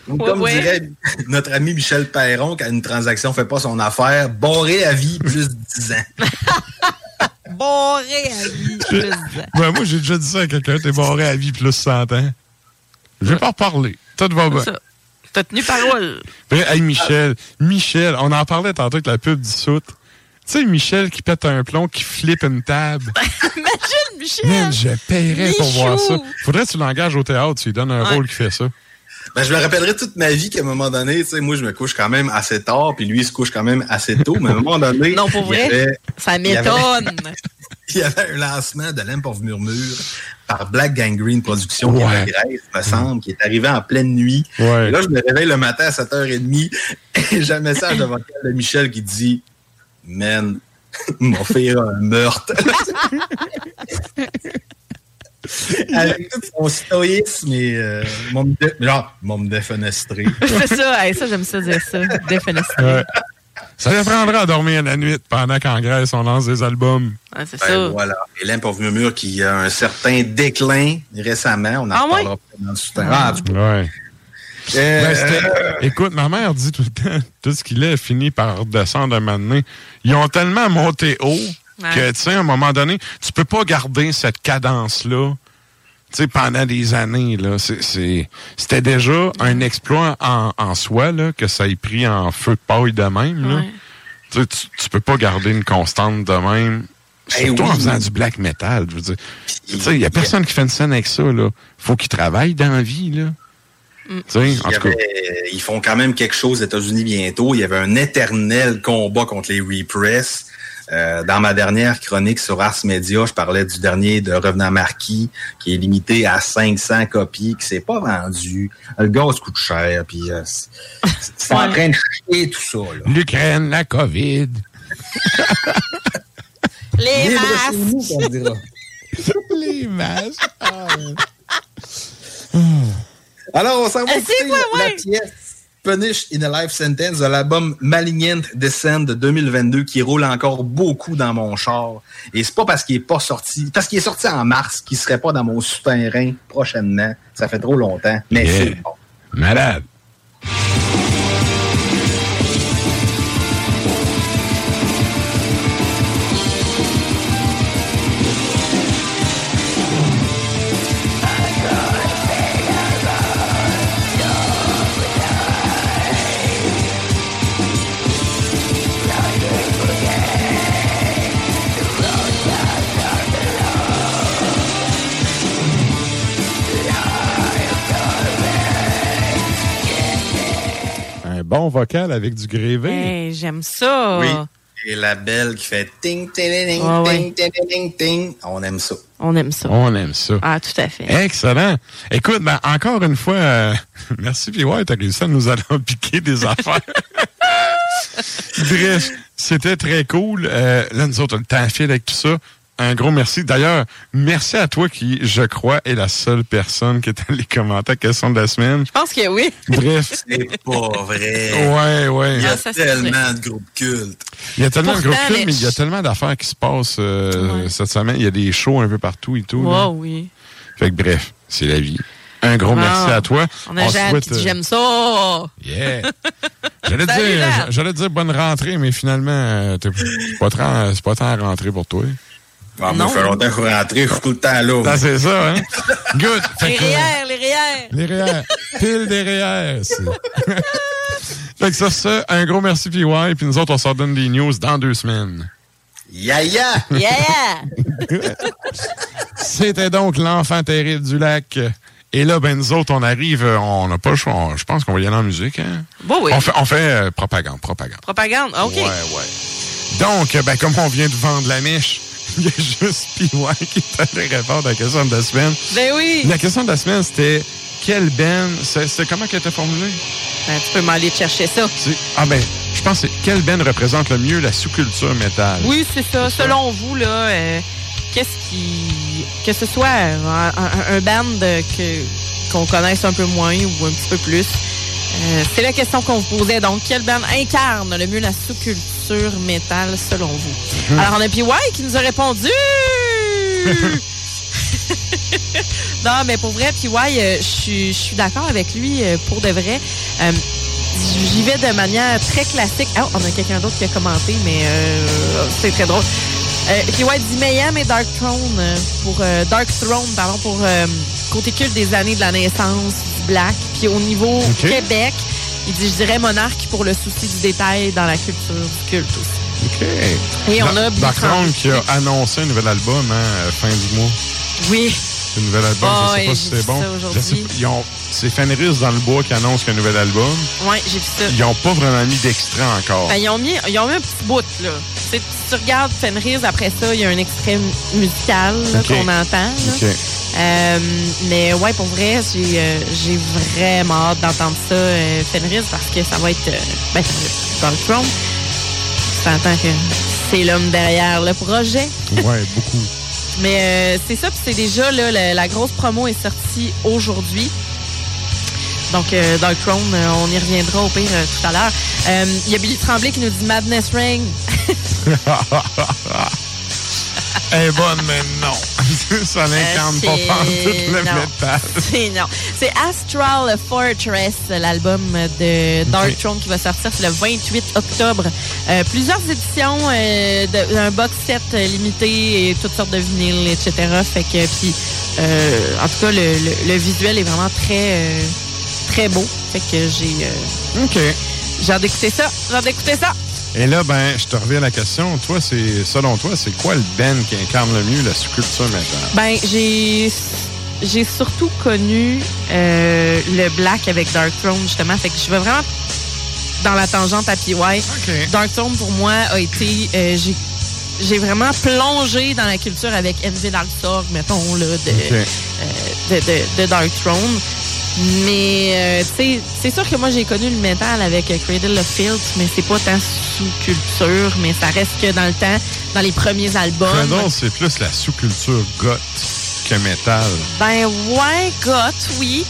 Comme Ouais, ouais. dirait notre ami Michel Perron, quand une transaction fait pas son affaire, barré à vie plus 10 ans. Boré à vie. plus de- Ben, moi, j'ai déjà dit ça à quelqu'un, t'es barré à vie plus 100 ans. Je vais pas reparler. Tout va bien. T'as tenu parole. Ben, hey, Michel, Michel, on en parlait tantôt avec la pub dissoute. Tu sais, Michel qui pète un plomb, qui flippe une table. Imagine, Michel. Man, je paierais pour voir ça. Faudrait que tu l'engages au théâtre, tu lui donnes un Ouais. rôle qui fait ça. Ben, je me rappellerai toute ma vie qu'à un moment donné, tu sais, moi, je me couche quand même assez tard, puis lui, il se couche quand même assez tôt, mais à un moment donné. Non, pour il y vrai? avait- Ça m'étonne. Il y avait un lancement de Lamp of Murmure par Black Gangrene Productions qui est Grèce, me semble, qui est arrivé en pleine nuit. Ouais. Et là, je me réveille le matin à 7h30 et j'ai un message de vocal de Michel qui dit Man, m'a fait un meurtre. Avec tout son stoïsme et euh, mon genre, défenestré. C'est ça. Hey, ça, j'aime ça dire ça. Défenestré. Ouais. Ça l'apprendra à dormir la nuit pendant qu'en Grèce, on lance des albums. Ouais, c'est Ben, ça. voilà. Of Murmure qui a un certain déclin récemment. On en Ah reparlera peut-être dans le soutien. Ah, cas. Ouais. Euh, Ben, écoute, ma mère dit tout le temps, tout ce qu'il est finit par descendre un moment donné. Ils ont tellement monté haut Ouais. que, tu sais, à un moment donné, tu peux pas garder cette cadence-là, tu sais, pendant des années, là. C'était déjà un exploit en, en soi, là, que ça ait pris en feu de paille de même, là. Ouais. Tu, sais, tu, peux pas garder une constante de même. Eh Surtout en oui. faisant du black metal, je veux dire. Tu sais, il y a personne qui fait une scène avec ça, là. Faut qu'il travaille dans la vie, là. Tu sais, en tout cas. avait- ils font quand même quelque chose aux États-Unis bientôt. Il y avait un éternel combat contre les repress. Euh, dans ma dernière chronique sur Ars Media, je parlais du dernier de Revenant Marquis, qui est limité à 500 copies, qui s'est pas vendu. Le gaz coûte cher, puis euh, c'est en train de chier tout ça. L'Ukraine, la COVID. Les Libre masques. nous, dira. Les masques. Alors, on s'en va Euh, écouter c'est quoi, la, pièce Punish in a Life Sentence de l'album Malignant Descent de 2022 qui roule encore beaucoup dans mon char. Et c'est pas parce qu'il est pas sorti, parce qu'il est sorti en mars qu'il serait pas dans mon souterrain prochainement. Ça fait trop longtemps. Mais Yeah. c'est bon. Malade. Bon vocal avec du grévé. Hey, j'aime ça. Oui. Et la belle qui fait ting, ting, ting, Ah ouais. ting, ting, ting, ting. On aime ça. On aime ça. On aime ça. Ah, tout à fait. Excellent. Écoute, ben, encore une fois, euh, merci, puis ouais, t'as réussi à nous aller piquer des affaires. Bref, c'était très cool. Euh, là, nous autres, on a le temps file avec tout ça. Un gros merci. D'ailleurs, merci à toi qui, je crois, est la seule personne qui est allée commenter la question de la semaine. Je pense que oui. Bref. C'est pas vrai. Ouais, ouais. Il y a Ah, tellement de groupes cultes. Il y a tellement de Pourtant, gros films, mais mais il y a tellement d'affaires qui se passent euh, Ouais. cette semaine. Il y a des shows un peu partout et tout. Wow, oui. Fait que bref, c'est la vie. Un gros Wow. merci à toi. On a souhaite, qui dit euh, j'aime ça. Yeah. J'allais dire, j'allais dire bonne rentrée, mais finalement, euh, c'est pas tant, pas tant à rentrer pour toi. Ah, Non. Ça fait longtemps que je suis rentré, je suis tout le temps là. Ah, c'est ça, hein? Good. Les REER, les REER. les REER. Pile des REER. c'est- fait que ça, ça, un gros merci, PY. Puis nous autres, on s'en donne des news dans deux semaines. Yaya! Yeah. C'était donc l'enfant terrible du lac. Et là, ben, nous autres, on arrive, on n'a pas le choix. On- Je pense qu'on va y aller en musique, hein? Bon, oui. On fait, on fait euh, propagande, propagande. Propagande. OK. Ouais, ouais. Donc, ben, comme on vient de vendre la mèche, il y a juste PY qui est allé répondre à la question de la semaine. Ben oui. La question de la semaine, c'était quelle band, c'est comment qu'elle était formulée? Ben, tu peux m'aller chercher ça. Ah ben, je pense que quelle band représente le mieux la sous-culture métal? Oui, c'est ça. Selon vous, là, euh, qu'est-ce qui. Que ce soit un, un- un band que qu'on connaisse un peu moins ou un petit peu plus. Euh, c'est la question qu'on vous posait. Donc, quel band incarne le mieux la sous-culture métal selon vous? Mhm. Alors, on a PY qui nous a répondu. non, mais pour vrai, PY, euh, je suis- d'accord avec lui euh, pour de vrai. J'y vais de manière très classique. Ah, on a quelqu'un d'autre qui a commenté, mais euh, c'est très drôle. Euh, puis ouais, dit Mayhem et Dark Throne euh, pour euh, Dark Throne, pardon, pour euh, côté culte des années de la naissance du Black. Puis au niveau. Québec, il dit, je dirais monarque pour le souci du détail dans la culture du culte aussi. OK. Et on a Dark Throne qui a annoncé un nouvel album hein, euh, fin du mois. Oui. Un nouvel album, je sais ouais, pas si c'est bon. Je sais ils ont- C'est Fenris dans le bois qui annonce qu'il y a un nouvel album. Ouais, j'ai vu ça. Ils n'ont pas vraiment mis d'extrait encore. Ben, ils, ont mis, ils ont mis un petit bout, là. Sais, si tu regardes Fenris, après ça, il y a un extrait mu- musical qu'on entend. Euh, mais ouais, pour vrai, j'ai euh, j'ai vraiment hâte d'entendre ça, euh, Fenris, parce que ça va être ben, dans le Throne. Tu t'entends que c'est l'homme derrière le projet. Ouais, beaucoup. Mais euh, c'est ça, puis c'est déjà, là, la, grosse promo est sortie aujourd'hui. Donc, euh, Dark Throne, euh, on y reviendra au pire euh, tout à l'heure. Il y a Billy Tremblay qui nous dit Madness Ring. Elle est bonne, mais non. ça n'incarne pas pantoute le non. métal. C'est non. C'est Astral Fortress, l'album de Dark Ok. Throne qui va sortir le 28 octobre. Euh, plusieurs éditions euh, d'un box set limité et toutes sortes de vinyles, etc. Fait que puis euh, en tout cas le, le- le visuel est vraiment très euh, très beau. Fait que j'ai euh, OK. j'ai hâte d'écouter ça. J'ai hâte d'écouter ça. Et là, ben, je te reviens à la question. Toi, c'est selon toi, c'est quoi le band qui incarne le mieux la sous-culture métal? Ben, j'ai j'ai surtout connu euh, le Black avec Dark Throne, justement. Fait que je vais vraiment dans la tangente à PY. Dark Throne, pour moi, a été... euh, j'ai j'ai vraiment plongé dans la culture avec Envy Darksorg, mettons, là, de, euh, de, de, de Dark Throne. Mais, euh, c'est sûr que moi, j'ai connu le métal avec Cradle of Filth, mais c'est pas tant sous-culture, mais ça reste que dans le temps, dans les premiers albums. Cradle, c'est plus la sous-culture goth que métal. Ben ouais, goth, oui.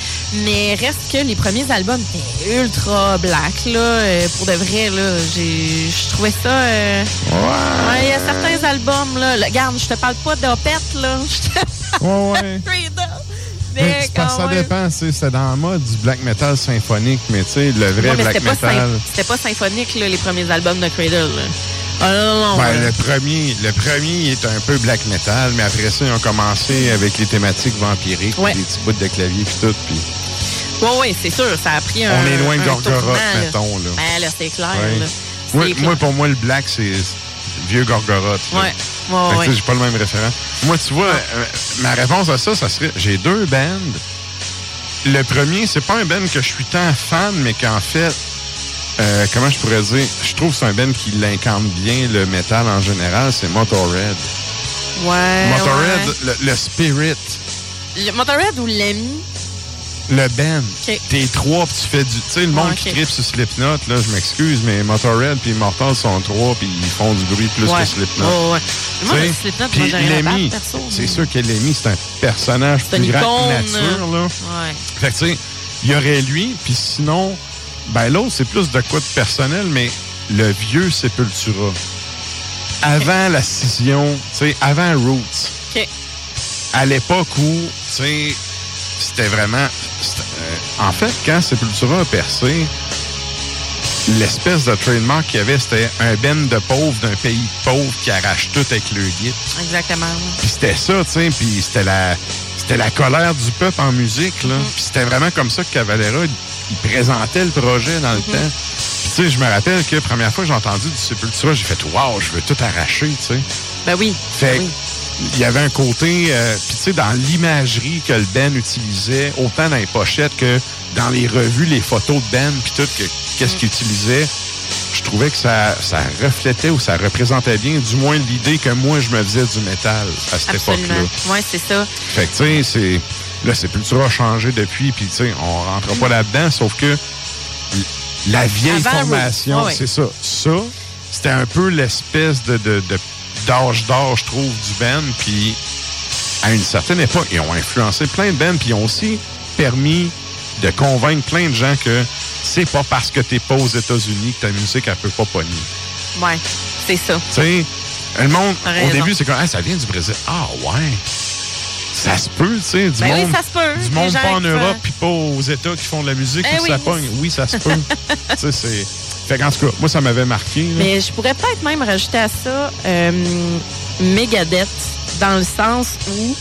Mais reste que les premiers albums étaient ultra black, là. Euh, pour de vrai, là, j'ai, je trouvais ça... euh, Ouais, il y a certains albums, là. là, Regarde, je te parle pas d'opette, là. Je te Ouais, ouais. Mais quand ça même. dépend, c'est dans le mode du black metal symphonique, mais tu sais, le vrai Ouais, mais black metal. c'était pas symphonique, là, les premiers albums de Cradle, là. Ah non, non, non. Ben, le premier, le premier est un peu black metal, mais après ça, ils ont commencé avec les thématiques vampiriques, Ouais. des petits bouts de clavier puis tout. Puis Ouais, ouais, c'est sûr, ça a pris un. on est loin de Gorgoroth, mettons. Là. Ben là, c'est clair, Ouais. là. Moi, clair. pour moi, le black, c'est vieux Gorgoroth. Ouais, ouais, ouais. j'ai pas le même référent. Moi, tu vois, euh, ma réponse à ça, ça serait j'ai deux bands. Le premier, c'est pas un band que je suis tant fan, mais qu'en fait, euh, comment je pourrais dire, je trouve que c'est un band qui l'incarne bien le métal en général, c'est Motorhead. Ouais. Motorhead, ouais. le, le spirit, Le Motorhead ou l'ami? Le band. Ok. T'es trois, puis tu fais du. Tu sais, le monde Ouais, qui tripe sur Slipknot, là, je m'excuse, mais Motorhead puis Immortal sont trois, puis ils font du bruit plus Ouais. que Slipknot. Ouais, ouais. Moi, le Slipknot, moi. C'est sûr que Lemmy, c'est un personnage plus une grand que nature, là. Ouais. Fait que, tu sais, il y aurait lui, puis sinon, ben l'autre, c'est plus de quoi de personnel, mais le vieux Sepultura. Avant la scission, tu sais, avant Roots, à l'époque où, tu sais, c'était vraiment... c'était, euh, en fait, quand Sepultura a percé, l'espèce de trademark qu'il y avait, c'était un ben de pauvres d'un pays pauvre qui arrache tout avec le guide. Exactement. Puis c'était ça, tu sais, puis c'était la c'était la colère du peuple en musique, là. Puis c'était vraiment comme ça que Cavalera, il, présentait le projet dans le temps. Puis tu sais, je me rappelle que la première fois que j'ai entendu du Sepultura, j'ai fait « Wow, je veux tout arracher », tu sais. Ben oui. Fait ben oui. Il y avait un côté, euh, puis tu sais, dans l'imagerie que le Ben utilisait, autant dans les pochettes que dans les revues, les photos de Ben, puis tout, que- qu'est-ce qu'il utilisait, je trouvais que ça, ça reflétait ou ça représentait bien, du moins l'idée que moi, je me faisais du métal à cette époque-là. Ouais, c'est ça. Fait que, tu sais, c'est. Là, Sepultura a changé depuis, puis, tu sais, on rentre pas là-dedans, sauf que la vieille Avant formation, c'est ça. Ça, c'était un peu l'espèce de, de, de d'âge d'or, je trouve, du band. Puis, à une certaine époque, ils ont influencé plein de bands. Puis, ils ont aussi permis de convaincre plein de gens que c'est pas parce que t'es pas aux États-Unis que ta musique, elle peut pas pogner. Ouais, c'est ça. Tu sais, le monde, au début, c'est comme, ah, ça vient du Brésil. Ah, ouais. Ça se peut, tu sais. Du Ben oui, monde, ça se peut. Du monde pas en Europe puis pas aux États qui font de la musique Eh oui. ça pogne. Oui, ça se peut. tu sais, c'est. Fait qu'en tout cas, moi, ça m'avait marqué. là. Mais je pourrais peut-être même rajouter à ça euh, Megadeth, dans le sens où,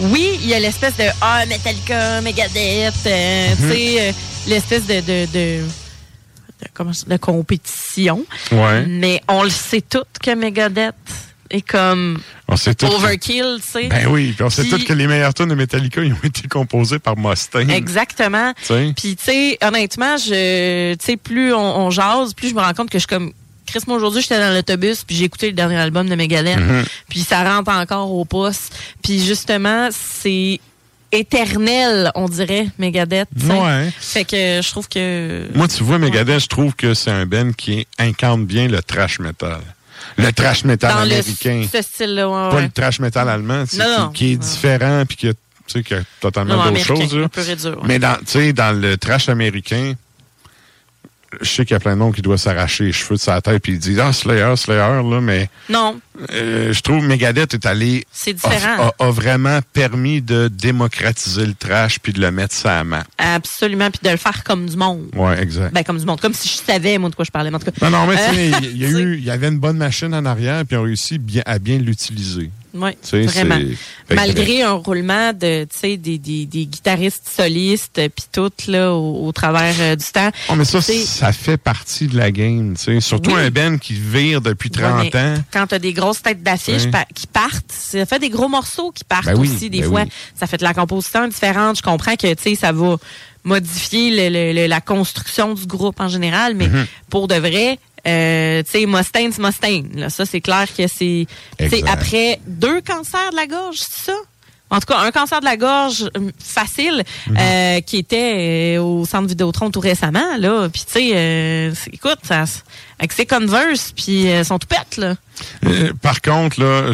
oui, il y a l'espèce de Ah, Metallica, Megadeth, euh, Mhm. tu sais, euh, l'espèce de, de, de, de- compétition. Ouais. Mais on le sait tout que Megadeth est comme On sait overkill, tu sais. Ben oui, puis on sait tous que les meilleurs tunes de Metallica, ils ont été composés par Mustaine. Exactement. Puis, tu sais, honnêtement, je, tu sais, plus on, on jase, plus je me rends compte que je suis comme. Chris, moi, aujourd'hui, j'étais dans l'autobus, puis j'ai écouté le dernier album de Megadeth. Mhm. Puis ça rentre encore au poste. Puis justement, c'est éternel, on dirait, Megadeth. Ouais. Fait que je trouve que. Moi, tu vois, Megadeth, je trouve que c'est un band qui incarne bien le trash metal. Le trash metal dans le, américain. ce style-là, ouais, Pas ouais. le trash metal allemand, tu sais, Non, qui, est différent puis qui a, tu sais, qui a totalement d'autres choses. là. Mais dans, tu sais, dans le trash américain, je sais qu'il y a plein de monde qui doit s'arracher les cheveux de sa tête puis ils disent ah Slayer, Slayer là, mais Non, euh, je trouve Megadeth est allé c'est différent. a, a vraiment permis de démocratiser le trash puis de le mettre ça à main. Absolument. Puis de le faire comme du monde. Ouais, exact. Ben, comme du monde. Comme si je savais, moi, de quoi je parlais. En tout cas. non, non, mais Euh, il y, a eu, il y avait une bonne machine en arrière, puis ils ont réussi bien, à bien l'utiliser. Oui, Tu sais, vraiment. Malgré un roulement de, tu sais, des, des, des guitaristes solistes, euh, puis tout, là, au, au travers euh, du temps. Oh, mais ça, ça fait partie de la game, tu sais. Surtout Oui. un Ben qui vire depuis 30 Ouais, mais ans. Quand tu as des grosses têtes d'affiche Ouais. pa- qui partent, ça fait des gros morceaux qui partent Ben oui, aussi, des ben fois. oui. Ça fait de la composition différente. Je comprends que, tu sais, ça va modifier le- le- le- la construction du groupe en général, mais Mhm. pour de vrai, euh, tu sais, Mustaine, c'est Mustaine. Là. Ça, c'est clair que c'est après deux cancers de la gorge, c'est ça? En tout cas, un cancer de la gorge hum, facile Mhm. euh, qui était euh, au centre Vidéotron tout récemment. Là. Puis, tu sais, euh, écoute, ça, avec ses Converse, puis euh, son tout pète, là. Par contre, là,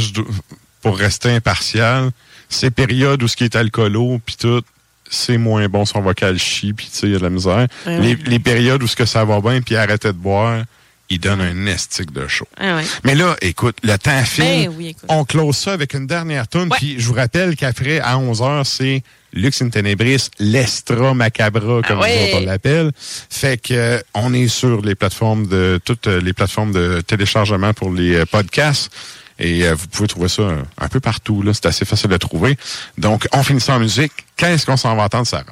pour rester impartial, ces périodes où ce qui est alcoolo, puis tout, c'est moins bon, son vocal chie, puis tu sais, il y a de la misère. Ouais, les, ouais. les périodes où ce que ça va bien, puis il arrêtait de boire, il donne un estique de chaud. Ah ouais. Mais là, écoute, le temps file. Ben oui, écoute. On close ça avec une dernière tune. Puis je vous rappelle qu'après, à 11h, c'est Lux in Tenebris, l'Estra Macabra, comme Ah ouais. autres, on l'appelle. Fait que euh, on est sur les plateformes de toutes les plateformes de téléchargement pour les euh, podcasts. Et euh, vous pouvez trouver ça un, un peu partout. là. C'est assez facile de trouver. Donc, on finit ça en musique. Qu'est-ce qu'on s'en va entendre, Sarah?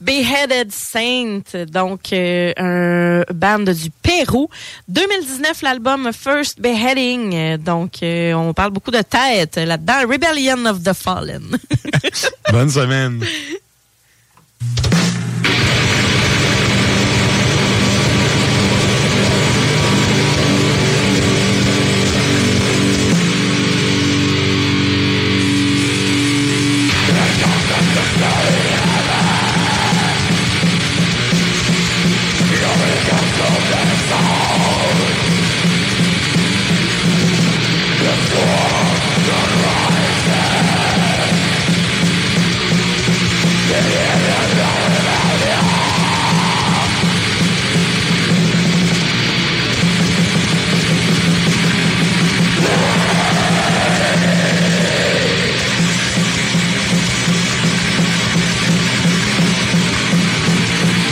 Beheaded Saint, donc euh, un band du Pérou. 2019, l'album First Beheading. Donc, euh, on parle beaucoup de tête là-dedans. Rebellion of the Fallen. Bonne semaine.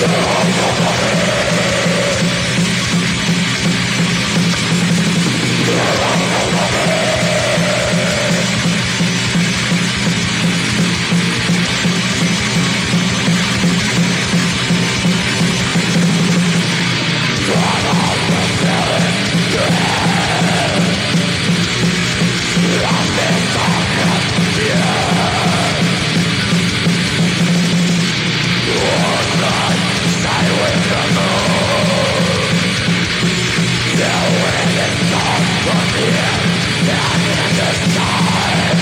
Death. From and in this time